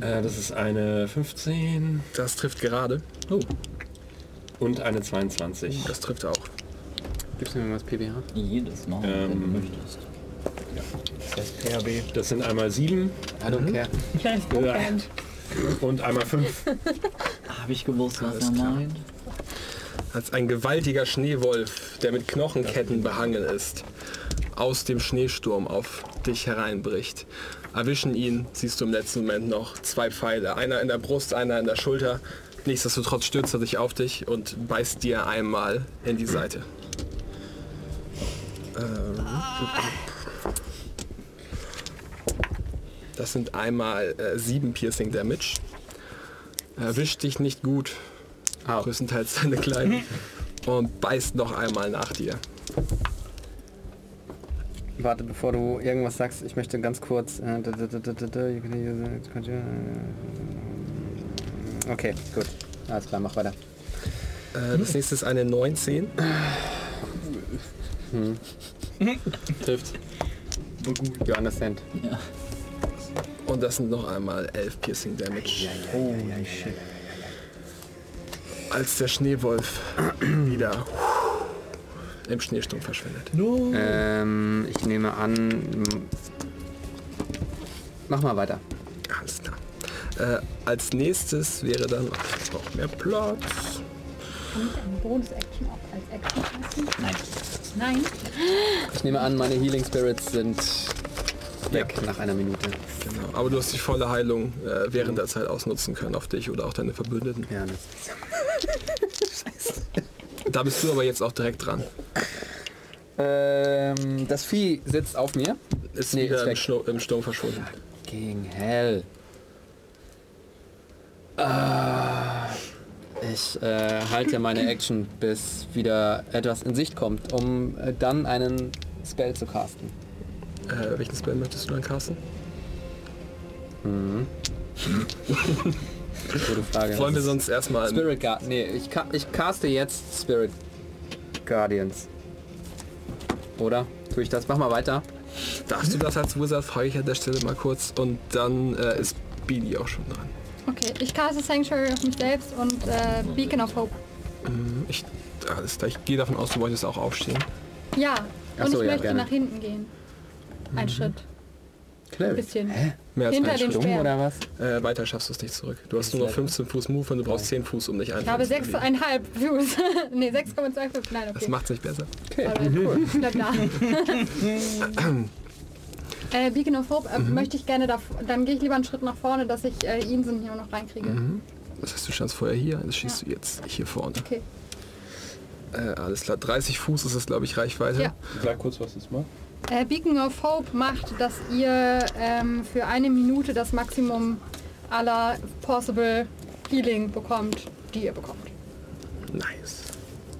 Äh, das ist eine 15 Das trifft gerade. und eine 22. Das trifft auch. Gibst du mir was PBH? Jedes Mal, wenn Ähm, du möchtest. Das heißt PHB. Das sind einmal 7 I don't care. Kleines Bookend. und einmal 5. Habe ich gewusst, was er meint? Als ein gewaltiger Schneewolf, der mit Knochenketten behangen ist, aus dem Schneesturm auf dich hereinbricht. Erwischen ihn, siehst du im letzten Moment noch zwei Pfeile, einer in der Brust, einer in der Schulter. Nichtsdestotrotz stürzt er sich auf dich und beißt dir einmal in die Seite. Ähm, Das sind einmal äh, sieben Piercing Damage. Erwischt dich nicht gut, Au. größtenteils deine Kleinen, und beißt noch einmal nach dir. Warte, bevor du irgendwas sagst, ich möchte ganz kurz... äh, you can use äh, Okay, gut. Alles klar, mach weiter. Äh, das nächste ist eine 19. Trifft. You understand. Und das sind noch einmal 11 Piercing Damage. Als der Schneewolf wieder im Schneesturm verschwindet. Ähm, ich nehme an... Mach mal weiter. Alles klar. Äh, als nächstes wäre dann... Ich brauche mehr Platz. Bonus-Action auch als Action passen? Nein. Nein. Ich nehme an, meine Healing Spirits sind weg nach einer Minute. Genau. Aber du hast die volle Heilung äh, während der Zeit ausnutzen können auf dich oder auch deine Verbündeten. Ja, das Da bist du aber jetzt auch direkt dran. ähm, das Vieh sitzt auf mir. Ist Nee, wieder ist im, im Sturm verschwunden. Gegen Hell. Ah, ich äh, halte meine Action, bis wieder etwas in Sicht kommt, um äh, dann einen Spell zu casten. Äh, welchen Spell möchtest du dann casten? Gute Frage. Wollen wir sonst erstmal... Spirit Guard. Nee, ich, ca ich caste jetzt Spirit Guardians. Oder? Tue ich das? Mach mal weiter. Darfst du das als Wizard, frage ich an der Stelle mal kurz. Und dann äh, ist Beanie auch schon dran. Okay, ich caste Sanctuary auf mich selbst und äh, Beacon of Hope. Ich, alles klar, ich gehe davon aus, du wolltest auch aufstehen. Ja, und so, ich ja, möchte gerne. nach hinten gehen. Ein Schritt. Ein Cleric. bisschen. Mehr als Hinter ein den Schritt. Oder was? Äh, weiter schaffst du es nicht zurück. Du hast nur noch 15 Fuß Move und du brauchst 10 Fuß, um dich Ich habe einzusetzen. 6,5 Fuß. ne, 6,25. Nein, Das okay. macht es nicht besser. Okay, Alright, cool. Bleib da. äh, Beacon of Hope äh, möchte ich gerne da. Dann gehe ich lieber einen Schritt nach vorne, dass ich äh, Insen hier noch reinkriege. Das heißt, du standst vorher hier, das schießt du jetzt hier vorne. Okay. Äh, alles klar, 30 Fuß ist das, glaube ich, Reichweite. Ja. Sag kurz, was das macht. Äh, Beacon of Hope macht, dass ihr ähm, für eine Minute das Maximum aller possible Healing bekommt, die ihr bekommt. Nice.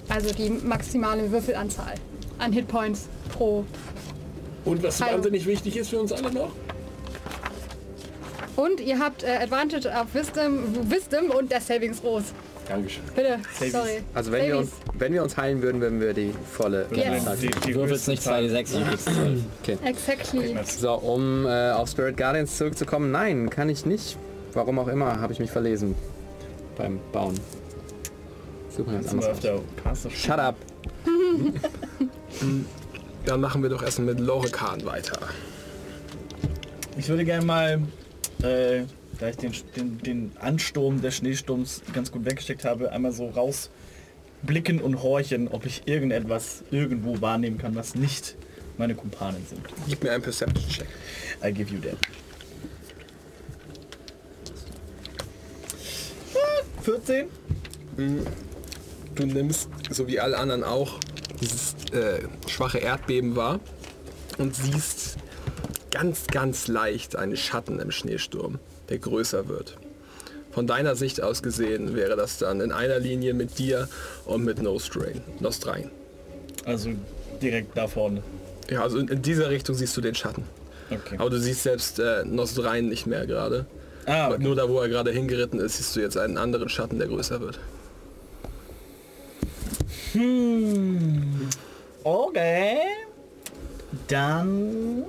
Also die maximale Würfelanzahl an Hitpoints pro. Und was Hallo. wahnsinnig wichtig ist für uns alle noch? Und ihr habt äh, Advantage auf Wisdom, Wisdom und der Savings Throws. Dankeschön. Bitte, sorry. Also wenn wir, uns, wenn wir uns heilen würden, würden wir die volle Yes. Die, die Du würfelst nicht 2 6 und kriegst 12. Exactly. So, um äh, auf Spirit Guardians zurückzukommen, nein, kann ich nicht. Warum auch immer, habe ich mich verlesen beim Bauen. Super ganz anders. der Pass of Shut up. Dann machen wir doch erstmal mit Lorekan weiter. Ich würde gerne mal, äh, da ich den, den, den Ansturm des Schneesturms ganz gut weggesteckt habe, einmal so rausblicken und horchen, ob ich irgendetwas irgendwo wahrnehmen kann, was nicht meine Kumpanen sind. Gib mir einen Perception-Check. I give you that. 14? Du nimmst, so wie alle anderen auch, dieses äh, schwache Erdbeben wahr und siehst ganz, ganz leicht einen Schatten im Schneesturm, der größer wird. Von deiner Sicht aus gesehen wäre das dann in einer Linie mit dir und mit Nostrain. Nostrain. Also direkt da vorne. Ja, also in, in dieser Richtung siehst du den Schatten. Okay. Aber du siehst selbst äh, Nostrain nicht mehr gerade. Ah, okay. Nur da, wo er gerade hingeritten ist, siehst du jetzt einen anderen Schatten, der größer wird. Okay. Dann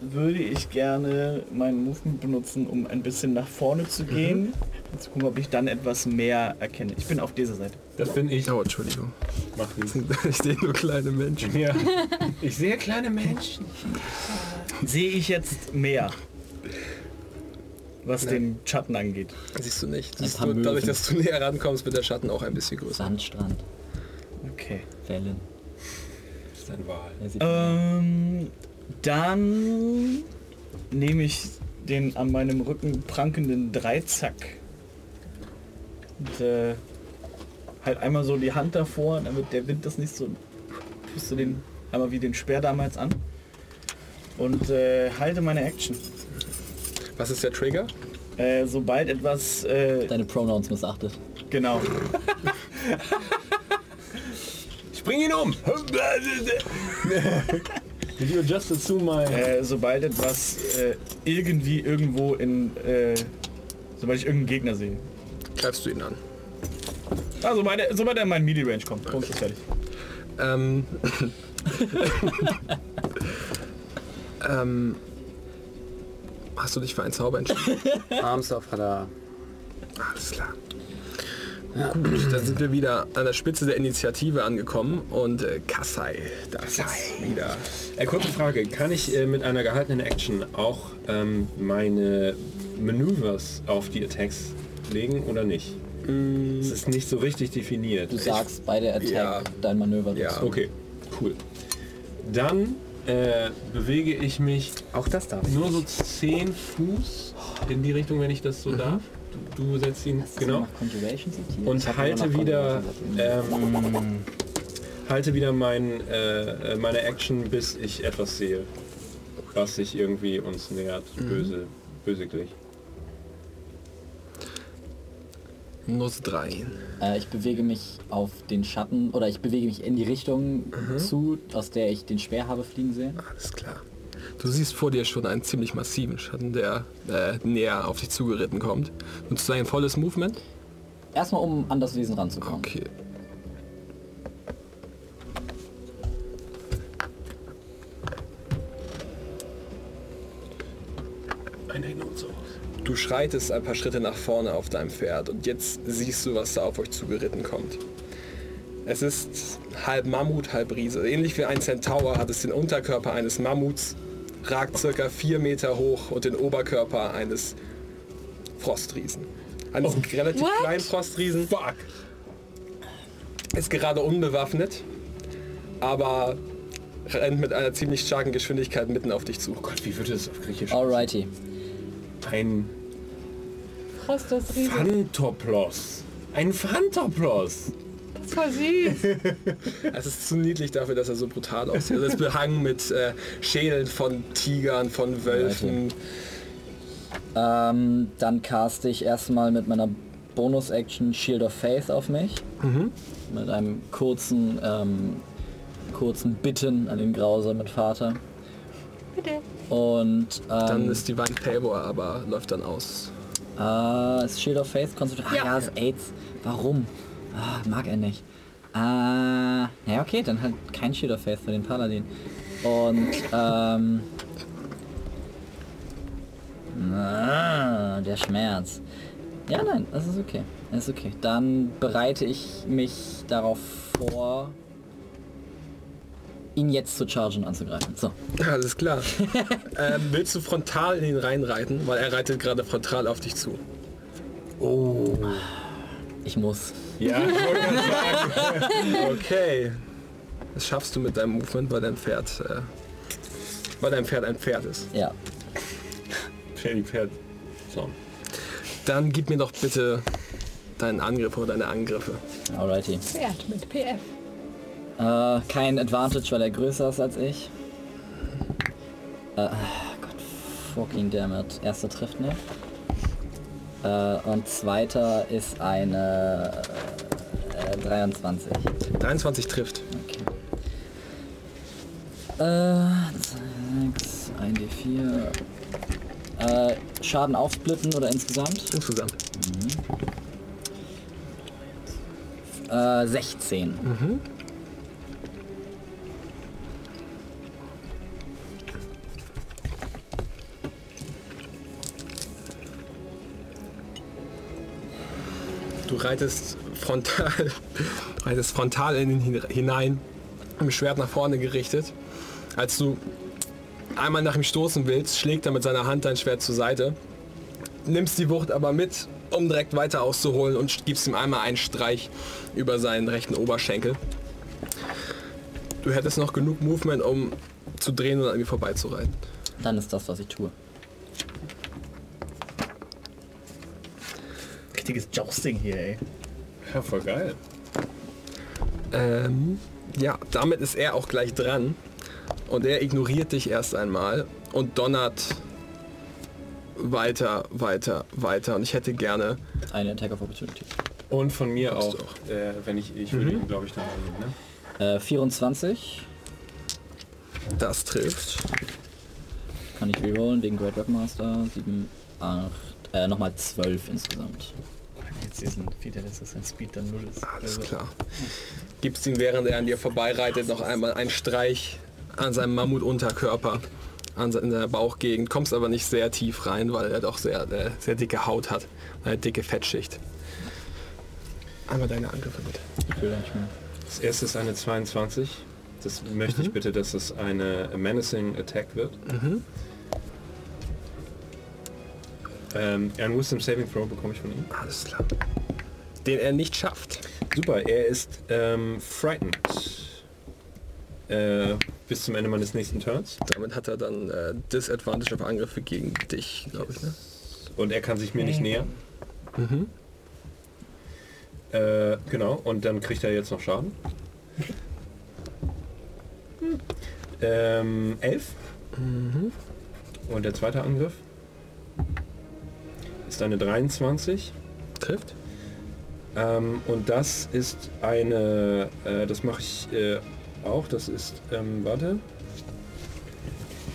würde ich gerne meinen Movement benutzen, um ein bisschen nach vorne zu gehen. Und zu gucken, ob ich dann etwas mehr erkenne. Ich bin auf dieser Seite. Das bin ich. Oh, Entschuldigung. Mach nichts. Ich sehe nur kleine Menschen. Ja. Ich sehe kleine Menschen. Sehe ich jetzt mehr, was den Schatten angeht. Siehst du nicht. Siehst du, dadurch, dass du näher rankommst, wird der Schatten auch ein bisschen größer. Sandstrand, Okay. Wellen. Das ist ein Wal. Sieht Ähm, dann nehme ich den an meinem Rücken prankenden Dreizack. Und äh, halt einmal so die Hand davor, damit der Wind das nicht so... Tust du den einmal wie den Speer damals an. Und äh, halte meine Action. Was ist der Trigger? Äh, sobald etwas... Äh, Deine Pronouns missachtet. genau. Spring ihn um! Did you just assume my... Äh, sobald etwas äh, irgendwie irgendwo in... Äh, sobald ich irgendeinen Gegner sehe. Greifst du ihn an? Ah, sobald er, sobald er in meinen Melee-Range kommt. Punkt, ist fertig. Ähm. ähm. Hast du dich für einen Zauber entschieden? Armstoff hat er. Alles klar. Gut, dann sind wir wieder an der Spitze der Initiative angekommen und äh, Kassai, da ist wieder. Äh, kurze Frage, kann ich äh, mit einer gehaltenen Action auch ähm, meine Maneuvers auf die Attacks legen oder nicht? Es ist nicht so richtig definiert. Du sagst bei der Attack Ja. dein Manöver. Ja. dazu. Okay, cool. Dann äh, bewege ich mich Auch das darf. nur so 10 Fuß in die Richtung, wenn ich das so darf. Du, setzt ihn, Hast genau. Und halte wieder, ähm, halte wieder mein, äh, äh, meine Action, bis ich etwas sehe, was sich irgendwie uns nähert, böse, böseglich. Nuss 3. Äh, ich bewege mich auf den Schatten oder ich bewege mich in die Richtung zu, aus der ich den Speer habe fliegen sehen. Alles klar. Du siehst vor dir schon einen ziemlich massiven Schatten, der äh, näher auf dich zugeritten kommt. Nutzt du ein volles Movement? Erstmal um an das Wesen ranzukommen. Okay. Und. Du schreitest ein paar Schritte nach vorne auf deinem Pferd und jetzt siehst du, was da auf euch zugeritten kommt. Es ist halb Mammut, halb Riese. Ähnlich wie ein Centaur hat es den Unterkörper eines Mammuts, ragt circa vier Meter hoch und den Oberkörper eines Frostriesen. Eines relativ What? kleinen Frostriesen. Fuck! Ist gerade unbewaffnet, aber rennt mit einer ziemlich starken Geschwindigkeit mitten auf dich zu. Oh Gott, wie wird es auf Griechisch? Alrighty. Ein Frost das Riese. Phantoplos. Ein Phantoplos. Das ist voll süß. Es ist zu niedlich dafür, dass er so brutal aussieht. Er ist behangen mit äh, Schädeln von Tigern, von Wölfen. Ähm, dann caste ich erstmal mit meiner Bonus-Action Shield of Faith auf mich. Mit einem kurzen, ähm, kurzen Bitten an den grausamen Vater. Bitte. Und Dann ähm, ist Divine Favor, aber läuft dann aus. äh, ist Shield of Faith konzentriert. Ah Ja. ja, ist AIDS. Warum? Ah, mag er nicht. Ah, ja okay, dann halt kein Shield of Faith für den Paladin. Und ähm, ah, der Schmerz. Ja, nein, das ist okay. Das ist okay. Dann bereite ich mich darauf vor, ihn jetzt zu chargen und anzugreifen. So. Alles klar. ähm, willst du frontal in ihn reinreiten? Weil er reitet gerade frontal auf dich zu. Ich muss. Ja, ich wollte gerade sagen. Okay. Das schaffst du mit deinem Movement, weil dein Pferd, äh, weil dein Pferd ein Pferd ist. Ja. Shady Pferd. So. Dann gib mir doch bitte deinen Angriff oder deine Angriffe. Alrighty. Pferd mit PF. Äh, kein Advantage, weil er größer ist als ich. Äh, Gott, fucking dammit. Erster trifft nicht. Äh, und zweiter ist eine äh, 23. 23 trifft. Okay. Äh, 6, 1d4. Äh, Schaden aufsplitten oder insgesamt? Insgesamt. Äh, 16. Du reitest frontal, reitest frontal in ihn hin- hinein, im Schwert nach vorne gerichtet. Als du einmal nach ihm stoßen willst, schlägt er mit seiner Hand dein Schwert zur Seite, nimmst die Wucht aber mit, um direkt weiter auszuholen und gibst ihm einmal einen Streich über seinen rechten Oberschenkel. Du hättest noch genug Movement, um zu drehen und an ihm vorbeizureiten. Dann ist das, was ich tue. Richtiges Jousting hier, ey. Ja, voll geil. Ähm, ja, damit ist er auch gleich dran. Und er ignoriert dich erst einmal und donnert weiter, weiter, weiter. Und ich hätte gerne, Eine Attack of Opportunity. Und von mir auch, du Äh, wenn ich, ich würde ihn glaube ich dann nehmen, ne? Äh, 24. das trifft. Kann ich rerollen wegen Great Webmaster. 7, 8, äh, nochmal 12 insgesamt. Jetzt diesen Feeder, dass das sein Speed dann null ist. Alles Also, klar. Gibst ihm, während er an dir vorbeireitet, noch einmal einen Streich an seinem Mammutunterkörper, an se- in seiner Bauchgegend. Kommst aber nicht sehr tief rein, weil er doch sehr, äh, sehr dicke Haut hat. Eine dicke Fettschicht. Einmal deine Angriffe bitte. Ich will nicht mehr. Das erste ist eine 22. Das möchte ich bitte, dass es eine Menacing Attack wird. Ähm, ein Wisdom Saving Throw bekomme ich von ihm. Alles klar. Den er nicht schafft. Super, er ist ähm, frightened. Äh, bis zum Ende meines nächsten Turns. Damit hat er dann äh, Disadvantage auf Angriffe gegen dich, glaube ich. Ne? Und er kann sich mir nicht nähern. Äh, genau, und dann kriegt er jetzt noch Schaden. Ähm, 11. Und der zweite Angriff ist eine 23. Trifft. Ähm, und das ist eine, äh, das mache ich äh, auch, das ist, ähm, warte.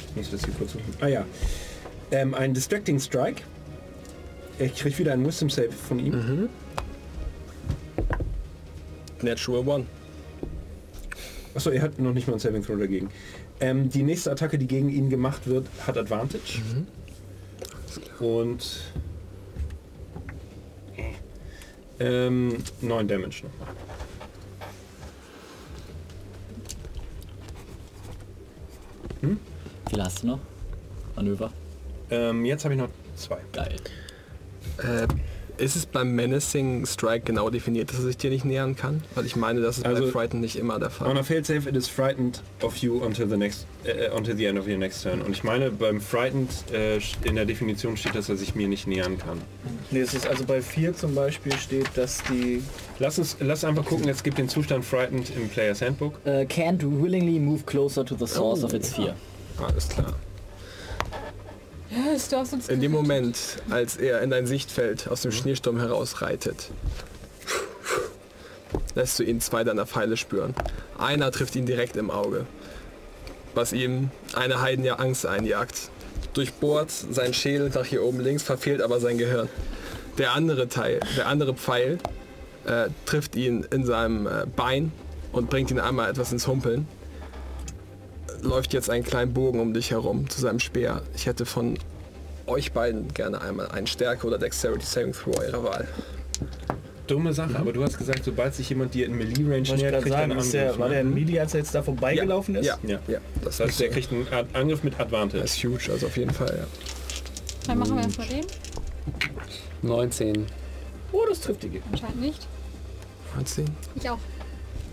Ich muss das hier kurz suchen. Ah ja. Ähm, ein Distracting Strike. Ich kriege wieder einen Wisdom Save von ihm. Natural One. Achso, er hat noch nicht mal ein Saving Throw dagegen. Ähm, die nächste Attacke, die gegen ihn gemacht wird, hat Advantage. Und ähm, 9 Damage nochmal. Wie viel hast du noch? Manöver. Ähm, jetzt habe ich noch zwei. Geil. Äh, ist es beim Menacing Strike genau definiert, dass er sich dir nicht nähern kann? Weil ich meine, das ist bei Also- Frighten nicht immer der Fall. On a failed save, it is frightened of you until the next, äh, until the end of your next turn. Und ich meine, beim frightened äh, in der Definition steht, dass er sich mir nicht nähern kann. Nee, es ist also bei 4 zum Beispiel steht, dass die Lass uns, lass einfach gucken. Jetzt gibt den Zustand frightened im Players Handbook. Äh, can't willingly move closer to the source of its fear. Alles klar. Ja, ist doch sonst In dem Moment, als er in dein Sichtfeld aus dem Schneesturm herausreitet, lässt du ihn zwei deiner Pfeile spüren. Einer trifft ihn direkt im Auge, was ihm eine Heidenjahr Angst einjagt. Durchbohrt sein Schädel nach hier oben links, verfehlt aber sein Gehirn. Der andere Teil, der andere Pfeil, äh, trifft ihn in seinem äh, Bein und bringt ihn einmal etwas ins Humpeln. Läuft jetzt einen kleinen Bogen um dich herum zu seinem Speer. Ich hätte von euch beiden gerne einmal einen Stärke oder Dexterity Saving Throw eurer Wahl. dumme Sache, aber du hast gesagt, sobald sich jemand dir in Melee-Range nähert, kriegt er sagen, einen ist Angriff. der, war ne? der in Melee, als er jetzt da vorbeigelaufen ist? Ja, Ja. ja. Das, Das heißt, der kriegt einen Ad- Angriff mit Advantage. das ist huge, also auf jeden Fall, ja. Dann machen wir erstmal den. 19. Oh, das trifft die. Anscheinend nicht. 19. Ich auch.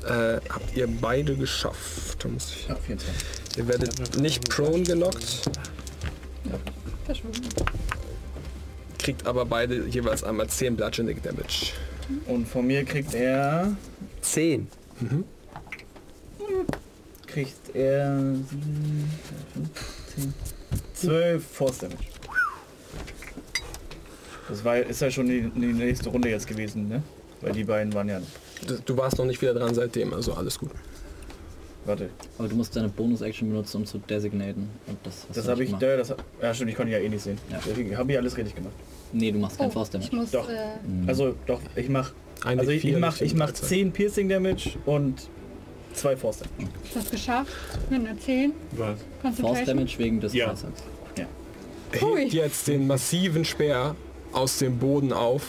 Äh, habt ihr beide geschafft. Da muss ich, Ja, 24. ihr werdet nicht prone gelockt, Verschwunden. kriegt aber beide jeweils einmal 10 Bludgeoning Damage. Und von mir kriegt er... 10. Kriegt er... 7, 10, 12 Force Damage. Das war, ist ja schon die, die nächste Runde jetzt gewesen, ne? Weil die beiden waren ja... Du, warst noch nicht wieder dran seitdem, also alles gut. Warte, Aber du musst deine Bonus-Action benutzen, um zu designaten. Und das, hast das du habe nicht ich... gemacht. Ja, das, ja, stimmt, ich konnte ja eh nicht sehen. Ja. Deswegen habe ich alles richtig gemacht. Nee, du machst kein Oh, Force ich Damage. muss, Doch. äh, Also doch, ich mach... Ein Also ich, ich D4 mach, Richtung ich mach 13. 10 Piercing Damage und 2 Force Damage. das geschafft. Mit einer 10. Was? Force. Damage wegen des Ja. Kaisers. Hui. hebt jetzt den massiven Speer aus dem Boden auf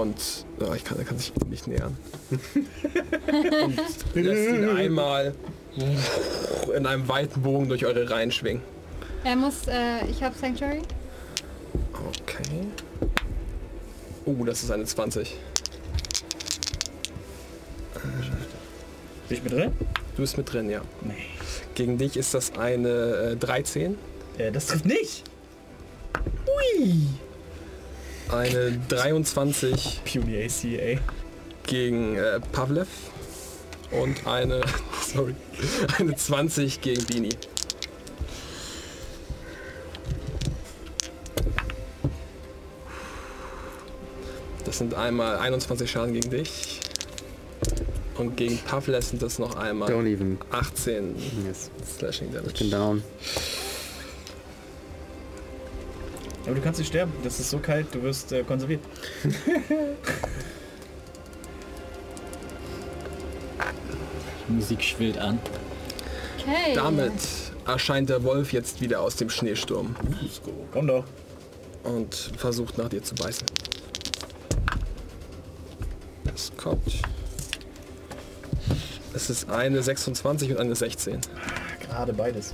und oh, ich kann, er kann sich nicht nähern. und lässt ihn einmal in einem weiten Bogen durch eure Reihen schwingen. Er muss, äh, ich habe Sanctuary. Okay. Oh, das ist eine 20. Bin ich mit drin? Du bist mit drin, ja. Nee. Gegen dich ist das eine äh, 13, Äh, das trifft nicht. Eine 23 Puny ACA. gegen äh, Pavlev und eine, sorry, eine 20 gegen Bini. Das sind einmal 21 Schaden gegen dich. Und gegen Pavlev sind das noch einmal Don't even. 18 Yes. Slashing Ich bin Damage. down. Aber du kannst nicht sterben. Das ist so kalt, du wirst äh, konserviert. Die Musik schwillt an. Okay. Damit erscheint der Wolf jetzt wieder aus dem Schneesturm Komm doch. und versucht nach dir zu beißen. Es kommt. Es ist eine 26 und eine 16. Gerade beides.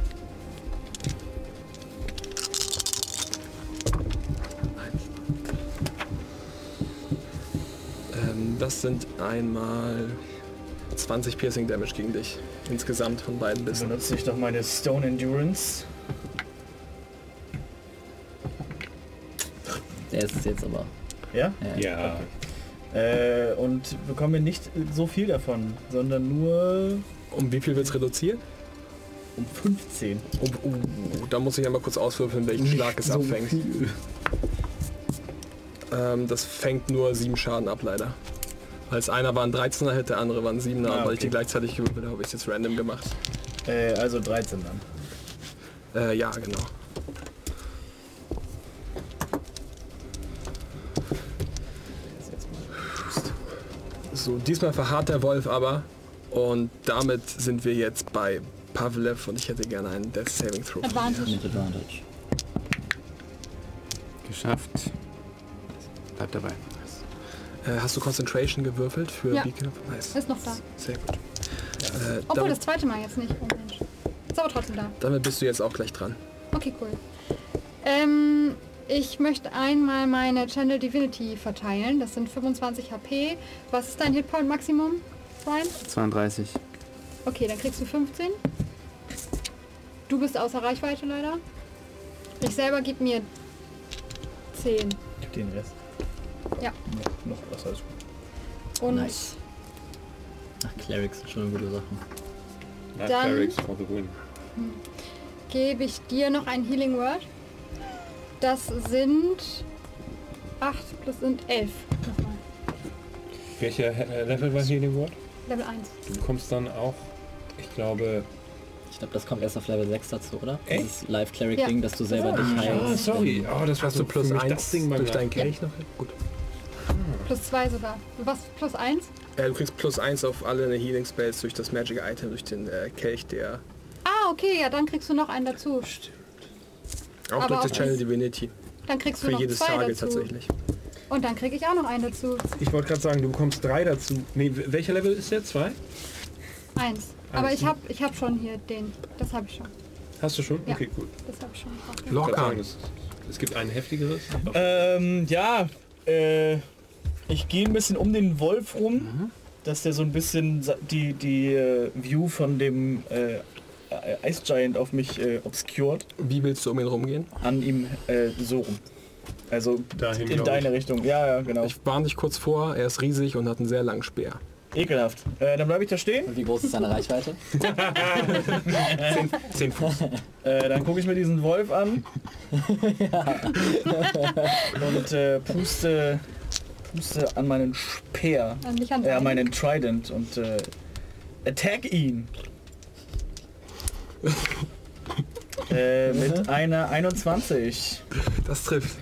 Das sind einmal 20 Piercing Damage gegen dich. Insgesamt von beiden Bissen. Benutze ich doch meine Stone Endurance. Der ist es jetzt aber. Ja? Ja. Äh, und bekomme nicht so viel davon, sondern nur Um wie viel wird es reduziert? um 15. Oh, oh, da muss ich einmal kurz auswürfeln, welchen Schlag es abfängt. Ähm, das fängt nur 7 Schaden ab, leider. Es einer war ein 13er Hit, der andere war ein 7er. Ah, und weil ich okay. die gleichzeitig gewürfelt habe, habe ich es jetzt random gemacht. Äh, also 13 dann. Äh, ja, genau. So, diesmal verharrt der Wolf aber. Und damit sind wir jetzt bei Pavlev und ich hätte gerne einen Death Saving Throw. Advantage. Mit Advantage. Geschafft. Bleib dabei. Äh, hast du Concentration gewürfelt für Ja. Beacon of Nice. Ist noch da. Sehr gut. Äh, Obwohl, das zweite Mal jetzt nicht. Oh Mensch. Ist aber trotzdem da. damit bist du jetzt auch gleich dran. Okay, cool. Ähm, ich möchte einmal meine Channel Divinity verteilen. Das sind 25 HP. Was ist dein Hitpoint Maximum, Brian? 32. Okay, dann kriegst du 15. Du bist außer Reichweite leider. Ich selber gib mir 10. Gib den Rest. Ja. Noch, noch was alles gut. Und Nice. Ach, Clerics sind schon gute Sachen. Dann- Clerics for the win. gebe ich dir noch ein Healing Word. Das sind 8 plus sind 11. Nochmal. Welcher äh, Level war Healing Word? Level 1. Du bekommst dann auch, ich glaube, Ich glaube, das kommt erst auf Level 6 dazu, oder? Echt? Dieses Live Cleric Ja. Ding, dass du selber dich Ah, heilst. sorry. Oh, das war Hast so du plus für mich 1 das Ding beim durch deinen. Kelch noch? Gut. Plus 2 sogar. Was? Plus 1? Äh, du kriegst plus 1 auf alle Healing Spells durch das Magic Item, durch den äh, Kelch, der Ah, okay, ja, dann kriegst du noch einen dazu. auch Aber durch das auch Channel das- Divinity. Dann kriegst du Für noch jedes zwei Target dazu. tatsächlich. Und dann kriege ich auch noch einen dazu. Ich wollte gerade sagen, du bekommst drei dazu. Nee, welcher Level ist der? Zwei? Eins. Aber Eins, ich ne? habe ich hab schon hier den. Das habe ich schon. Hast du schon? Ja. Okay, gut. Das habe ich schon. Locker. es gibt ein heftigeres. Ähm, ja, äh, ich gehe ein bisschen um den Wolf rum, dass der so ein bisschen die, die äh, View von dem äh, Ice Giant auf mich äh, obscured, Wie willst du um ihn rumgehen? an ihm äh, so rum. Also Dahin, in deine ich. Richtung. Ja, ja, genau. Ich warne dich kurz vor, er ist riesig und hat einen sehr langen Speer. Ekelhaft. Äh, dann bleibe ich da stehen. Und wie groß ist seine Reichweite? 10 Fuß. Äh, dann gucke ich mir diesen Wolf an und äh, puste, puste an meinen Speer, An mich an äh, an meinen Trident und äh, attack ihn. äh, mit einer 21. Das trifft.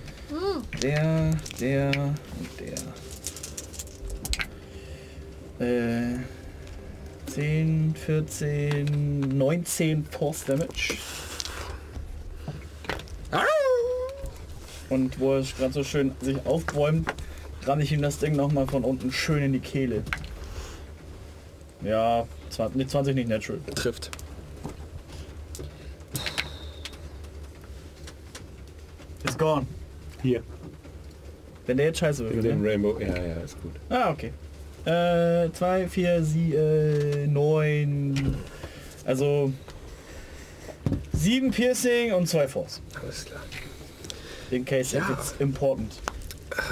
Der, der und der. Äh, 10, 14, 19 Force Damage. Und wo er gerade so schön sich aufbäumt, ramme ich ihm das Ding nochmal von unten schön in die Kehle. Ja, 20, nee, 20 nicht natural. Trifft. It's gone. Hier. Wenn der jetzt scheiße wird. den Ne? Rainbow. Ja, ja, ist gut. Ah, okay. Äh, 2, 4, 7, 9. Also 7 Piercing und 2 Force. Alles klar. In case Ja. it's important.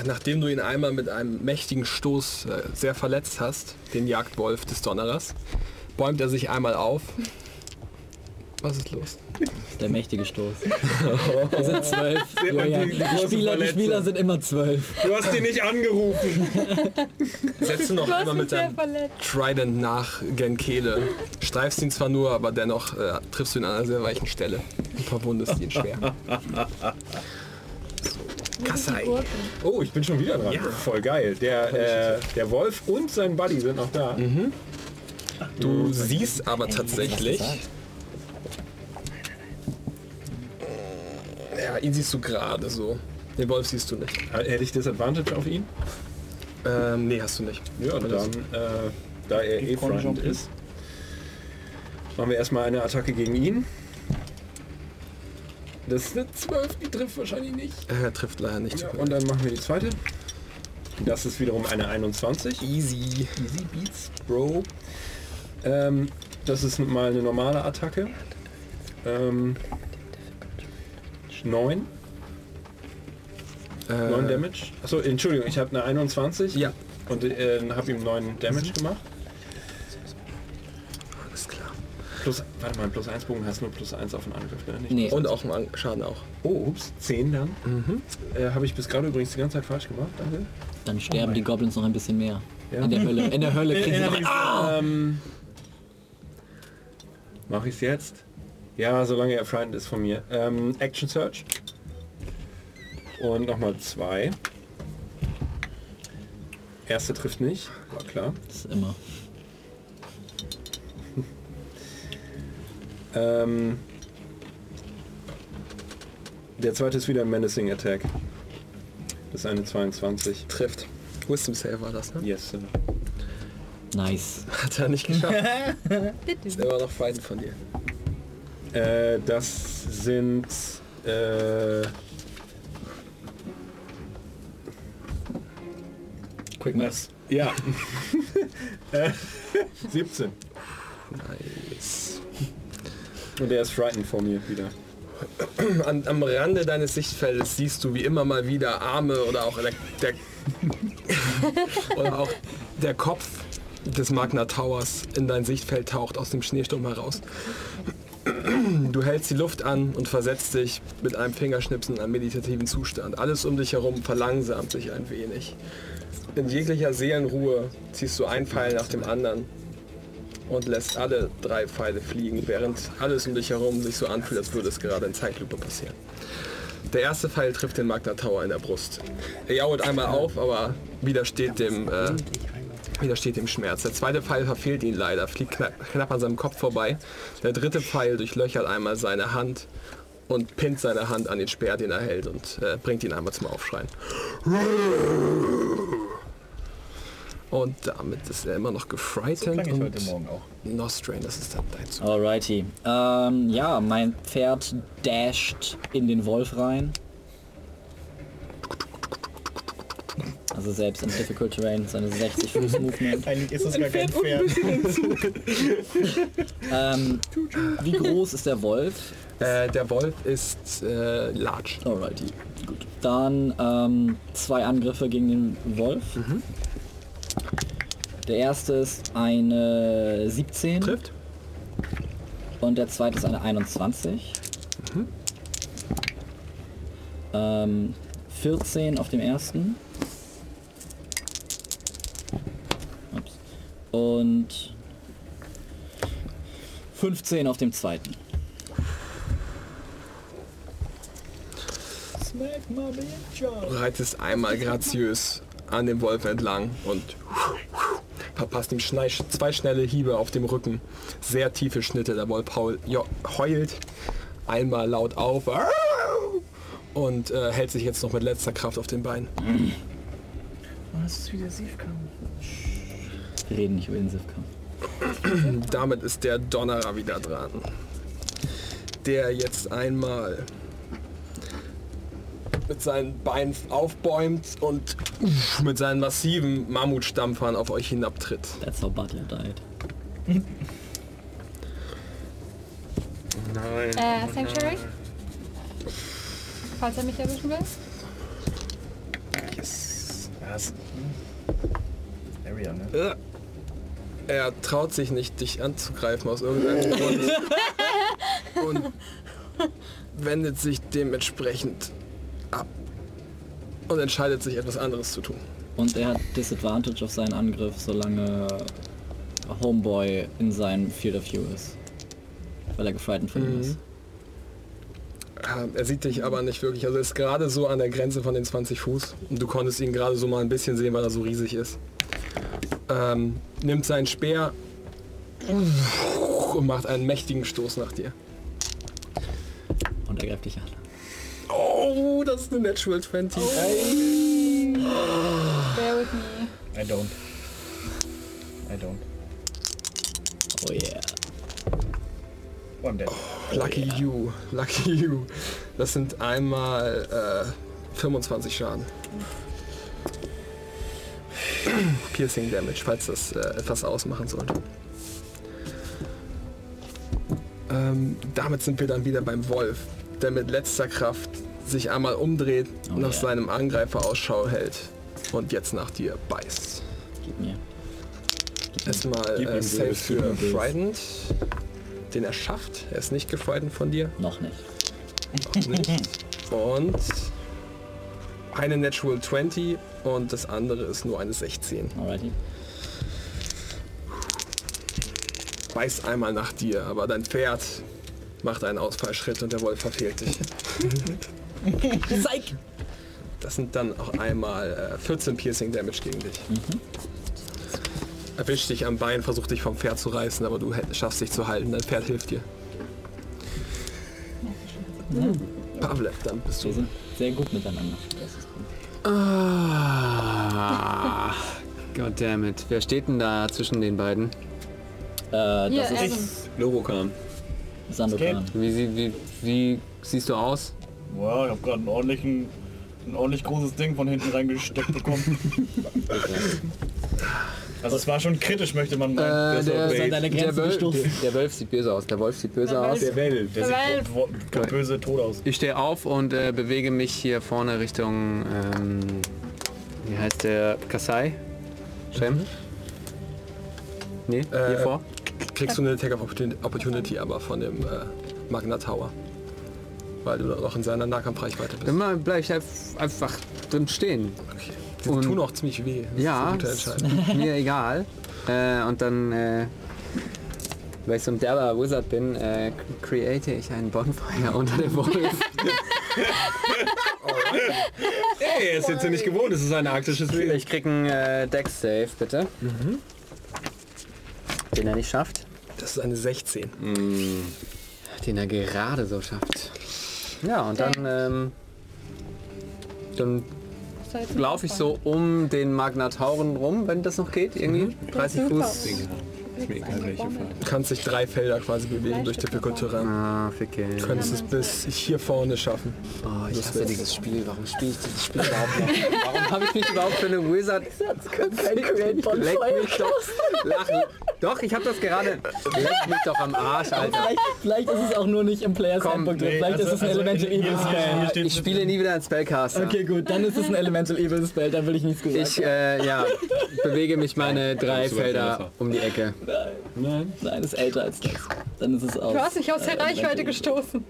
Nachdem du ihn einmal mit einem mächtigen Stoß äh, sehr verletzt hast, den Jagdwolf des Donnerers, bäumt er sich einmal auf. Was ist los? Der mächtige Stoß. Wir sind zwölf. Man Julian. die- die Spieler, die. Spieler sind immer zwölf. Du hast ihn nicht angerufen. Setzt du noch einmal mit deinem verletzt. Trident nach Genkele. Streifst ihn zwar nur, aber dennoch äh, triffst du ihn an einer sehr weichen Stelle und verwundest ihn schwer. Kasai. Gurken. Oh, ich bin schon wieder dran. Ja. Voll geil. Der, äh, der Wolf und sein Buddy sind noch da. Du siehst aber tatsächlich, ja, ihn siehst du gerade so. Den Wolf siehst du nicht. Hätte ich Disadvantage auf ihn? Ähm, nee, hast du nicht. Ja, dann, äh, da er eh jumpen. ist, machen wir erstmal eine Attacke gegen ihn. Das ist eine 12, die trifft wahrscheinlich nicht. Er trifft leider nicht. Ja, und dann machen wir die zweite. Das ist wiederum eine 21. Easy. Easy Beats, Bro. Ähm, das ist mal eine normale Attacke. Ähm, 9. Äh, 9 Damage. Achso, Entschuldigung, ich habe eine 21. Ja. Und äh, habe ihm 9 Damage gemacht. Alles klar. Plus, warte mal, plus 1 Bogen hast nur plus 1 auf den Angriff, ne? Nicht Nee. Und auch An- Schaden auch. Oh, ups, 10 dann. Mhm. Äh, habe ich bis gerade übrigens die ganze Zeit falsch gemacht, danke. Dann sterben die Goblins noch ein bisschen mehr. Ja. In der Hölle. In der Hölle kriegen sie noch... Ah! Ähm, Mache ich es jetzt? Ja, solange er frightened ist von mir. Ähm, Action Search. Und nochmal zwei. Erste trifft nicht, war klar. Das ist immer. Ähm, der zweite ist wieder ein Menacing Attack. Das ist eine 22. Trifft. Wisdom Save war das, ne? Yes, Sir. Nice. Hat er nicht geschafft. ist immer noch Feind von dir. Äh, das sind äh, Quick Maths. ja äh, 17. Nice. Und der ist frightened vor mir wieder. An, am Rande deines Sichtfeldes siehst du wie immer mal wieder Arme oder auch der, der oder auch der Kopf des Magna Towers in dein Sichtfeld taucht aus dem Schneesturm heraus. Du hältst die Luft an und versetzt dich mit einem Fingerschnipsen in einen meditativen Zustand. Alles um dich herum verlangsamt sich ein wenig. In jeglicher Seelenruhe ziehst du ein Pfeil nach dem anderen und lässt alle drei Pfeile fliegen, während alles um dich herum sich so anfühlt, als würde es gerade in Zeitlupe passieren. Der erste Pfeil trifft den Magna Tower in der Brust. Er jault einmal auf, aber widersteht dem, äh, widersteht dem Schmerz. Der zweite Pfeil verfehlt ihn leider, fliegt knapp, knapp an seinem Kopf vorbei. Der dritte Pfeil durchlöchert einmal seine Hand und pinnt seine Hand an den Speer, den er hält und äh, bringt ihn einmal zum Aufschreien. Und damit ist er immer noch gefrightened ich und heute Morgen auch. Nostrain, das ist dann dein Zug. Alrighty. Ähm, ja, mein Pferd dasht in den Wolf rein. Also selbst in Difficult Terrain seine 60 Fuß Movement. Eigentlich ist es gar kein Pferd. Ähm, wie groß ist der Wolf? Äh, der Wolf ist äh, large. Alrighty. Gut. Dann ähm, zwei Angriffe gegen den Wolf. Der erste ist eine 17 Trifft. und der zweite ist eine 21. Ähm, 14 auf dem ersten. Ups. Und 15 auf dem zweiten. Smack my. Du reitest einmal graziös an dem Wolf entlang und verpasst ihm schnei- zwei schnelle Hiebe auf dem Rücken. Sehr tiefe Schnitte. Der Wolf heult einmal laut auf und äh, hält sich jetzt noch mit letzter Kraft auf den Beinen. Oh, das ist wieder Siefkampf. Wir reden nicht über den Sifkampf. Damit ist der Donnerer wieder dran. Der jetzt einmal mit seinen Beinen aufbäumt und mit seinen massiven Mammutstampfern auf euch hinabtritt. That's how Butler died. Nein. Äh, Sanctuary? Falls er mich erwischen will. Yes. Ja, es- Area, ne? Äh, Er traut sich nicht, dich anzugreifen aus irgendeinem Grund. Und wendet sich dementsprechend ab. Und entscheidet sich, etwas anderes zu tun. Und er hat Disadvantage auf seinen Angriff, solange Homeboy in seinem Field of View ist. Weil er gefrightened von ihm ist. Ähm, Er sieht dich aber nicht wirklich. Also er ist gerade so an der Grenze von den 20 Fuß. Und du konntest ihn gerade so mal ein bisschen sehen, weil er so riesig ist. Ähm, nimmt seinen Speer und macht einen mächtigen Stoß nach dir. Und er greift dich an. Oh, das ist eine Natural 20. Bear with me. I don't. I don't. Oh yeah. Oh, I'm dead. Lucky you, lucky you. Das sind einmal äh, 25 Schaden. Piercing Damage, falls das äh, etwas ausmachen sollte. Ähm, damit sind wir dann wieder beim Wolf, der mit letzter Kraft sich einmal umdreht, Oh nach ja. seinem Angreifer Ausschau hält und jetzt nach dir beißt. Gib mir. Erstmal Gib äh, Save für. Frightened, den er schafft. Er ist nicht gefrightened von dir. Noch nicht. nicht. Und eine Natural 20 und das andere ist nur eine 16. Alrighty. Beißt einmal nach dir, aber dein Pferd macht einen Ausfallschritt und der Wolf verfehlt dich. Psych! Das sind dann auch einmal äh, 14 Piercing Damage gegen dich. Erwischt dich am Bein, versucht dich vom Pferd zu reißen, aber du schaffst dich zu halten. Dein Pferd hilft dir. Pavlev, dann bist Wir du. sind sehr gut miteinander. Ah, Goddammit. Wer steht denn da zwischen den beiden? Äh, das ist Evan. Lorokan. Sandokan. Wie, sie- wie, wie siehst du aus? Wow, ich hab gerade einen ordentlichen, ein ordentlich großes Ding von hinten reingesteckt bekommen. also es war schon kritisch, möchte man meinen. Äh, der, bait. an deine der, Grenzen Wölf, gestoßen. der, der Wolf sieht böse aus. Der Wolf sieht böse Der aus. Wolf. Der Welt. Der sieht Weil- wo- wo- böse tot aus. Ich stehe auf und äh, bewege mich hier vorne Richtung, ähm, wie heißt der, Kasai? Shem? Nee, hier Äh, vor? Kriegst du eine Attack of Opportun- Opportunity aber von dem äh, Magna Tower. Weil du noch in seiner Nahkampfreichweite bist. Dann bleib ich einf- einfach drin stehen. Okay. Die Und- tun auch ziemlich weh. Das Ja, ist eine gute Entscheidung. mir egal. Äh, und dann, äh, weil ich so ein derber Wizard bin, äh, create ich einen Bonfire unter dem Wolf. Ey, er ist jetzt ja nicht gewohnt, es ist ein arktisches Wesen. Ich krieg einen äh, Dex Save, bitte. Den er nicht schafft. Das ist eine 16. Den er gerade so schafft. Ja, und dann, ähm, dann laufe ich so um den Magnatauren rum, wenn das noch geht, irgendwie. 30 Fuß. Du kannst dich drei Felder quasi bewegen durch Difficult Terrain. Ah, ficke. Du könntest es bis hier vorne schaffen. Oh, ich hasse dieses Spiel. Warum spiele ich dieses Spiel überhaupt noch? Warum habe ich mich überhaupt für eine Wizard... Leck mich doch. Lachen. Doch, ich habe das gerade... Leck mich doch am Arsch, Alter. Vielleicht, vielleicht ist es auch nur nicht im Players Komm, Handbook drin. nee, Vielleicht also- ist es ein also Elemental Evil hier- Spell. Ich spiele nie wieder einen Spellcaster. Okay, gut, dann ist es ein Elemental Evil Spell, dann will ich nichts gesagt Ich, äh, ja, bewege mich meine drei Felder um die Ecke. Nein. Nein, ist älter als das. Dann ist es aus. Du hast mich aus der äh, Reichweite gestoßen.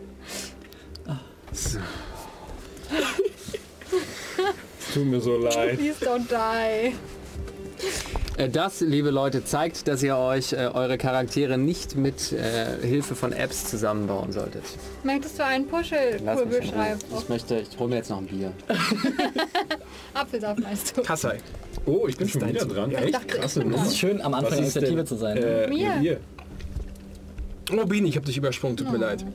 Tut mir so leid. Please don't die. Äh, Das, liebe Leute, zeigt, dass ihr euch äh, eure Charaktere nicht mit äh, Hilfe von Apps zusammenbauen solltet. Möchtest du einen Ruhe. schreiben? Ich möchte, ich hole mir jetzt noch ein Bier. Apfelsaft meinst du? Kassai. Oh, ich bin schon wieder Zug. dran. Ja, Echt? dachte- Krasse Es Nummer. ist schön, am Anfang Initiative denn? zu sein. Äh, Mir. Hier. Oh, Bini, ich habe dich übersprungen, tut mir leid.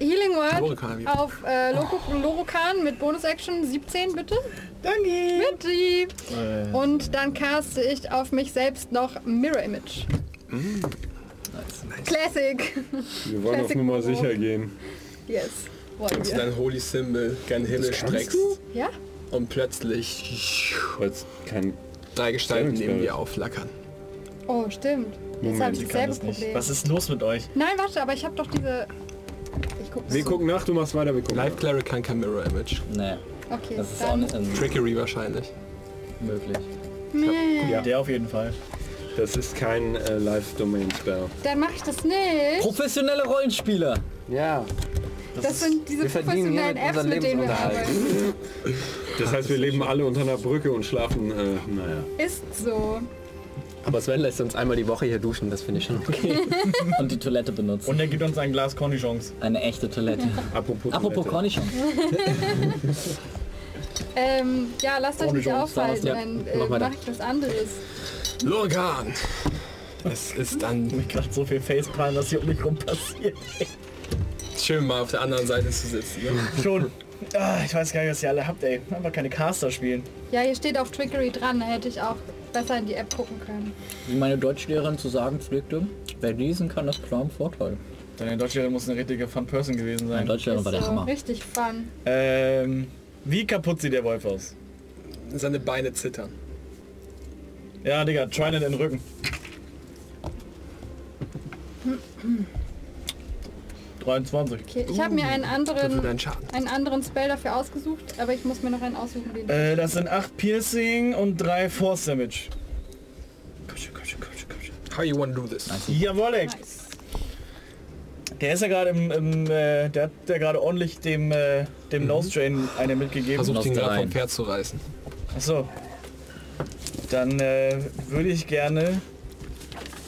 Healing Word Lorokan wieder. auf äh, Loco- Lorokan mit Bonus-Action 17, bitte. Danke. Bitte. Und dann caste ich auf mich selbst noch Mirror Image. Classic. Wir wollen auf Classic Nummer Momo. sicher gehen. Yes. Wollen du wir. dein Holy Symbol gen Himmel streckst Ja? Und plötzlich kein... drei Gestalten neben Spell. dir aufflackern. Oh, stimmt. Jetzt habe ich Sie kann dasselbe das nicht. Problem. Was ist los mit euch? Nein, warte, aber ich habe doch diese... Ich guck Wir gucken nach, du machst weiter, wir gucken Life nach. Cleric kann kein Mirror Image. Nee, Okay, das ist auch dann... nicht ähm, Trickery wahrscheinlich. möglich. Nee, Ja. Der auf jeden Fall. Das ist kein äh, Live-Domain-Spell. dann mache ich das nicht. Professionelle Rollenspieler. Ja, Das sind diese professionellen Apps, mit denen wir arbeiten. Das heißt, wir leben alle unter einer Brücke und schlafen, äh, naja. Ist so. aber Sven lässt uns einmal die Woche hier duschen, das finde ich schon okay. Und die Toilette benutzen. Und er gibt uns ein Glas Cornichons. Eine echte Toilette. Apropos, Apropos Toilette. Cornichon. Ähm, ja, lasst euch nicht aufhalten, ja. dann Mach äh, mache ich was anderes. Lorgan! Es ist dann Mir gerade so viel Facepalm, was hier um mich rum passiert. Schön, mal auf der anderen Seite zu sitzen. Ne? Schon. Ah, ich weiß gar nicht, was ihr alle habt, ey. Einfach keine Caster spielen. Ja, hier steht auf Trickery dran, da hätte ich auch besser in die App gucken können. Wie meine Deutschlehrerin zu sagen pflegte, wer lesen kann, das klar im Vorteil. Deine Deutschlehrerin muss eine richtige Fun-Person gewesen Meine sein. Deutschlehrerin war der so, Hammer. richtig fun. Ähm, wie kaputt sieht der Wolf aus? Seine Beine zittern. Ja, Digga, Trident in den Rücken. ...23. Okay, ich habe mir einen anderen, einen anderen Spell dafür ausgesucht, aber ich muss mir noch einen aussuchen, den Äh, das sind 8 Piercing und 3 Force Damage. Komm schon, komm schon, komm schon, komm schon. How you wanna do this? Jawoll, ey. Nice. Der ist ja gerade im, im äh, der hat ja gerade ordentlich dem, äh, dem Nose Drain eine mitgegeben. Versucht ihn gerade vom Pferd zu reißen. Achso. Dann äh, würde ich gerne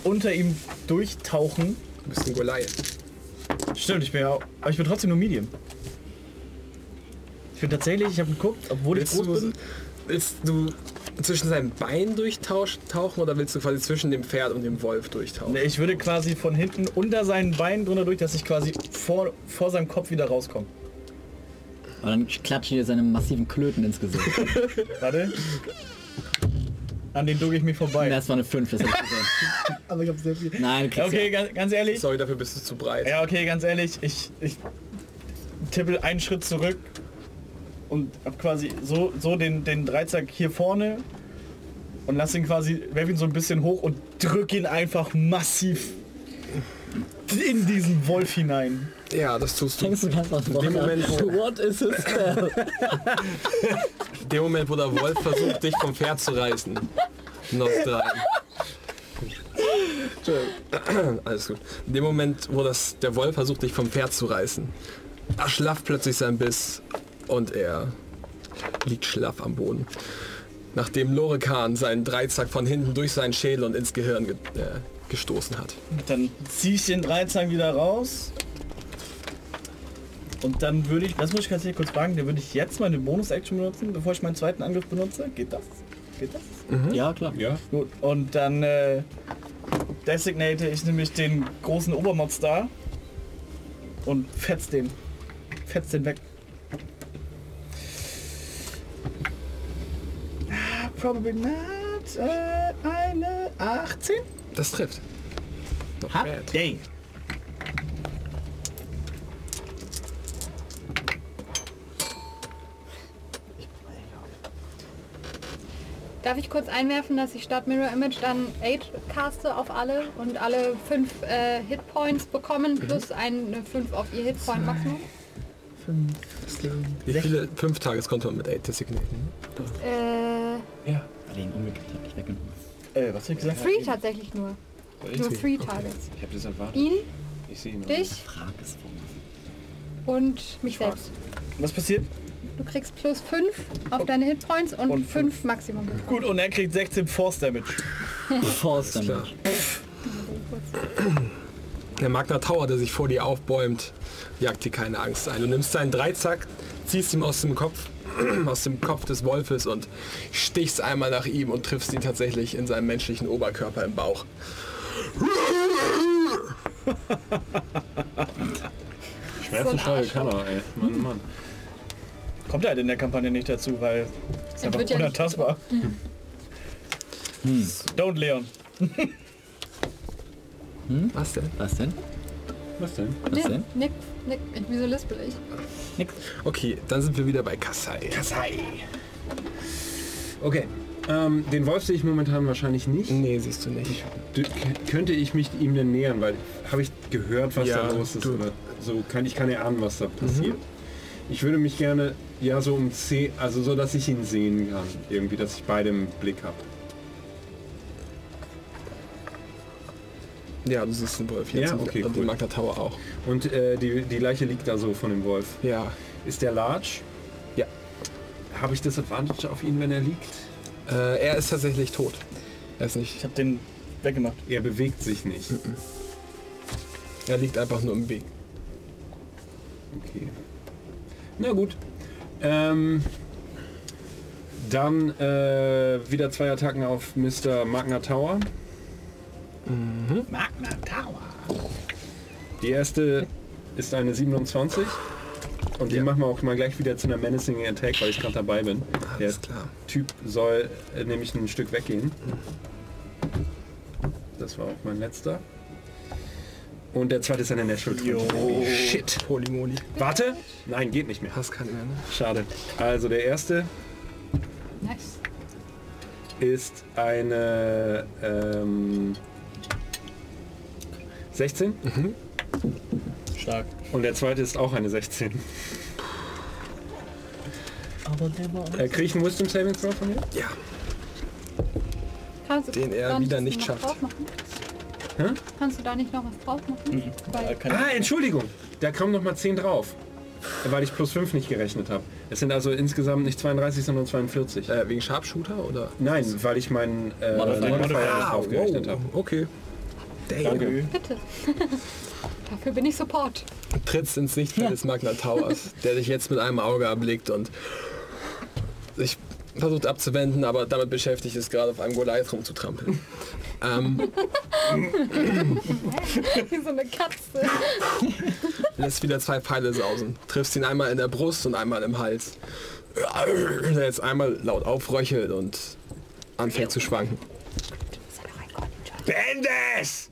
unter ihm durchtauchen. Du bist ein Goliath. Stimmt, ich bin ja auch, aber ich bin trotzdem nur Medium. Ich bin tatsächlich, ich habe geguckt, obwohl ich Willst groß du, bin. willst du zwischen seinen Beinen durchtauchen oder willst du quasi zwischen dem Pferd und dem Wolf durchtauchen? Ne, Ich würde quasi von hinten unter seinen Beinen drunter durch, dass ich quasi vor, vor seinem Kopf wieder rauskomme. Und dann klatscht ihr seine massiven Klöten ins Gesicht. Warte. An den ducke ich mich vorbei. Das war eine 5, das hab ich gesehen. Aber ich habe sehr viel. Nein, du okay, ganz, ganz ehrlich. Sorry, dafür bist du zu breit. Ja, okay, ganz ehrlich. Ich, ich tippel einen Schritt zurück und hab quasi so, so den, den Dreizack hier vorne und lass ihn quasi, werf ihn so ein bisschen hoch und drück ihn einfach massiv in diesen Wolf hinein. Ja, das tust du. Denkst du ganz was dem Moment, wo- What is a spell? In dem Moment, wo der Wolf versucht, dich vom Pferd zu reißen. Noch drei. Alles gut. In dem Moment, wo das, der Wolf versucht, dich vom Pferd zu reißen, erschlafft plötzlich sein Biss und er liegt schlaff am Boden. Nachdem Lorekan seinen Dreizack von hinten durch seinen Schädel und ins Gehirn ge äh, gestoßen hat. Dann ziehe ich den Dreizack wieder raus. Und dann würde ich, das muss ich ganz kurz fragen, dann würde ich jetzt meine Bonus-Action benutzen, bevor ich meinen zweiten Angriff benutze. Geht das? Geht das? Ja, klar. Ja, Gut, und dann äh, designate ich nämlich den großen Obermods da und fetz den. fetzt den weg. Ah, Probably not. Äh, eine 18? Das trifft. Not Ha? bad. Dang. Darf ich kurz einwerfen, dass ich statt Mirror Image dann 8 caste auf alle und alle 5 äh, Hitpoints bekommen, plus ein 5 auf ihr Hitpoint Maximum? Wie viele fünf Tages konnte man mit 8 designaten? Äh, Ja. Ihn umgekippt habe, ich weggenommen. Äh, was hab ich gesagt? 3 tatsächlich nur. Nur 3 Targets. Ich habe das erwartet. Ihn, Ich sehe ihn. noch. dich Frag es wohl. und mich selbst. Was passiert? Du kriegst plus 5 auf deine Hitpoints und, Und 5 Maximum. Gut, und er kriegt 16 Force Damage. Force. Damage. Der Magna Tower, der sich vor dir aufbäumt, jagt dir keine Angst ein. Du nimmst seinen Dreizack, ziehst ihm aus dem Kopf, aus dem Kopf des Wolfes und stichst einmal nach ihm und triffst ihn tatsächlich in seinem menschlichen Oberkörper im Bauch. Schmerzensteuer kann er, ey. Mann, Mann. Kommt halt in der Kampagne nicht dazu, weil es einfach wird ja unantastbar. Don't Leon. Was denn? Was denn? Was denn? Was Nick, denn? Nick, Nick, wieso lispel ich? Nix. Okay, dann sind wir wieder bei Kasai. Kasai. Okay. Ähm, den Wolf sehe ich momentan wahrscheinlich nicht. Nee, siehst du nicht. D könnte ich mich ihm denn nähern, weil habe ich gehört, was Ja, da los ist. Oder so kann ich kann erahnen, was da passiert. Ich würde mich gerne ja so um 10, also so, dass ich ihn sehen kann, irgendwie, dass ich beide im Blick habe. Ja, du siehst den Wolf jetzt. Ja, und- okay, und cool. den Magna Tower auch. Und äh, die, die Leiche liegt da so von dem Wolf. Ja. Ist der large? Ja. Habe ich das Advantage auf ihn, wenn er liegt? Äh, er ist tatsächlich tot. Er ist nicht. Ich hab den weggemacht. Er bewegt sich nicht. Er liegt einfach nur im Weg. Okay. Na gut. Ähm, dann äh, wieder zwei Attacken auf Mr. Magna Tower. Magna Tower. Die erste ist eine 27. Und die Ja. machen wir auch mal gleich wieder zu einer Menacing Attack, weil ich gerade dabei bin. Der Alles klar. Typ soll äh, nämlich ein Stück weggehen. Das war auch mein letzter. Und der zweite ist eine Natural 20. Shit. Holy moly. Warte! Nein, geht nicht mehr. Hast keine mehr, ne? Schade. Also der erste Nice. ist eine ähm, 16 Stark. und der zweite ist auch eine 16. Aber der war Äh, Kriege ich einen Wisdom Saving Throw von mir? Ja. Kannst du Den er wieder das nicht noch schafft. drauf machen? Hä? Kannst du da nicht noch was drauf machen? Weil, Ah, Entschuldigung. Da kommen noch mal 10 drauf. Weil ich plus 5 nicht gerechnet habe. Es sind also insgesamt nicht 32, sondern 42. Äh, wegen Sharpshooter oder? Nein, weil ich meinen äh, Modifier. Modifier nicht Ah, drauf gerechnet habe. Okay. Damn. Danke. bitte. Dafür bin ich Support. Du trittst ins Sichtfeld des Magna Towers, der dich jetzt mit einem Auge erblickt und sich versucht abzuwenden, aber damit beschäftigt ist, gerade auf einem Goliath rumzutrampeln. ähm, Wie so eine Katze. lässt wieder zwei Pfeile sausen. Triffst ihn einmal in der Brust und einmal im Hals. Der jetzt einmal laut aufröchelt und anfängt zu schwanken. Beende es!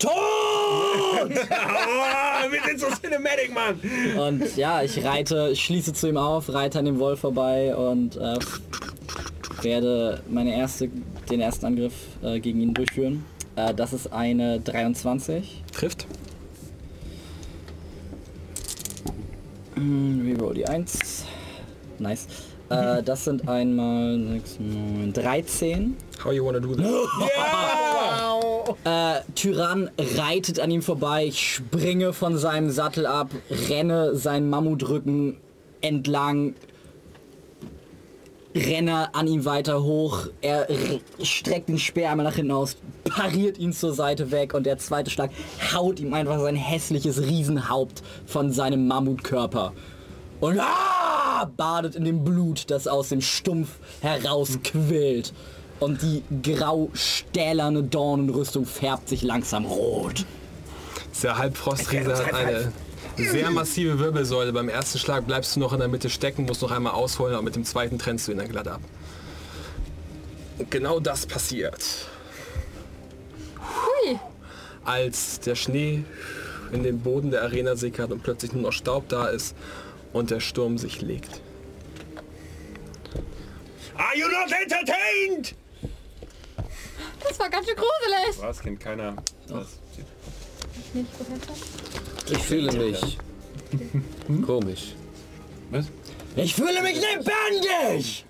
Tod! oh, wir sind so Cinematic, Mann! Und ja, ich reite, ich schließe zu ihm auf, reite an dem Wolf vorbei und äh, werde meine erste, den ersten Angriff äh, gegen ihn durchführen. Äh, das ist eine 23. Trifft. Hm, Reroll die 1. Nice. Äh, das sind einmal 6, 9, 13. How you wanna do this? Äh, Tyrann reitet an ihm vorbei, ich springe von seinem Sattel ab, renne seinen Mammutrücken entlang, renne an ihm weiter hoch, er streckt den Speer einmal nach hinten aus, pariert ihn zur Seite weg und der zweite Schlag haut ihm einfach sein hässliches Riesenhaupt von seinem Mammutkörper. Und ah, badet in dem Blut, das aus dem Stumpf herausquillt. Und die grau-stählerne Dornenrüstung färbt sich langsam rot. Der Halbfrostriese hat eine sehr massive Wirbelsäule. Beim ersten Schlag bleibst du noch in der Mitte stecken, musst noch einmal ausholen, aber mit dem zweiten trennst du ihn dann glatt ab. Und genau das passiert. Als der Schnee in den Boden der Arena sickert und plötzlich nur noch Staub da ist und der Sturm sich legt. Are you not entertained? Das war ganz schön gruselig. Was kennt keiner? Das. Nicht Professor? Ich fühle mich komisch. Was? Ich fühle mich lebendig!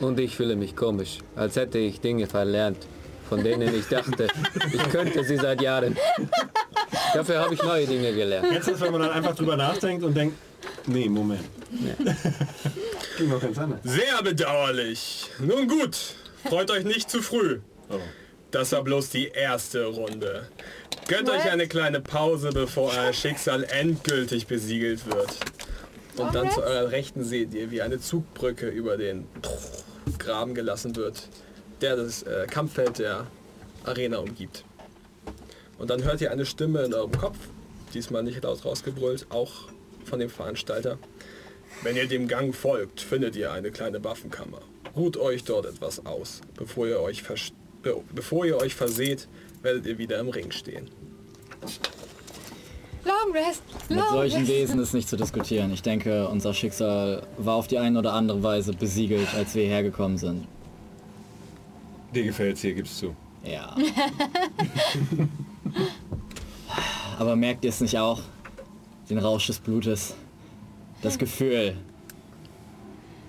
Und ich fühle mich komisch, als hätte ich Dinge verlernt, von denen ich dachte, ich könnte sie seit Jahren. Dafür habe ich neue Dinge gelernt. Jetzt ist, wenn man dann einfach drüber nachdenkt und denkt, nee, Moment. Ging noch ganz anders. Sehr bedauerlich. Nun gut, freut euch nicht zu früh. Das war bloß die erste Runde. Gönnt euch eine kleine Pause, bevor euer Schicksal endgültig besiegelt wird. Und dann zu eurer Rechten seht ihr, wie eine Zugbrücke über den Graben gelassen wird, der das äh, Kampffeld der Arena umgibt. Und dann hört ihr eine Stimme in eurem Kopf, diesmal nicht laut rausgebrüllt, auch von dem Veranstalter. Wenn ihr dem Gang folgt, findet ihr eine kleine Waffenkammer. Ruht euch dort etwas aus. Bevor ihr euch, vers be bevor ihr euch verseht, werdet ihr wieder im Ring stehen. Long Rest. Mit Long solchen Rest. Wesen ist nicht zu diskutieren. Ich denke, unser Schicksal war auf die eine oder andere Weise besiegelt, als wir hergekommen sind. Dir gefällt's hier, gibst du. Ja. Aber merkt ihr es nicht auch? Den Rausch des Blutes. Das Gefühl,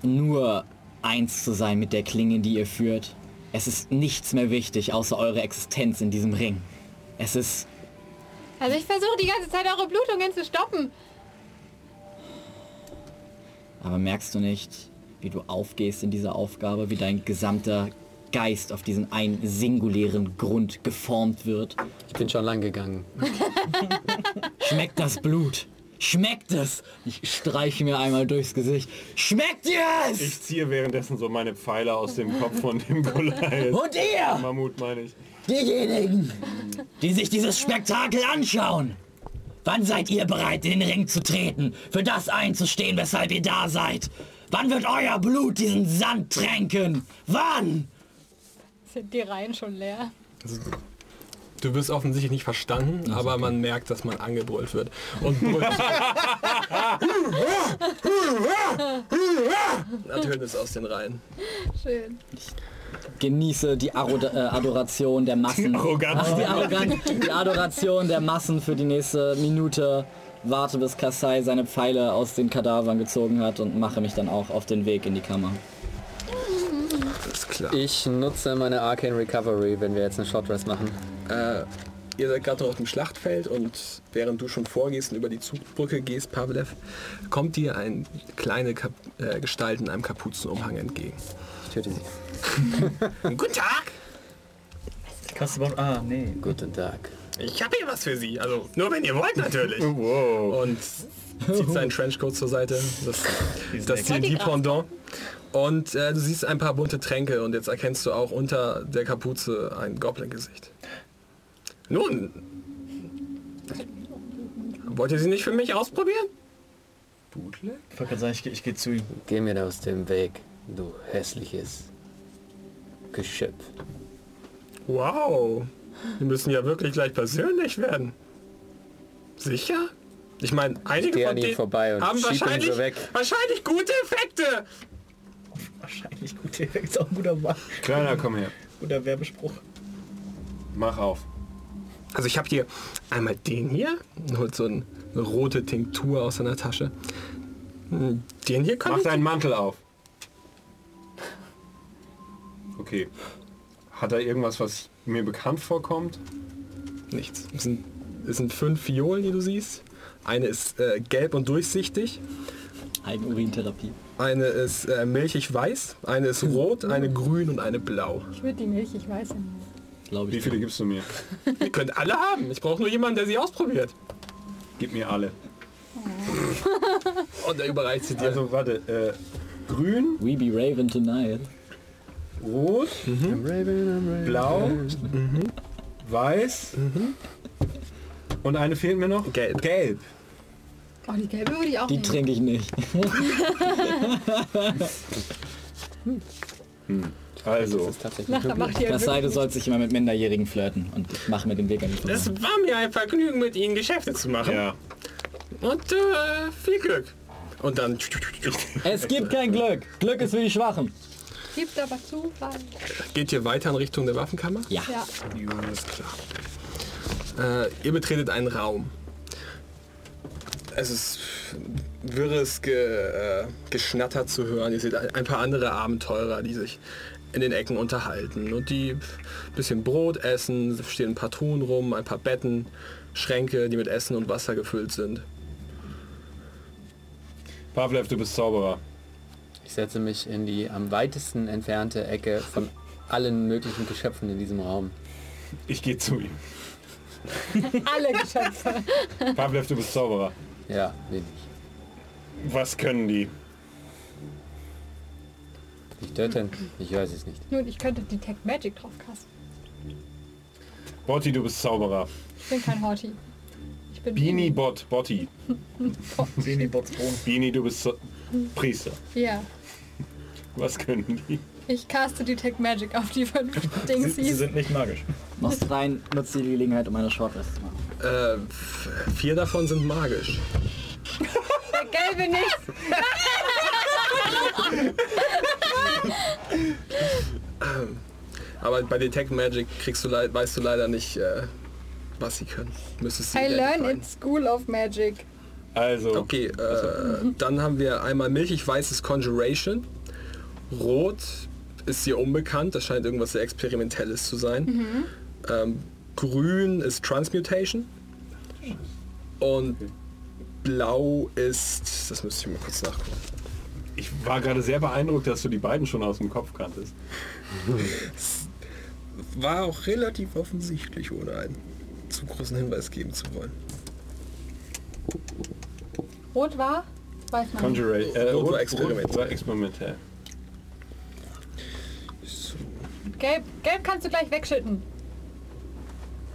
nur eins zu sein mit der Klinge, die ihr führt. Es ist nichts mehr wichtig, außer eure Existenz in diesem Ring. Es ist... Also ich versuche die ganze Zeit eure Blutungen zu stoppen. Aber merkst du nicht, wie du aufgehst in dieser Aufgabe, wie dein gesamter Geist auf diesen einen singulären Grund geformt wird? Ich bin schon lang gegangen. Schmeckt das Blut? Schmeckt es? Ich streiche mir einmal durchs Gesicht. Schmeckt ihr es? Ich ziehe währenddessen so meine Pfeile aus dem Kopf von dem Goliath. Und ihr, Mammut meine ich. diejenigen, die sich dieses Spektakel anschauen. Wann seid ihr bereit, in den Ring zu treten, für das einzustehen, weshalb ihr da seid? Wann wird euer Blut diesen Sand tränken? Wann? Sind die Reihen schon leer? Du wirst offensichtlich nicht verstanden, aber man merkt, dass man angebrüllt wird. Und brüllt. Ertönt es aus den Reihen. Schön. Genieße die Aroda äh, Adoration der Massen. Die Arroganz. Ach, die, Arroganz, die Adoration der Massen für die nächste Minute. Warte, bis Kasai seine Pfeile aus den Kadavern gezogen hat und mache mich dann auch auf den Weg in die Kammer. Alles klar. Ich nutze meine Arcane Recovery, wenn wir jetzt eine Short Rest machen. Äh, ihr seid gerade noch auf dem Schlachtfeld und während du schon vorgehst und über die Zugbrücke gehst, Pavlev, kommt dir eine kleine Kap äh, Gestalt in einem Kapuzenumhang entgegen. Ich töte sie. Guten Tag! Kannst du mal... Ah, nee. Guten Tag. Ich habe hier was für Sie. Also nur wenn ihr wollt natürlich. Wow. Und zieht seinen Trenchcoat zur Seite. Das, das nett. die Pendant. Und äh, du siehst ein paar bunte Tränke und jetzt erkennst du auch unter der Kapuze ein Goblin-Gesicht. Nun, wollt ihr sie nicht für mich ausprobieren? Ich wollte gerade sagen, ich, geh- ich gehe zu ihm. Geh mir aus dem Weg, du hässliches Geschöpf. Wow, wir müssen ja wirklich gleich persönlich werden. Sicher? Ich meine, einige geh von an ihm denen vorbei und haben schieb ihn so wahrscheinlich, weg. wahrscheinlich gute Effekte. Wahrscheinlich gut, ist auch ein guter, Wa- Kleiner, komm her. guter Werbespruch. Mach auf. Also ich habe hier einmal den hier, und holt so ein- eine rote Tinktur aus seiner Tasche. Den hier kann Mach ich... deinen Mantel auf. Okay. Hat er irgendwas, was mir bekannt vorkommt? Nichts. Es sind, es sind fünf Violen, die du siehst. Eine ist äh, gelb und durchsichtig. Eigenurintherapie. Eine ist äh, milchig weiß. Eine ist rot, eine grün und eine blau. Ich würde die Milch, ich weiß nicht. Glaube Wie ich. viele gibst du mir? Ihr könnt alle haben. Ich brauche nur jemanden, der sie ausprobiert. Gib mir alle. Und er überreicht sie dir. Also warte, äh, grün, We be Raven tonight. rot, I'm raving, I'm raving. blau, weiß Und eine fehlt mir noch? Gelb. Gelb. Oh, die gelbe würde ich auch Die nehmen. trinke ich nicht. Also, Das ist tatsächlich Nachher macht ihr Das sei, du sollst dich immer mit Minderjährigen flirten und ich mache mit dem Weg an die Es war mir ein Vergnügen, mit Ihnen Geschäfte zu machen. ja. Und äh, viel Glück. Und dann Es gibt kein Glück. Glück ist für die Schwachen. Gibt aber Zufall. geht ihr weiter in Richtung der Waffenkammer? Ja. Ja. Ist klar. Äh, ihr betretet einen Raum. Es ist wirres Ge, äh, Geschnatter zu hören. Ihr seht ein paar andere Abenteurer, die sich in den Ecken unterhalten und die ein bisschen Brot essen. Es stehen ein paar Truhen rum, ein paar Betten, Schränke, die mit Essen und Wasser gefüllt sind. Pavlev, du bist Zauberer. Ich setze mich in die am weitesten entfernte Ecke von allen möglichen Geschöpfen in diesem Raum. Ich gehe zu ihm. Alle Geschöpfe. Pavlev, du bist Zauberer. Ja, wenig. Was können die? Nicht töten? Ich weiß es nicht. Nun, ich könnte Detect Magic drauf casten. Botti, du bist Zauberer. Ich bin kein Horty. Ich bin Beanie Bot, Botti. Sehen Bots. Beanie, du bist Priester. Ja. Was können die? Ich caste Detect Magic auf die fünf Sie, sie Dingsies. sind nicht magisch. Machst rein, nutzt die Gelegenheit, um eine Shortlist zu machen. Äh, vier davon sind magisch. Der gelbe nicht. Aber bei Detect Magic kriegst du leid, weißt du leider nicht, äh, was sie können. Müsstest sie I learn in School of Magic. Also, Okay, äh, dann haben wir einmal milchig-weißes Conjuration. Rot ist hier unbekannt, das scheint irgendwas sehr Experimentelles zu sein. Ähm, grün ist Transmutation. Und blau ist, das müsste ich mal kurz nachgucken. ich war gerade sehr beeindruckt, dass du die beiden schon aus dem Kopf kanntest. War auch relativ offensichtlich, ohne einen zu großen Hinweis geben zu wollen. Rot war? Weiß man nicht. Conjuration. Äh, Rot war Rot- Experiment. Rot war experimentell. Gelb, gelb kannst du gleich wegschütten.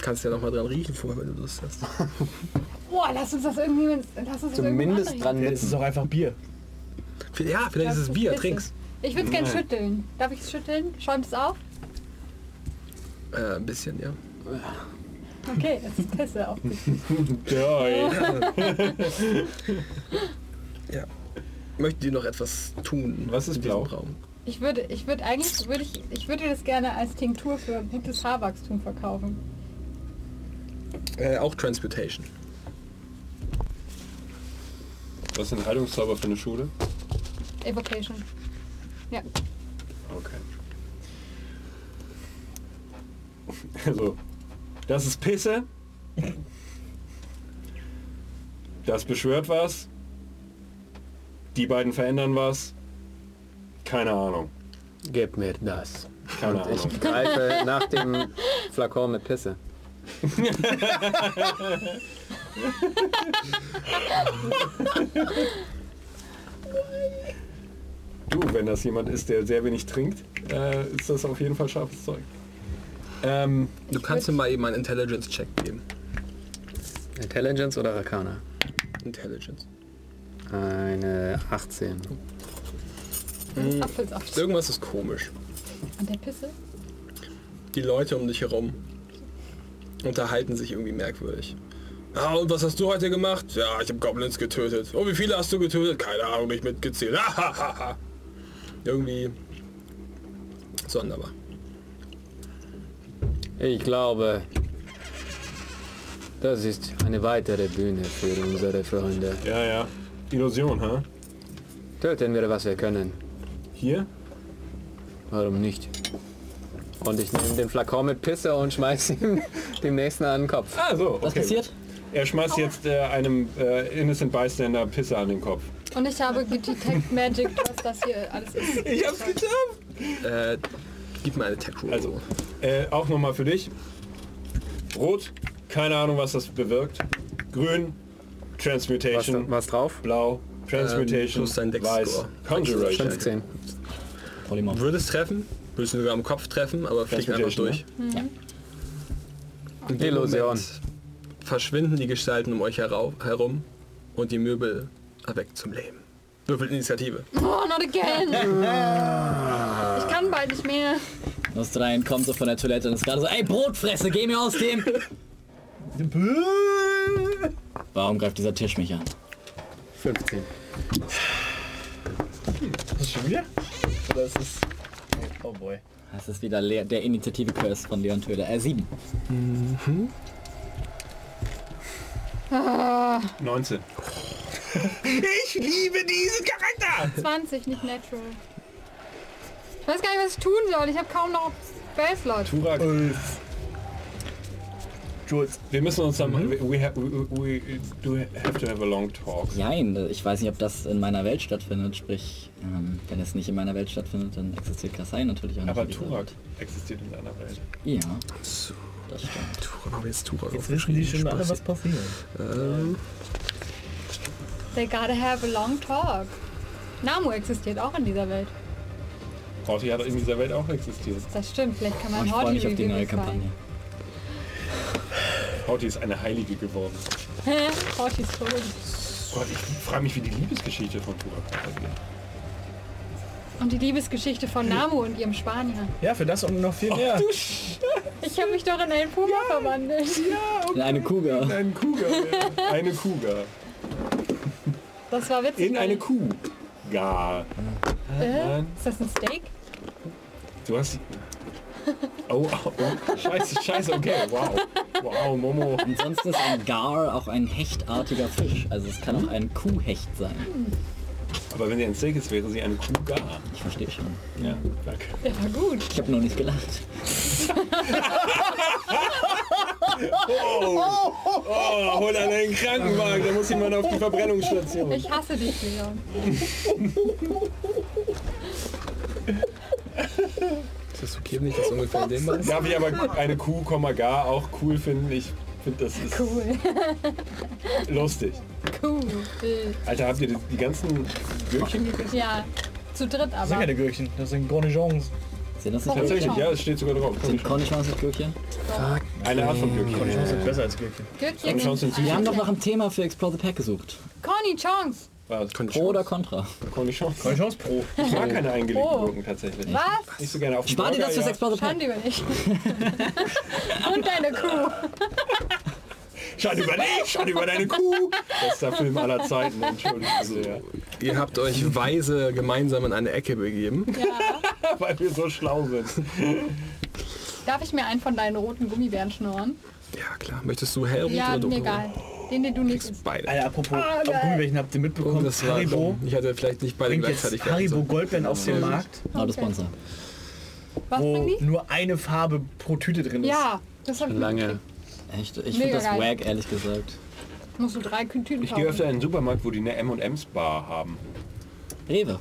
Kannst ja noch mal dran riechen vorher, wenn du Lust hast. Boah, lass uns das irgendwie... Lass uns das Zumindest irgendwie dran Es ist auch einfach Bier. Ja, vielleicht ist es Bier, trink's. Ich würde es gerne schütteln. Darf ich es schütteln? Schäumt es auf? Äh, ein bisschen, ja. Okay, es ist Pisse auf dich. ja. Möchtet ihr noch etwas tun? Was ist blau? Raum? Ich würde, ich würde eigentlich, würde ich, ich würde das gerne als Tinktur für gutes Haarwachstum verkaufen. Äh, auch Transmutation. Was sind Heilungszauber für eine Schule? Evocation. Ja. Okay. Also, das ist Pisse. Das beschwört was. Die beiden verändern was. Keine Ahnung. Gib mir das. Keine Ich Ahnung. greife nach dem Flakon mit Pisse. Du, wenn das jemand ist, der sehr wenig trinkt, äh, ist das auf jeden Fall scharfes Zeug. Ähm, Du kannst mir mal eben einen Intelligence-Check geben. Intelligence oder Arcana? Intelligence. Eine 18. Mhm. Irgendwas ist komisch. An der Pisse? Die Leute um dich herum unterhalten sich irgendwie merkwürdig. Ah, und was hast du heute gemacht? Ja, ich habe Goblins getötet. Oh, wie viele hast du getötet? Keine Ahnung, nicht mitgezählt. irgendwie sonderbar. Ich glaube, das ist eine weitere Bühne für unsere Freunde. ja, ja. Illusion, ha? Töten wir, was wir können. Hier? Warum nicht? Und ich nehme den Flakon mit Pisse und schmeiße ihm dem nächsten an den Kopf. Ah, so. Was okay. passiert? Er schmeißt jetzt äh, einem äh, Innocent Bystander Pisse an den Kopf. Und ich habe Detect Magic, was das hier alles ist. Ich hab's geschafft! Äh, gib mir eine Tech Roll. Also, äh, auch nochmal für dich. Rot, keine Ahnung, was das bewirkt. Grün, Was, Transmutation. was drauf? Blau, Transmutation. Ähm, plus dein Weiß. Conjuration. 15. Du würdest treffen, würdest du sogar am Kopf treffen, aber fliegt einfach durch. Transmutation, In dem Illusion. Moment verschwinden die Gestalten um euch herum und die Möbel erweckt zum Leben. Würfelt Initiative. Oh, not again. Ich kann bald nicht mehr. Nostrein kommt so von der Toilette und ist gerade so, ey Brotfresse, geh mir aus dem... Warum greift dieser Tisch mich an? 15. Ist das schon wieder? Oder ist es... Oh boy. Das ist wieder Le der Initiative-Curse von Leon Töder. Äh, 7. 19. Ich liebe diesen Charakter! 20, nicht natural. Ich weiß gar nicht, was ich tun soll. Ich habe kaum noch Spellslot. Turak, Jules. wir müssen uns dann... We, have, we, we do have to have a long talk. Nein, ich weiß nicht, ob das in meiner Welt stattfindet. Sprich, ähm, wenn es nicht in meiner Welt stattfindet, dann existiert Kasai natürlich auch nicht. Aber Turak existiert in deiner Welt. Ja, das stimmt. Turak, haben wir jetzt Turak Jetzt wissen die schon alle, was passiert. Ähm, They gotta have a long talk. Namu existiert auch in dieser Welt. Horty hat in dieser Welt auch existiert. Das stimmt, vielleicht kann Oh, man ich freue mich auf die neue Kampagne. Horty ist eine Heilige geworden. Hä? Horty ist. Gott, ich frage mich, wie die Liebesgeschichte von Turak weitergeht. Und die Liebesgeschichte von Namu und ihrem Spanier. Ja, für das und noch viel mehr. Ich habe mich doch in einen Puma verwandelt. In eine Kuga. Ein Kuga. ja. Eine Kuga. Das war witzig. In eine Kuh. Äh? Ist das ein Steak? Du hast... Oh, oh, oh. Scheiße, scheiße, okay, wow. Wow, Momo. Ansonsten ist ein Gar auch ein hechtartiger Fisch. Also es kann auch ein Kuhhecht sein. Aber wenn sie ein Steak ist, wäre sie eine Kuh gar. Ich verstehe schon. Ja, danke. Der war gut. Ich habe nur nicht gelacht. Oh, hol an einen Krankenwagen, da muss jemand auf die Verbrennungsstation. Ich hasse dich, Leon. ist das okay, wenn ich das ungefähr in dem mache? Darf ich aber eine Kuh, Komma, gar auch cool finden? Ich finde, das ist Cool. lustig. Cool. Alter, habt ihr die, die ganzen Gürkchen gegessen? Ja, zu dritt Das sind aber. keine Gürkchen, das sind Cornichons. Sind das nicht Tatsächlich, ja, es steht sogar drauf. Sind Cornichons nicht Gürkchen? Eine Art von Gürkchen. Cornichons sind besser als Gürkchen. Cornichons Gürkchen. sind süß. Wir haben doch noch ein Thema für Explore the Pack gesucht. Conny Chongs. Was? Pro oder Contra? Cornichons. Cornichons pro. Ich mag keine eingelegten Oh. Gurken tatsächlich. Was? Nicht so gerne auf Spar dir das fürs ja. Pack. Schande über dich. Und deine Kuh. Schade über dich, schade über deine Kuh. Bester Film aller Zeiten, entschuldigt sehr. Ihr habt euch weise gemeinsam in eine Ecke begeben. Ja. Weil wir so schlau sind. Darf ich mir einen von deinen roten Gummibären schnorren? Ja klar. Möchtest du Helmut Ja, oder du? mir egal. Den, den du nicht. Beide. Alter, apropos Ah, geil. Gummibärchen, habt ihr mitbekommen? Das war Haribo Ich hatte vielleicht nicht beide gleichzeitig Haribo. Goldbeeren auf den Markt, Auto Sponsor. Was wo nur eine Farbe pro Tüte drin ist. Ja, das hab ich Lange. Echt? Ich finde das geil. wack, ehrlich gesagt. Musst du drei Tüten Ich gehe öfter in einen Supermarkt, wo die eine M&M's Bar haben. Rewe.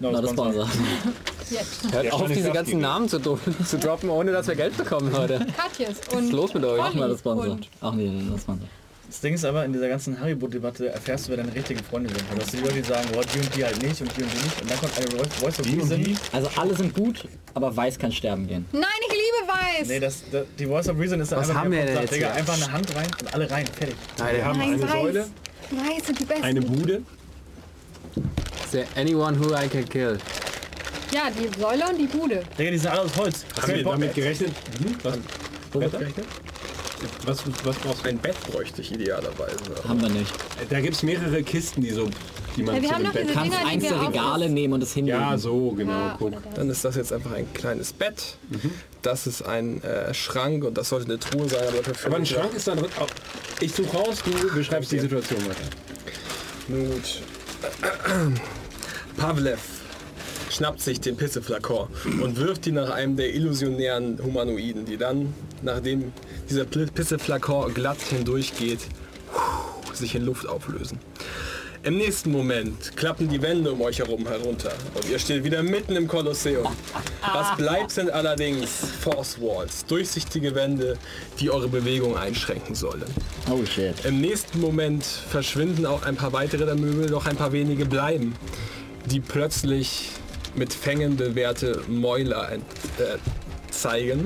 No, Not a Sponsor. Sponsor. Jetzt. Hört Ja, auf, diese ganzen abgegeben. Namen zu, dro- zu droppen, ohne dass wir Geld bekommen heute. Katjes und Was ist los mit euch? Auch mal das Sponsor. Auch nee, das Sponsor. Das Ding ist aber, in dieser ganzen Haribo-Debatte erfährst du, wer deine richtigen Freunde sind. Weil das sind die Leute, sagen, boah, die und die halt nicht und die und die nicht. Und dann kommt eine Voice- of Reason. die? Also alle sind gut, aber Weiß kann sterben gehen. Nein, ich liebe Weiß. Nee, das, das, die Voice of Reason ist dann Was einfach, haben wir denn jetzt Digga, einfach eine Hand rein und alle rein. Fertig. Wir haben Nein, eine weiß. Säule, Weiß sind die besten. eine Bude. Is there anyone who I can kill? ja, die Säule und die Bude. Digga, die sind alle aus Holz. Haben wir damit gerechnet? Mhm. Was, Womit gerechnet? was, was brauchst du? Ein Bett bräuchte ich idealerweise. Haben wir nicht. Da gibt es mehrere Kisten, die so, die man Ja, wir zu haben dem noch Bett... diese Du kannst eins der Regale nehmen und es hinlegen. Ja, so, genau, Ja, guck. Dann ist das jetzt einfach ein kleines Bett. Das ist ein äh, Schrank und das sollte eine Truhe sein. Aber, Aber ein Schrank ist da drin. Oh, ich suche raus, du beschreibst die Situation weiter. Gut. Pavlev schnappt sich den Pisseflakon und wirft ihn nach einem der illusionären Humanoiden, die dann, nachdem dieser Pisseflakon glatt hindurchgeht, sich in Luft auflösen. Im nächsten Moment klappen die Wände um euch herum herunter und ihr steht wieder mitten im Kolosseum. Was bleibt sind allerdings Force Walls, durchsichtige Wände, die eure Bewegung einschränken sollen. Oh shit. Im nächsten Moment verschwinden auch ein paar weitere der Möbel, doch ein paar wenige bleiben, die plötzlich mit Fängen bewehrte Mäuler äh, zeigen.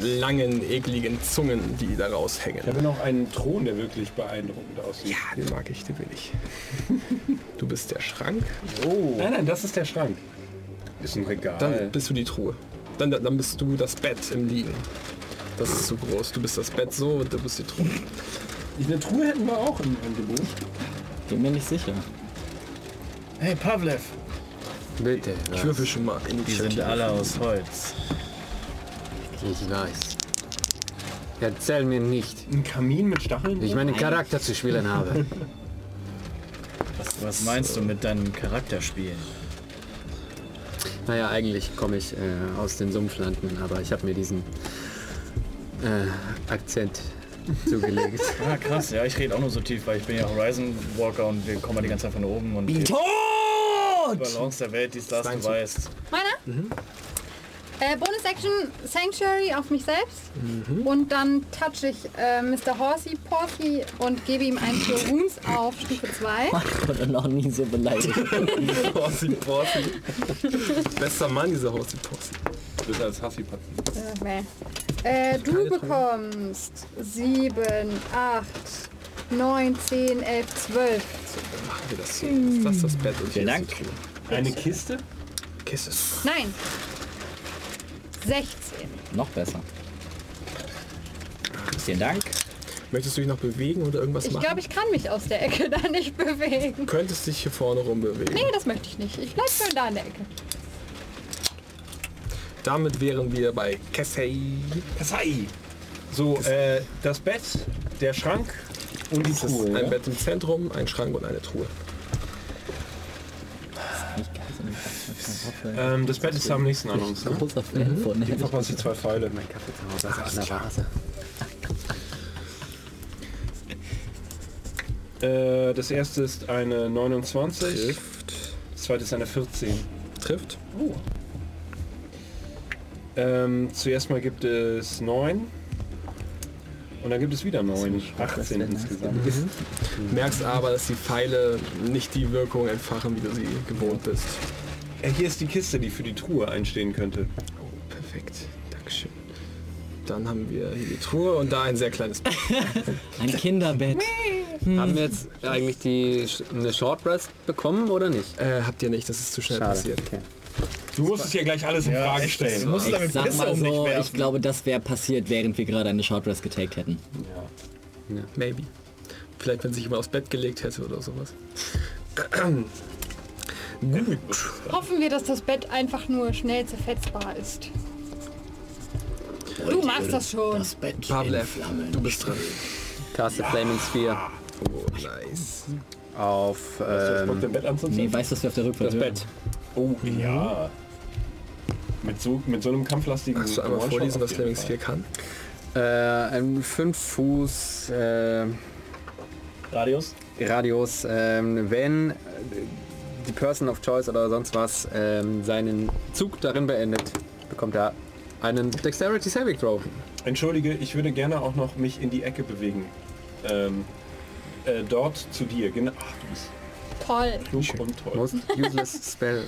Langen, ekligen Zungen, die da Ich raushängen. habe noch einen Thron, der wirklich beeindruckend aussieht. Ja, den mag ich, den will ich. Du bist der Schrank, Nein, nein, das ist der Schrank. Ist ein Regal. dann bist du die Truhe. Dann, dann bist du das Bett im Liegen. Das ist zu groß. Du bist das Bett so und du bist die Truhe. eine Truhe hätten wir auch im Angebot. Bin mir nicht sicher. Hey Pavlev, Bitte. Ich würfel schon mal in die sind alle aus Holz. Ich weiß. Erzähl mir nicht, Ein Kamin mit Stacheln? wie ich meinen Charakter zu spielen habe. Was, was meinst du mit deinem Charakterspielen? Naja, eigentlich komme ich äh, aus den Sumpflanden, aber ich habe mir diesen äh, Akzent zugelegt. Ah krass, ja, ich rede auch nur so tief, weil ich bin ja Horizon Walker und wir kommen ja die ganze Zeit von oben und die Balance der Welt, die das du weißt. Meiner? Äh, Bonus Action Sanctuary auf mich selbst. Und dann touch ich äh, Mr. Horsey Porky und gebe ihm ein Cure Wounds auf Stufe 2. Ich wurde noch nie so beleidigt. Horsey Porsey. Bester Mann, dieser Horsey. Du bist als Hassi-Patten. Äh, meh. äh, du bekommst 7, 8, 9, 10, 11, 12. Machen wir das so. Das ist das Bett und hier Vielen Dank. Eine Kiste? Kisses. Nein. 16. noch besser. Vielen Dank. Möchtest du dich noch bewegen oder irgendwas Ich machen? glaube, ich kann mich aus der Ecke da nicht bewegen. Du könntest dich hier vorne rum bewegen. Nee, das möchte ich nicht. Ich bleib schön da in der Ecke. Damit wären wir bei Kessei. Kasai! So, äh, das Bett, der Schrank und die Das ist Truhe. ein? Bett im Zentrum, ein Schrank und eine Truhe. Ähm, das Bett ist am nächsten an uns. Ne? Großer Fan von. Gib doch mal die zwei Pfeile. mein Kaffee zu Hause ist an der Vase. Äh, das erste ist eine 29. Trifft. Das zweite ist eine 14. Trifft. Ähm, zuerst mal gibt es 9. Und dann gibt es wieder 9. 18 insgesamt. Merkst aber, dass die Pfeile nicht die Wirkung entfachen, wie du sie gewohnt bist. Äh, hier ist die Kiste, die für die Truhe einstehen könnte. Oh, perfekt. Dankeschön. Dann haben wir hier die Truhe und da ein sehr kleines Bett. Ein Kinderbett. Haben wir jetzt eigentlich die eine Short Rest bekommen oder nicht? Äh, habt ihr nicht, das ist zu schnell passiert. Okay. Du musst es ja gleich alles in Frage Du stellen. musst Ich damit sag mal um so, ich glaube, das wäre passiert, während wir gerade eine Short Rest getaggt hätten. Maybe. Vielleicht, wenn sich jemand aufs Bett gelegt hätte oder sowas. Gut. Hoffen wir, dass das Bett einfach nur schnell zerfetzbar ist. Du machst das schon. Das Bett Pavlev, du bist dran. Caste Flaming Sphere Oh, nice. auf ähm? Nee, weißt du, dass wir auf der Rückfahrt das Bett. Oh, ja. Mit so, mit so einem kampflastigen Kannst du einmal vorlesen, was Fall. 4 kann? Äh, ein 5 Fuß äh, Radius? Radius, ähm, wenn die Person of Choice oder sonst was ähm, seinen Zug darin beendet, bekommt er einen Dexterity Saving Throw. Entschuldige, ich würde gerne auch noch mich in die Ecke bewegen. Ähm, äh, dort zu dir. Genau. Ach, du bist Toll. klug und toll. Most useless Spell.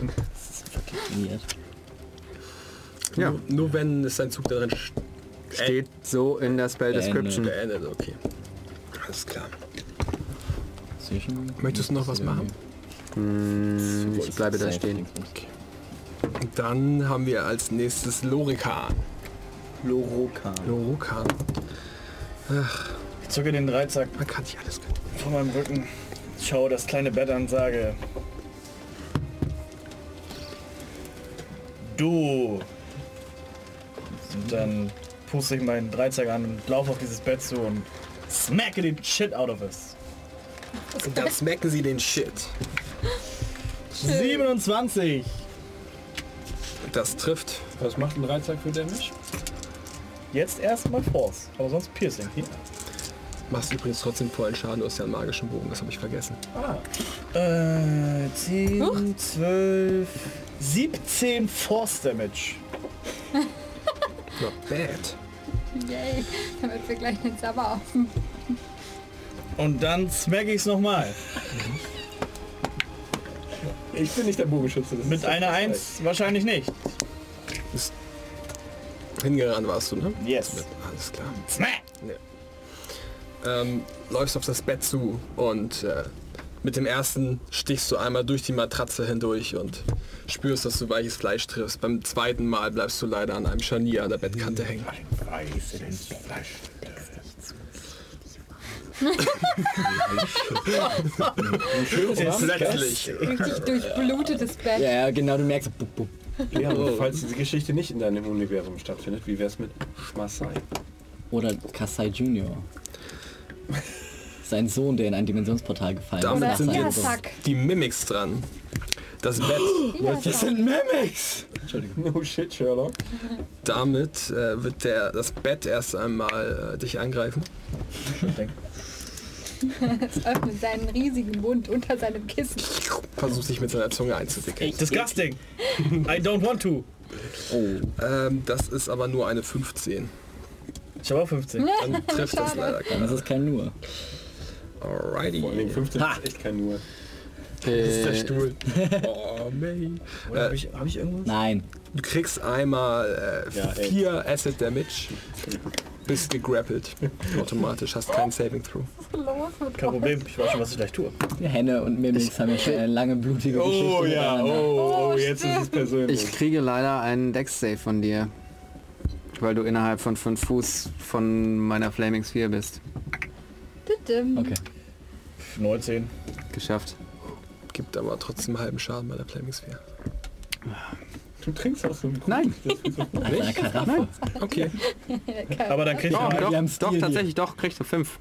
Ja. Nur, nur wenn es sein Zug darin Steht so in der Spell Description. beendet, okay. Alles klar. Möchtest du noch was machen? Hm, ich bleibe da stehen. Dann haben wir als nächstes Lorikan. Lorokan. Lorokan. Ich zücke den Dreizack Man kann nicht alles können. von meinem Rücken, schaue das kleine Bett an, sage... Du! Und dann puste ich meinen Dreizack an und laufe auf dieses Bett zu und smacke den Shit out of us. Und dann smacken sie den Shit. 27! Das trifft. Was macht ein Dreizack für Damage? Jetzt erstmal Force, aber sonst Piercing. Hier. Machst übrigens trotzdem vollen Schaden, du hast ja einen magischen Bogen, das habe ich vergessen. Äh, 10, 12, 17 Force Damage. Not bad. Yay. Damit wir gleich den Sabber auf. Und dann smack ich's nochmal. Ich bin nicht der Bogenschütze. Das Mit ist einer 1 wahrscheinlich nicht. Hingerannt warst du, ne? Yes. Alles klar. Smack! Ähm, läufst auf das Bett zu und äh, mit dem ersten stichst du einmal durch die Matratze hindurch und spürst, dass du weiches Fleisch triffst. Beim zweiten Mal bleibst du leider an einem Scharnier an der Bettkante hängen. Plötzlich Richtig durchblutetes Bett. Ja, ja, genau, du merkst, bup, bup. Ja, aber falls diese Geschichte nicht in deinem Universum stattfindet, wie wär's mit Schmassai? Oder Kasai Junior. Sein Sohn, der in ein Dimensionsportal gefallen ist. Damit sind jetzt die Mimics dran. Das Bett, Das sind Mimics! No shit, Sherlock. damit äh, wird der, das Bett erst einmal äh, dich angreifen. Es öffnet seinen riesigen Mund unter seinem Kissen. Versucht sich mit seiner Zunge einzuwickeln. Disgusting! I don't want to! Ähm, das ist aber nur eine 15. Ich habe auch 15. Dann trifft das leider ist keiner. es kein Nur. Alrighty. Vor allem 15 Ha. ist echt kein Nur. Das ist der Äh, Stuhl. Oh, May. Oder habe ich, hab ich irgendwas? Nein. Du kriegst einmal äh, Ja, ey. vier Acid Damage. Bist gegrappelt. Automatisch. Hast keinen Saving Throw. Kein. Problem, ich weiß schon, was ich gleich tue. Henne und Mimics haben ja schon eine lange blutige Geschichte. Oh ja, oh, Oh, jetzt ist es persönlich. ich kriege leider einen Dex-Save von dir. Weil du innerhalb von 5 Fuß von meiner Flaming Sphere bist. Okay. 19. Geschafft. Gibt aber trotzdem halben Schaden bei der Flaming Sphere. Du trinkst auch so einen Nein. Aus einer Karaffe. Okay. Aber dann krieg ich Doch, mal doch, doch, tatsächlich, doch, kriegst du 5.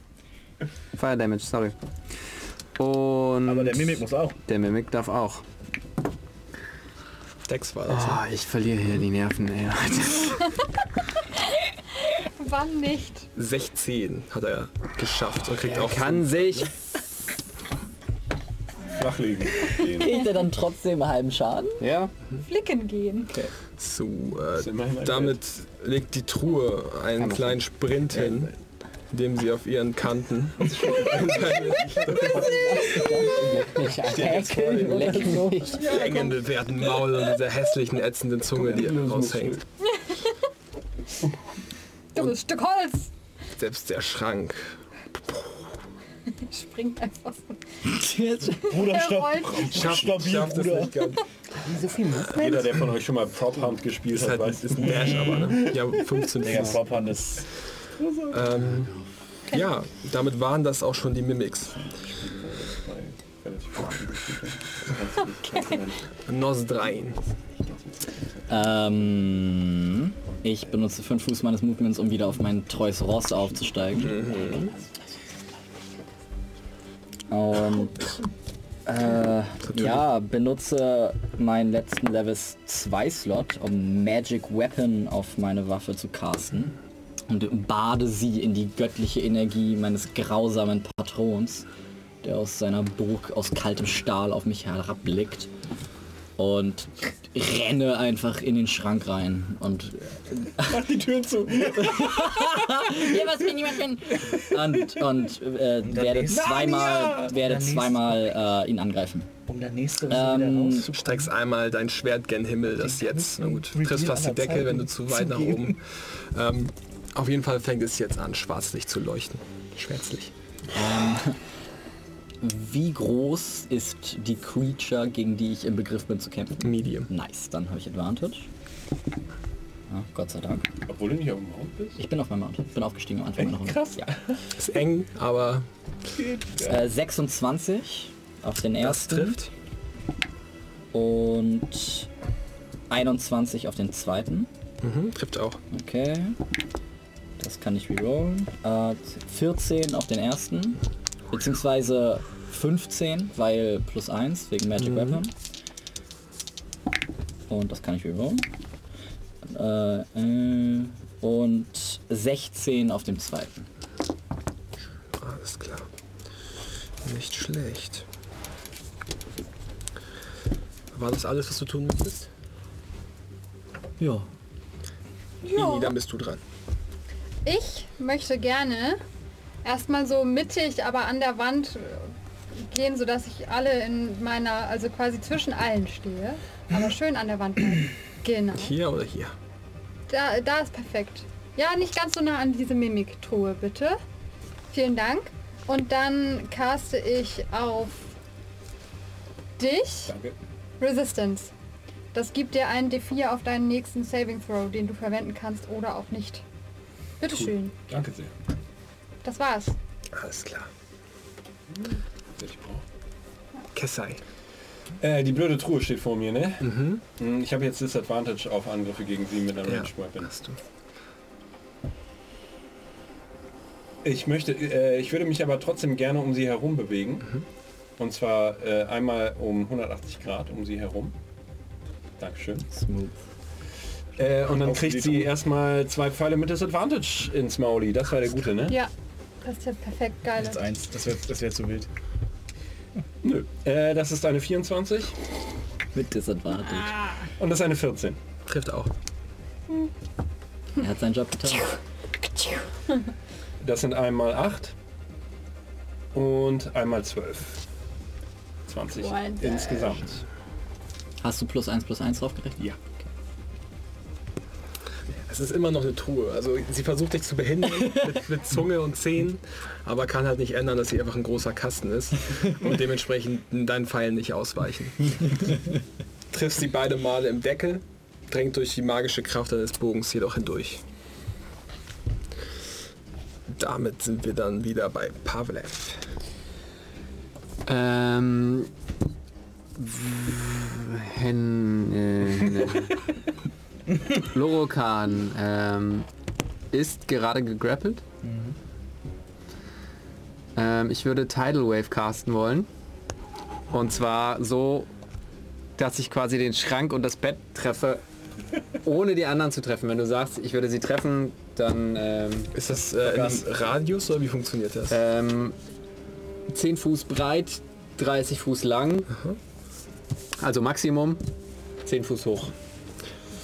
Fire Damage, sorry. Und Aber der Mimik muss auch. der Mimik darf auch. Dex war das. Oh, ich verliere hier die Nerven, ey. Wann nicht? 16 hat er geschafft und kriegt auch Kann sich Flachlegen. Kriegt er dann trotzdem halben Schaden? Ja, Flicken gehen. So, ist äh, damit legt die Truhe einen kleinen Sprint hin, indem sie auf ihren Kanten mich. engen bewehrten Maul und dieser hässlichen ätzenden Zunge, die raushängt. Dummes Stück Holz. Selbst der Schrank Springt einfach so. Bruder, Er stopp! Stabil, schafft es Bruder. nicht ganz. Jeder, der von euch schon mal Prop Hunt gespielt hat, halt weiß, ist ein Dash, aber ne? Ja, 15 Digga, Fuß. Prophand ist... Ähm, ja, damit waren das auch schon die Mimics. Nosdrein. Ähm, ich benutze 5 Fuß meines Movements, um wieder auf mein treues Ross aufzusteigen. Und äh, ja, benutze meinen letzten Levels 2 Slot, um Magic Weapon auf meine Waffe zu casten. Und bade sie in die göttliche Energie meines grausamen Patrons, der aus seiner Burg aus kaltem Stahl auf mich herabblickt. Und renne einfach in den Schrank rein und Mach die Türen zu! Hier, was will niemand finden. Und, und äh, werde zweimal, werde zweimal äh, ihn angreifen. Um der nächste Ähm, wieder Du streckst einmal dein Schwert gen Himmel, das jetzt, na gut, triffst fast die Decke, wenn du zu weit nach oben. Ähm, auf jeden Fall fängt es jetzt an, schwarzlich zu leuchten. Schwärzlich. Wie groß ist die Creature, gegen die ich im Begriff bin zu kämpfen? Medium. Nice, dann habe ich Advantage. Ja, Gott sei Dank. obwohl du nicht auf dem Mount bist. Ich bin auf meinem Mount. Bin aufgestiegen am Anfang meiner Runde. krass. Ja. Ist eng, aber Äh, 26 auf den das ersten. trifft. Und 21 auf den zweiten. Mhm, trifft auch. Okay. Das kann ich rerollen. Äh, 14 auf den ersten. Beziehungsweise 15, weil plus 1 wegen Magic Weapon. Und das kann ich rerollen. Äh, äh, und 16 auf dem zweiten. Alles klar. Nicht schlecht. War das alles, was du tun möchtest? Ja. Ini, dann bist du dran. Ich möchte gerne erstmal so mittig, aber an der Wand äh, gehen, sodass ich alle in meiner, also quasi zwischen allen stehe. Aber schön an der Wand bleiben. Genau. Hier oder hier? Da, da ist perfekt. Ja, nicht ganz so nah an diese Mimik-Truhe, bitte. Vielen Dank. Und dann caste ich auf dich Danke. Resistance. Das gibt dir einen D4 auf deinen nächsten Saving Throw, den du verwenden kannst oder auch nicht. Bitteschön. Danke sehr. Das war's. Alles klar. Kessai. Äh, die blöde Truhe steht vor mir, ne? Mhm. Ich habe jetzt Disadvantage auf Angriffe gegen sie mit einer Ja, Range Weapon. hast du. Ich möchte, äh, ich würde mich aber trotzdem gerne um sie herum bewegen. Und zwar äh, einmal um 180 Grad um sie herum. Dankeschön. Smooth. Äh, und dann Auf kriegt sie Truhe. erstmal zwei Pfeile mit Disadvantage ins Mauli. Das war der gute, ne? Ja, das ist ja perfekt geil. Jetzt eins, das wäre das wär zu wild. Nö. Äh, das ist eine 24 Mit Disadvantage. und das ist eine 14. Trifft auch. Er hat seinen Job getan. Das sind einmal 8 und einmal 12. 20 Boah, insgesamt. Hast du plus 1 plus 1 draufgerechnet? Ja. Es ist immer noch eine Truhe. Also sie versucht dich zu behindern mit, mit Zunge und Zähnen, aber kann halt nicht ändern, dass sie einfach ein großer Kasten ist und dementsprechend deinen Pfeilen nicht ausweichen. Triffst sie beide Male im Deckel, drängt durch die magische Kraft deines Bogens jedoch hindurch. Damit sind wir dann wieder bei Pavlev. Ähm, Hen, äh, Lorokan ähm, ist gerade gegrappelt. Ähm, ich würde Tidal Wave casten wollen. Und zwar so, dass ich quasi den Schrank und das Bett treffe, ohne die anderen zu treffen. Wenn du sagst, ich würde sie treffen, dann ähm, Ist das äh, Radius oder wie funktioniert das? ähm, 10 Fuß breit, 30 Fuß lang. Also Maximum 10 Fuß hoch.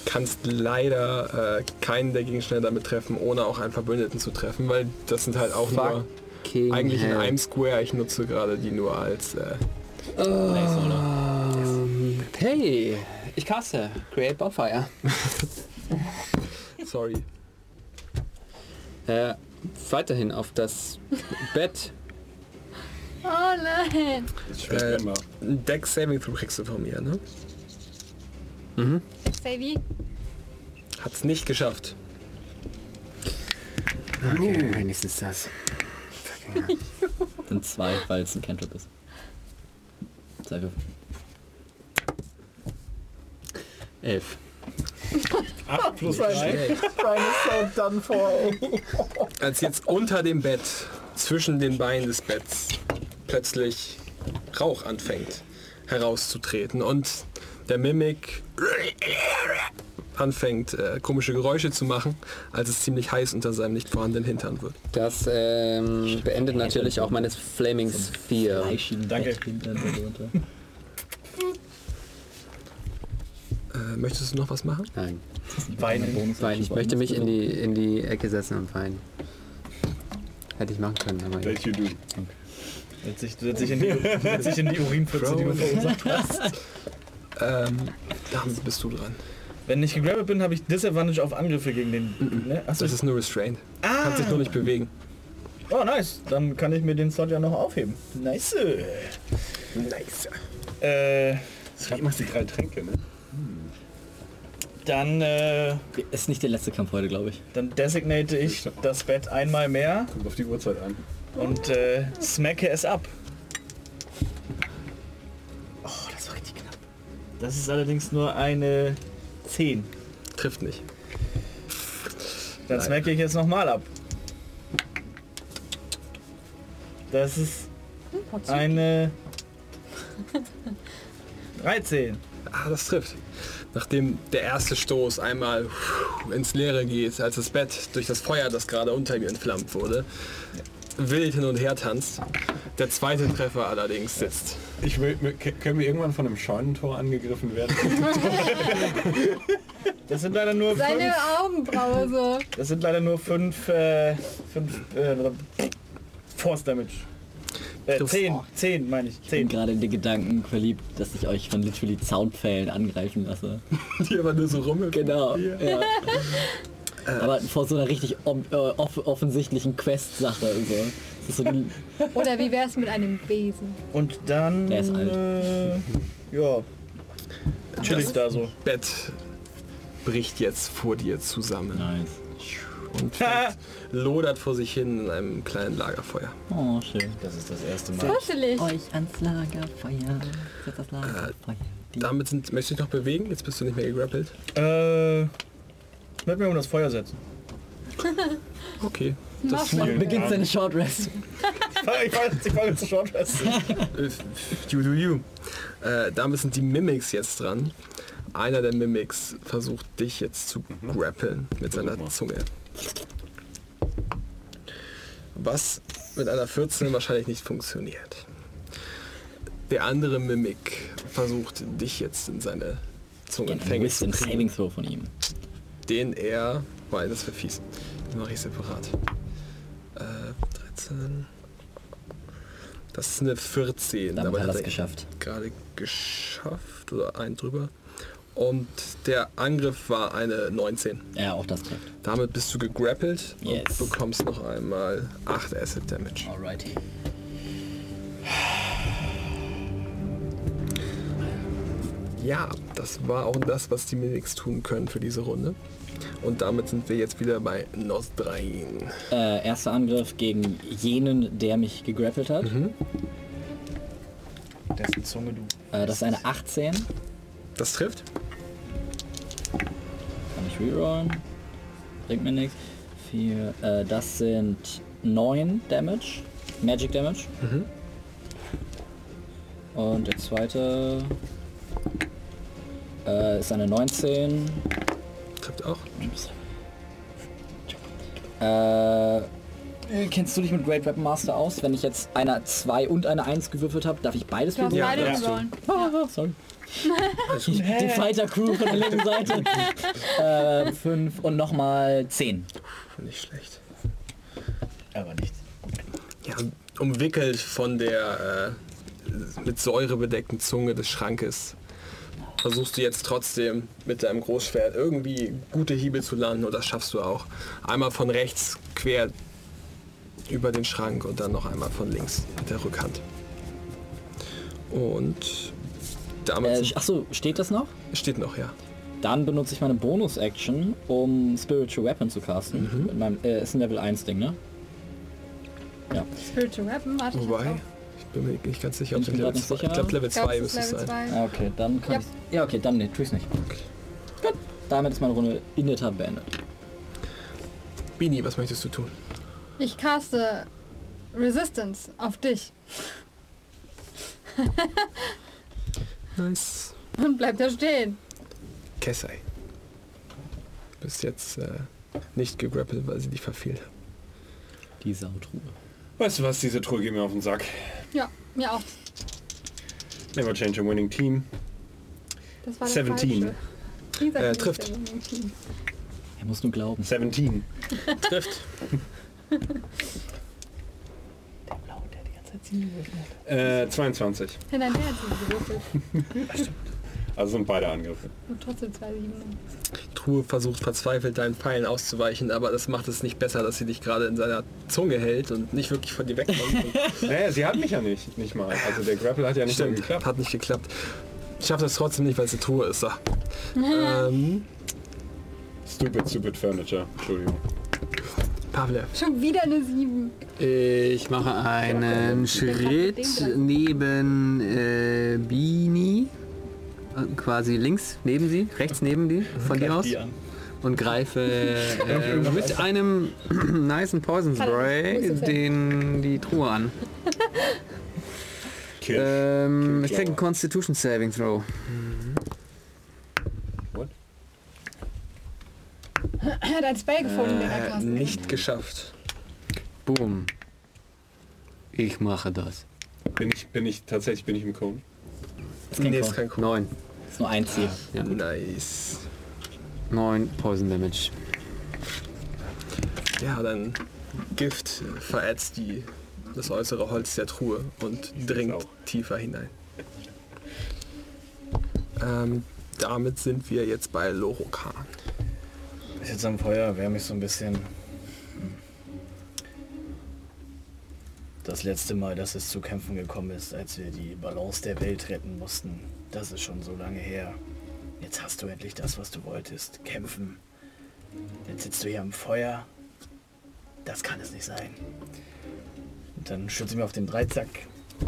Kannst leider äh, keinen der Gegenstände damit treffen, ohne auch einen Verbündeten zu treffen, weil das sind halt auch nur Fucking eigentlich in hell. einem Square. Ich nutze gerade die nur als äh, Ähm, hey, ich caste Create Bonfire. sorry. Äh, weiterhin auf das Bett. Oh nein. Äh, ein Deck Saving Throw kriegst du von mir, ne? Savy. Hat's nicht geschafft. Okay, wenigstens das. Sind zwei, weil es ein Cantrip ist. Zwei Würfel. Elf. 8 plus 3. Brian ist so done for, ey. Als jetzt unter dem Bett, zwischen den Beinen des Betts, plötzlich Rauch anfängt herauszutreten und der Mimik anfängt äh, komische Geräusche zu machen, als es ziemlich heiß unter seinem nicht vorhandenen Hintern wird. Das ähm, beendet natürlich auch meine Flaming Sphere. Danke. Äh, möchtest du noch was machen? Nein, Weinen. nein, ich möchte mich in die, in die Ecke setzen und weinen. Hätte ich machen können, aber ja. Let you do. Setz dich, in die, setz dich in die Urinpfütze, die du verursacht hast. Ähm, damit bist du dran. Wenn ich gegrabbelt bin, habe ich Disadvantage auf Angriffe gegen den... Ne? Achso, Das ist nur restrained. Kannst dich nur nicht bewegen. oh nice. Dann kann ich mir den Slot ja noch aufheben. Nice. Nice. Äh, Schreib mal die drei Tränke, ne? dann, äh, Ist nicht der letzte Kampf heute, glaube ich. dann designate ich das Bett einmal mehr Kommt auf die Uhrzeit an. und äh, smacke es ab. Das ist allerdings nur eine 10. Trifft nicht. Dann smacke ich jetzt nochmal ab. Das ist eine 13. Ah, das trifft. Nachdem der erste Stoß einmal ins Leere geht, als das Bett durch das Feuer, das gerade unter mir entflammt wurde, wild hin und her tanzt. Der zweite Treffer allerdings sitzt. Ich will, können wir irgendwann von einem Scheunentor angegriffen werden? Das sind leider nur fünf. Seine Augenbraue so. Das sind leider nur fünf, äh, fünf äh, Force Damage. Äh. 10, 10 meine ich. Ich bin 10. gerade in den Gedanken verliebt, dass ich euch von literally Zaunpfählen angreifen lasse. Die aber nur so rummelt. Genau. Ja. Aber vor so einer richtig äh, off offensichtlichen Quest-Sache. So. Das so Oder wie wär's mit einem Besen? Und dann. Der ist alt. Äh, ja. Chill ich da so. Bett bricht jetzt vor dir zusammen nice. und lodert vor sich hin in einem kleinen Lagerfeuer. Oh, schön. Das ist das erste Mal. Kuschelig. Euch ans Lagerfeuer. Setzt das Lagerfeuer. Die- Damit sind, möchtest du dich noch bewegen? Jetzt bist du nicht mehr gegrappelt. Äh. Ich werde mir um das Feuer setzen. Okay. Mach Das mal. Beginnt seine Short Rest. Ich fange ich zu Short Rest. Äh, You do you. Äh, damit sind die Mimics jetzt dran. Einer der Mimics versucht dich jetzt zu grappeln mit seiner Zunge. Was mit einer 14 wahrscheinlich nicht funktioniert. Der andere Mimic versucht dich jetzt in seine Zungenfänge zu kriegen, Saving Throw von ihm. den er, weil das wäre fies, den mache ich separat. Äh, 13. Das ist eine 14. Damit hat er hat es er geschafft. gerade geschafft oder ein drüber. Und der Angriff war eine 19. Ja, auch das trifft. Damit bist du gegrappelt Yes. und bekommst noch einmal 8 Acid Damage. Alrighty. Ja, das war auch das, was die Mimics tun können für diese Runde. Und damit sind wir jetzt wieder bei Nosdrain. Äh, erster Angriff gegen jenen, der mich gegrappelt hat. Dessen Zunge du. Äh, das ist eine 18. Kann Das trifft. ich rerollen. Bringt mir nichts. Vier, äh, das sind 9 Damage. Magic Damage. Und der zweite äh, ist eine 19. Trifft auch. Äh, äh, kennst du dich mit Great Weapon Master aus? Wenn ich jetzt eine 2 und eine 1 gewürfelt habe, darf ich beides würfeln? beide ja. rollen. Ah, sorry. Die Fighter Crew von der linken Seite. äh, 5 und nochmal 10. Nicht schlecht. Aber nichts. Ja, umwickelt von der äh, mit Säure bedeckten Zunge des Schrankes versuchst du jetzt trotzdem mit deinem Großschwert irgendwie gute Hiebe zu landen und das schaffst du auch. Einmal von rechts quer über den Schrank und dann noch einmal von links mit der Rückhand. Und damit Äh, achso, steht das noch? steht noch, ja. Dann benutze ich meine Bonus-Action, um Spiritual Weapon zu casten. Mhm. Mit meinem, äh, ist ein Level 1 Ding, ne? Ja. Spiritual Weapon, warte ich Wobei, bin mir nicht ganz sicher, ob Ich es Level grad nicht 2 sicher. Ich glaube Level Ich glaub, 2 es müsste ist es sein. 2. Ah, okay, dann kann Ja. ich. Ja, okay, dann ne, tu ich's nicht. Gut. Damit ist meine Runde in der Tat beendet. Bini, was möchtest du tun? Ich caste Resistance auf dich Nice. und bleib da stehen. Kessai. Bist jetzt äh, nicht gegrappelt, weil sie dich verfiel. Die Sautruhe. Weißt du was, diese Truhe geht mir auf den Sack. Ja, mir auch. Never change a winning team. Das war der 17. falsche. Dieser Äh, trifft. der Winning Team. Er muss nur glauben. 17. Trifft. Äh, 22. Ja, nein, der hat sie gewürfelt. Also sind beide Angriffe. Und trotzdem zwei Sieben. Truhe versucht verzweifelt deinen Pfeilen auszuweichen, aber das macht es nicht besser, dass sie dich gerade in seiner Zunge hält und nicht wirklich von dir wegkommt. Naja, sie hat mich ja nicht, nicht mal. Also der Grapple hat ja nicht Stimmt, geklappt. hat nicht geklappt. Ich schaffe das trotzdem nicht, weil es eine Truhe ist. Ähm, Stupid, stupid Furniture. Entschuldigung. Pavlev. Schon wieder eine Sieben. Ich mache einen Schritt neben äh, Bini. Quasi links neben sie, rechts neben die, von dir aus. Die. Und greife äh, mit einem nicen Poison Spray den, die Truhe an. Ähm, ich krieg einen Constitution Saving Throw. Er hat ein Spell gefunden, den er Äh, casten nicht geschafft. Boom. Ich mache das. Bin ich, bin ich, tatsächlich bin ich im Cone. Nee, Cone. ist kein Code. Neun. Ist nur ein Ziel. Ja. Nice. Neun Poison Damage. Ja, dein Gift verätzt die das äußere Holz der Truhe und dringt tiefer hinein. Ähm, damit sind wir jetzt bei Lorokan. Ich sitze am Feuer, wärme mich so ein bisschen. Das letzte Mal, dass es zu Kämpfen gekommen ist, als wir die Balance der Welt retten mussten, das ist schon so lange her. Jetzt hast du endlich das, was du wolltest. Kämpfen. Jetzt sitzt du hier am Feuer. Das kann es nicht sein. Und dann stürze ich mir auf den Dreizack.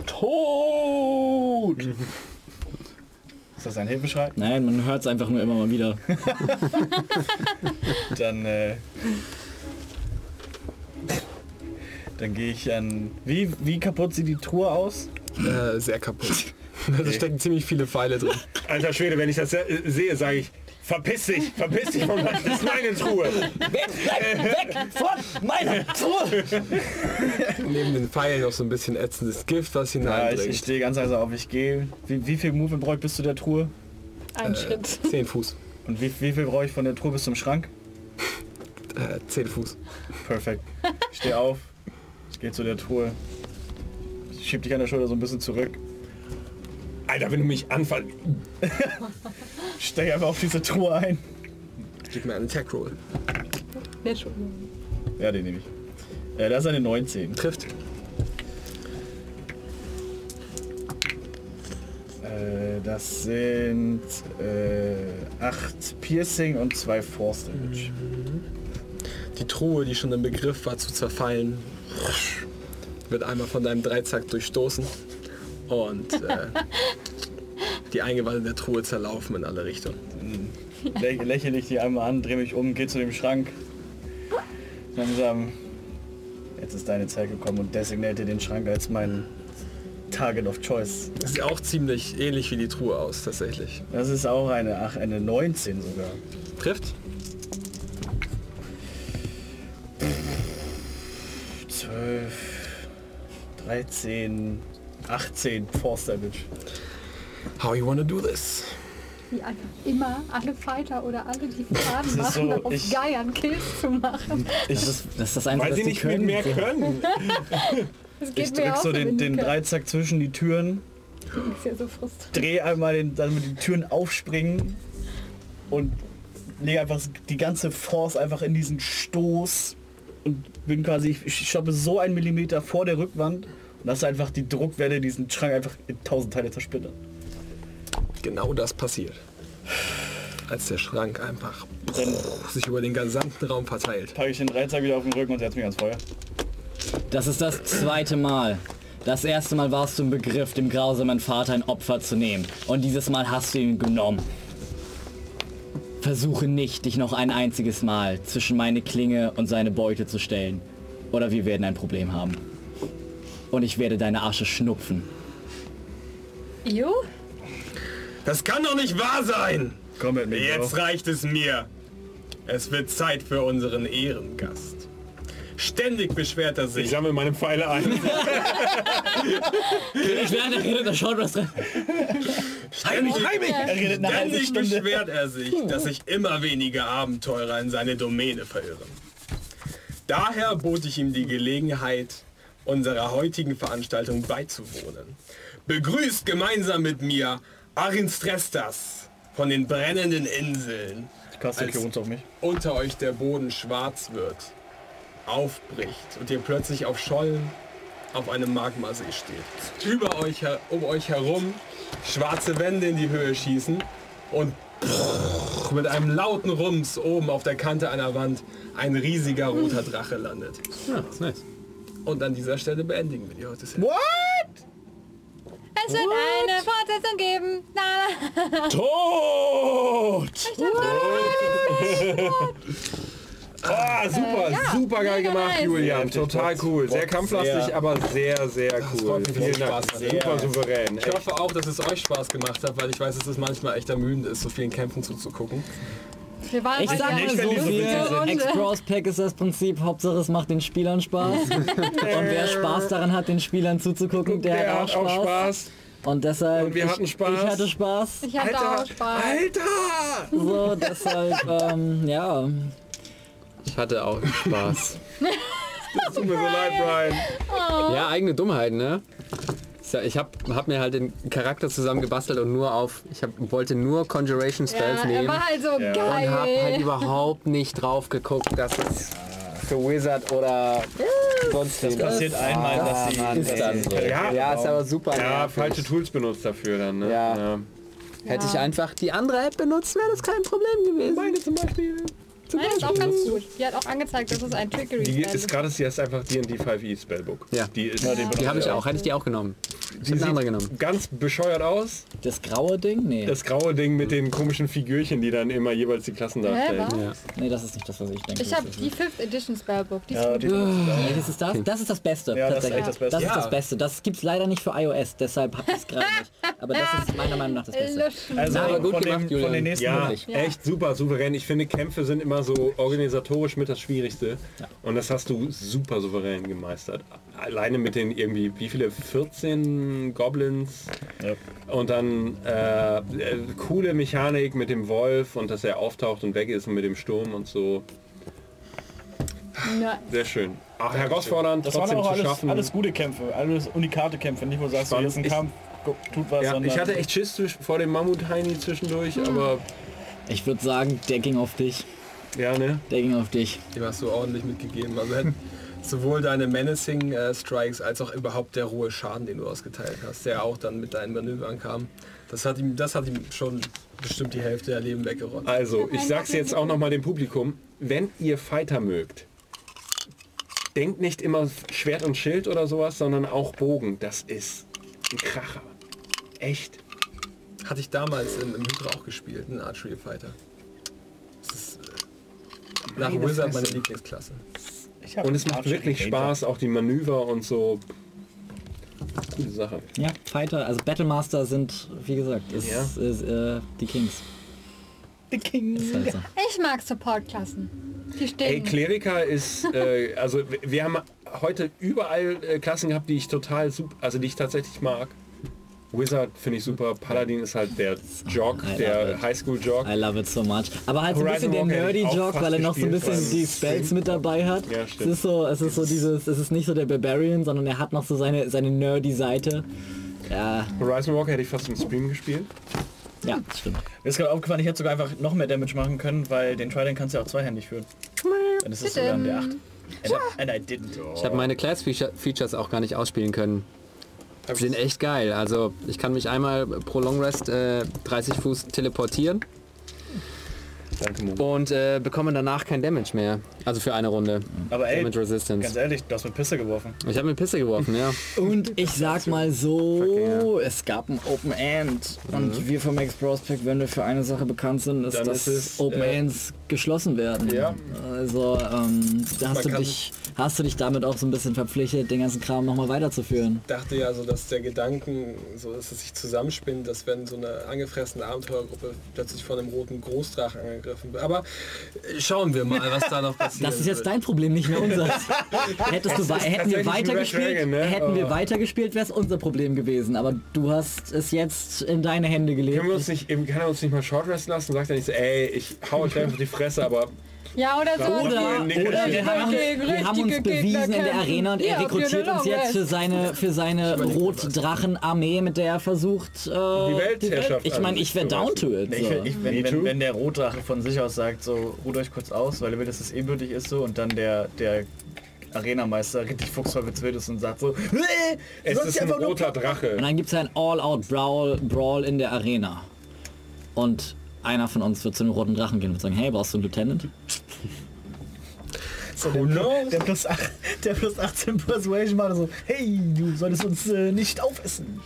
Tod! Ist das ein Hilfeschrei? Nein, man hört es einfach nur immer mal wieder. Dann, äh, dann gehe ich an. Wie, wie kaputt sieht die Truhe aus? Äh, sehr kaputt. Da stecken ziemlich viele Pfeile drin. Alter Schwede, wenn ich das äh, sehe, sage ich, verpiss dich, verpiss dich von das ist meine Truhe. Weg, weg, weg von meiner Truhe! Neben den Pfeilen noch so ein bisschen ätzendes Gift, was Ja, ich, hineindringt. ich stehe ganz leise auf, ich gehe. Wie, wie viel Movement brauche ich bis zu der Truhe? Ein Schritt. 10 Fuß. Und wie, wie viel brauche ich von der Truhe bis zum Schrank? Äh, 10 Fuß. Perfekt. Ich stehe auf, ich gehe zu der Truhe. Ich schieb dich an der Schulter so ein bisschen zurück. Alter, wenn du mich anfallst. Steig einfach auf diese Truhe ein. Gib mir einen Attack Roll. Ja, den nehme ich. Äh, das ist eine 19. Trifft. Äh, das sind äh, 8 Piercing und 2 Force Damage. Die Truhe, die schon im Begriff war zu zerfallen, wird einmal von deinem Dreizack durchstoßen und äh, die Eingeweide der Truhe zerlaufen in alle Richtungen. Lä lächle ich die einmal an, drehe mich um, gehe zu dem Schrank. Langsam. Jetzt ist deine Zeit gekommen und designate den Schrank als mein Target of Choice. Das sieht auch ziemlich ähnlich wie die Truhe aus, tatsächlich. Das ist auch eine, ach, eine 19 sogar. Trifft? 12, 13, 18 Force Damage. How you wanna do this? Wie einfach immer alle Fighter oder alle, die Schaden ist machen, so, darauf ich- geiern, Kills zu machen. Ich, Das ist das Einzige, Weil was sie nicht mit können. mehr können. Das ich drück so den, den Dreizack zwischen die Türen, Das ist ja so frustrierend. drehe einmal den, damit die Türen aufspringen und lege einfach die ganze Force einfach in diesen Stoß und bin quasi, ich stoppe so einen Millimeter vor der Rückwand und lasse einfach die Druckwelle diesen Schrank einfach in tausend Teile zersplittern. Genau das passiert. Als der Schrank einfach Dann sich über den gesamten Raum verteilt. packe ich den Dreizack wieder auf den Rücken und setze mich ans Feuer. Das ist das zweite Mal. Das erste Mal warst du im Begriff, dem grausamen Vater ein Opfer zu nehmen. Und dieses Mal hast du ihn genommen. Versuche nicht, dich noch ein einziges Mal zwischen meine Klinge und seine Beute zu stellen. Oder wir werden ein Problem haben. Und ich werde deine Asche schnupfen. Jo? Das kann doch nicht wahr sein! Komm mit mir. Jetzt reicht es mir. Es wird Zeit für unseren Ehrengast. Ständig beschwert er Ich sich. sammle meine Pfeile ein. Ich werde redet, da schaut was dran. Ständig, Er ständig beschwert er sich, dass sich immer weniger Abenteurer in seine Domäne verirren. Daher bot ich ihm die Gelegenheit, unserer heutigen Veranstaltung beizuwohnen. Begrüßt gemeinsam mit mir Arin Strestas von den brennenden Inseln. Die Kaste wohnt auf mich. unter euch der Boden schwarz wird, aufbricht und ihr plötzlich auf Schollen auf einem Magmasee steht. Über euch, um euch herum schwarze Wände in die Höhe schießen und mit einem lauten Rums oben auf der Kante einer Wand ein riesiger roter Drache landet. Ja, ist nice. Und an dieser Stelle beendigen wir die heute. What? Es wird eine Fortsetzung geben. Na, na. Tot! Ah, super, Äh, ja, super geil mega gemacht, nice. Julian. Total cool. Sehr kampflastig, aber sehr, sehr cool. freut mich, Vielen dass es Dank. Spaß hat. Super souverän. Ich hoffe auch, dass es euch Spaß gemacht hat, weil ich weiß, dass es manchmal echt ermüdend ist, so vielen Kämpfen zuzugucken. Wir waren Ich sag mal so viel. Explorers Pack ist das Prinzip, Hauptsache es macht den Spielern Spaß. Und wer Spaß daran hat, den Spielern zuzugucken, der, Der hat auch Spaß. Spaß. Und deshalb, Und wir ich, hatten Spaß. ich hatte Spaß. Ich hatte auch Spaß. Alter! So, deshalb, ähm, ja. Ich hatte auch Spaß. Das tut mir so leid, Brian. Ja, eigene Dummheit, ne? Ich habe hab mir halt den Charakter zusammen gebastelt und nur auf, ich hab, wollte nur Conjuration Spells Ja, er nehmen war halt so und habe halt geil. überhaupt nicht drauf geguckt, dass es für Wizard oder sonst Das passiert einmal, dass sie... Mann, ist dann so. Ja, Ja, ist aber super. ja, nervig. falsche Tools benutzt dafür dann, ne? Ja. Hätte ich einfach die andere App benutzt, wäre das kein Problem gewesen. Meine zum Beispiel. Nein, ist auch ganz gut. Die hat auch angezeigt, dass es ein Trickery Die ist gerade, sie ist einfach D&D 5e Spellbook. Ja. Die ist Die habe ich auch, hätte ich die auch genommen. Ich die eine andere genommen. ganz bescheuert aus. Das graue Ding? Nee. Das graue Ding mit den komischen Figürchen, die dann immer jeweils die Klassen darstellen. Ja. nee, das ist nicht das, was ich denke. Ich habe die 5th Edition Spellbook. Die ist Ja, gut. die Welches ist das? Das ist das Beste. Ja, das ist echt das Beste. Das ist Ja. das Beste. Das gibt's leider nicht für iOS, deshalb hab ich es gerade nicht. Aber das ist meiner Meinung nach das Beste. Also Na, aber gut von, gemacht, den, Julian. von den nächsten Ja, Wirklich. Ja. echt super souverän. Ich finde, Kämpfe sind immer so organisatorisch mit das Schwierigste. Und das hast du super souverän gemeistert. Alleine mit den irgendwie, wie viele? 14 Goblins. Ja. Und dann äh, äh, coole Mechanik mit dem Wolf und dass er auftaucht und weg ist und mit dem Sturm und so. Ja. Sehr schön. Auch herausfordernd, Das waren trotzdem auch zu alles, schaffen. alles gute Kämpfe, alles unikate Kämpfe, nicht wo du sagst, Spannend. jetzt ein Ich- Kampf, tut was, ja, ich hatte echt Schiss vor dem Mammut-Heini zwischendurch, aber Ich würde sagen, der ging auf dich. Ja, ne? Der ging auf dich. Die hast du ordentlich mitgegeben. Also hätten sowohl deine Menacing äh, Strikes als auch überhaupt der rohe Schaden, den du ausgeteilt hast, der auch dann mit deinen Manövern kam. Das hat ihm, das hat ihm schon bestimmt die Hälfte der Leben weggerotzt. Also, ich sag's jetzt auch noch mal dem Publikum, wenn ihr Fighter mögt, denkt nicht immer Schwert und Schild oder sowas, sondern auch Bogen. Das ist ein Kracher. Echt. Hatte ich damals im, im Hydra auch gespielt, ein Archery Fighter. Nach Wizard meine. Lieblingsklasse. Und es macht wirklich. Spaß, auch die Manöver und so. Coole Sache. Ja, Fighter, also Battlemaster sind, wie gesagt, ist, Ja. ist, äh, die Kings. The King. Ist halt so. Ich mag Support-Klassen. Die Ey, stehen. Kleriker ist, äh, also wir haben heute überall äh, Klassen gehabt, die ich total super, also die ich tatsächlich mag. Wizard finde ich super, Paladin ist halt der Jog, der. Highschool-Jog. I love it so much. Aber halt so ein bisschen der Walker hätte ich nerdy auch Joke, fast weil er noch so ein bisschen die Spells mit dabei hat. Ja, es ist so, es ist so dieses, es ist nicht so der Barbarian, sondern er hat noch so seine, seine nerdy Seite. Ja, Horizon Walker hätte ich fast im Stream gespielt. ja, das stimmt. Mir ist gerade aufgefallen, ich hätte sogar einfach noch mehr Damage machen können, weil den Trident kannst du ja auch zweihändig führen. Und das ist sogar ein D8. And I, and I didn't. Ich habe meine Class-Features auch gar nicht ausspielen können. Die sind echt geil. Also ich kann mich einmal pro Long Rest äh, 30 Fuß teleportieren Danke, Mo. und äh, bekomme danach kein Damage mehr. Also für eine Runde. Aber ey, Damage Resistance. ganz ehrlich, du hast mit Pisse geworfen. Ich habe mir Pisse geworfen, ja. Und ich sag mal so, es gab ein Open End. Und wir vom Max Prospect, wenn wir für eine Sache bekannt sind, ist, Dann dass ist es, Open äh, Ends geschlossen werden. Ja. Also ähm, da hast Man du, dich, hast du dich damit auch so ein bisschen verpflichtet, den ganzen Kram nochmal weiterzuführen. dachte ja so, dass der Gedanken, so dass es sich zusammenspinnt, dass wenn so eine angefressene Abenteuergruppe plötzlich von einem roten Großdrachen angegriffen wird. Aber äh, schauen wir mal, was da noch passiert. Das ist jetzt dein Problem, nicht mehr unseres. Hättest du, hätten wir weitergespielt, Dragon, ne? hätten wir Oh. weitergespielt, wäre es unser Problem gewesen. Aber du hast es jetzt in deine Hände gelegt. Können wir uns nicht, kann er uns nicht mal Short lassen? Sagt er nicht so, ey, ich hau euch einfach die Fresse, aber Ja, oder so. Oder, Oder- wir, haben uns, wir haben uns Gegner bewiesen in der. Arena und er rekrutiert uns jetzt für seine, für seine Rotdrachen-Armee, mit der er versucht, äh, die Weltherrschaft Ich meine, ich wäre down to it. Ich, So. ich, Me wenn, wenn, wenn der Rotdrache von sich aus sagt, so ruht euch kurz aus, weil er will, dass es ebenbürtig ist so und dann der, der Arenameister richtig fuchsteufelswild ist und sagt so, "Nee, du es ist ein roter Und Drache. dann gibt es ein All-Out-Brawl Brawl in der Arena. Und einer von uns wird zu einem roten Drachen gehen und sagen, hey, brauchst du einen Lieutenant? So, der, der, plus, ach- der plus 18 Persuasion war so, hey, du solltest uns äh, nicht aufessen.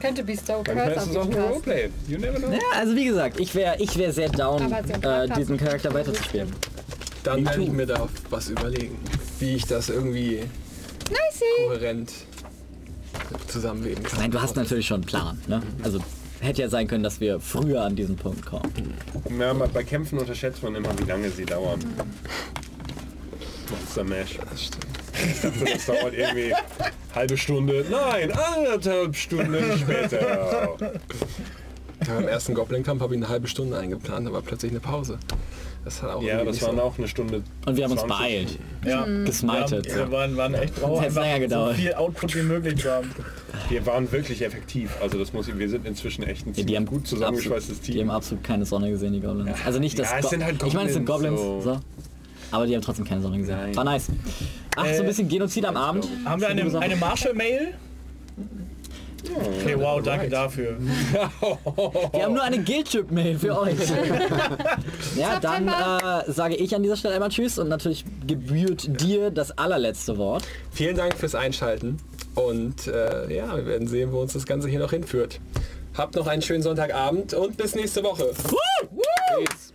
Könnte ein casten. Roleplay. You never know. Ja, also wie gesagt, ich wäre ich wär sehr down, so äh, Charakter- diesen Charakter weiterzuspielen. Dann werde ich mir da was überlegen, wie ich das irgendwie Nicey. kohärent zusammenleben kann. Nein, du hast natürlich schon einen Plan. Ne? Also hätte ja sein können, dass wir früher an diesen Punkt kommen. Ja, bei Kämpfen unterschätzt man immer, wie lange sie dauern. Monster Mash. Ich dachte, das dauert irgendwie halbe Stunde. Nein, anderthalb Stunden später. Beim ersten Goblin-Kampf habe ich eine halbe Stunde eingeplant, aber plötzlich eine Pause. Das hat auch Ja, das waren so- auch eine Stunde. Und wir haben uns 20. beeilt. Ja, Gesmited. Wir, haben, wir waren, waren echt drauf, einfach länger gedauert. so viel Output wie möglich zu haben. Wir waren wirklich effektiv. Also das muss ich, wir sind inzwischen echt ein Ja, die haben gut zusammengeschweißtes absolut, Die Team. haben absolut keine Sonne gesehen, die Goblins. Also nicht das. Ja, es Go- sind halt Ich meine, es sind Goblins, Goblins. so. So. Aber die haben trotzdem keine Sonne gesehen. Nein. War nice. Ach, so ein bisschen Genozid am Abend. Haben wir eine, eine Marshall-Mail? Okay, wow, danke dafür. Wir haben nur eine Guild-Trip-Mail für euch. ja, dann äh, sage ich an dieser Stelle einmal Tschüss und natürlich gebührt dir das allerletzte Wort. Vielen Dank fürs Einschalten und äh, ja, wir werden sehen, wo uns das Ganze hier noch hinführt. Habt noch einen schönen Sonntagabend und bis nächste Woche. Peace.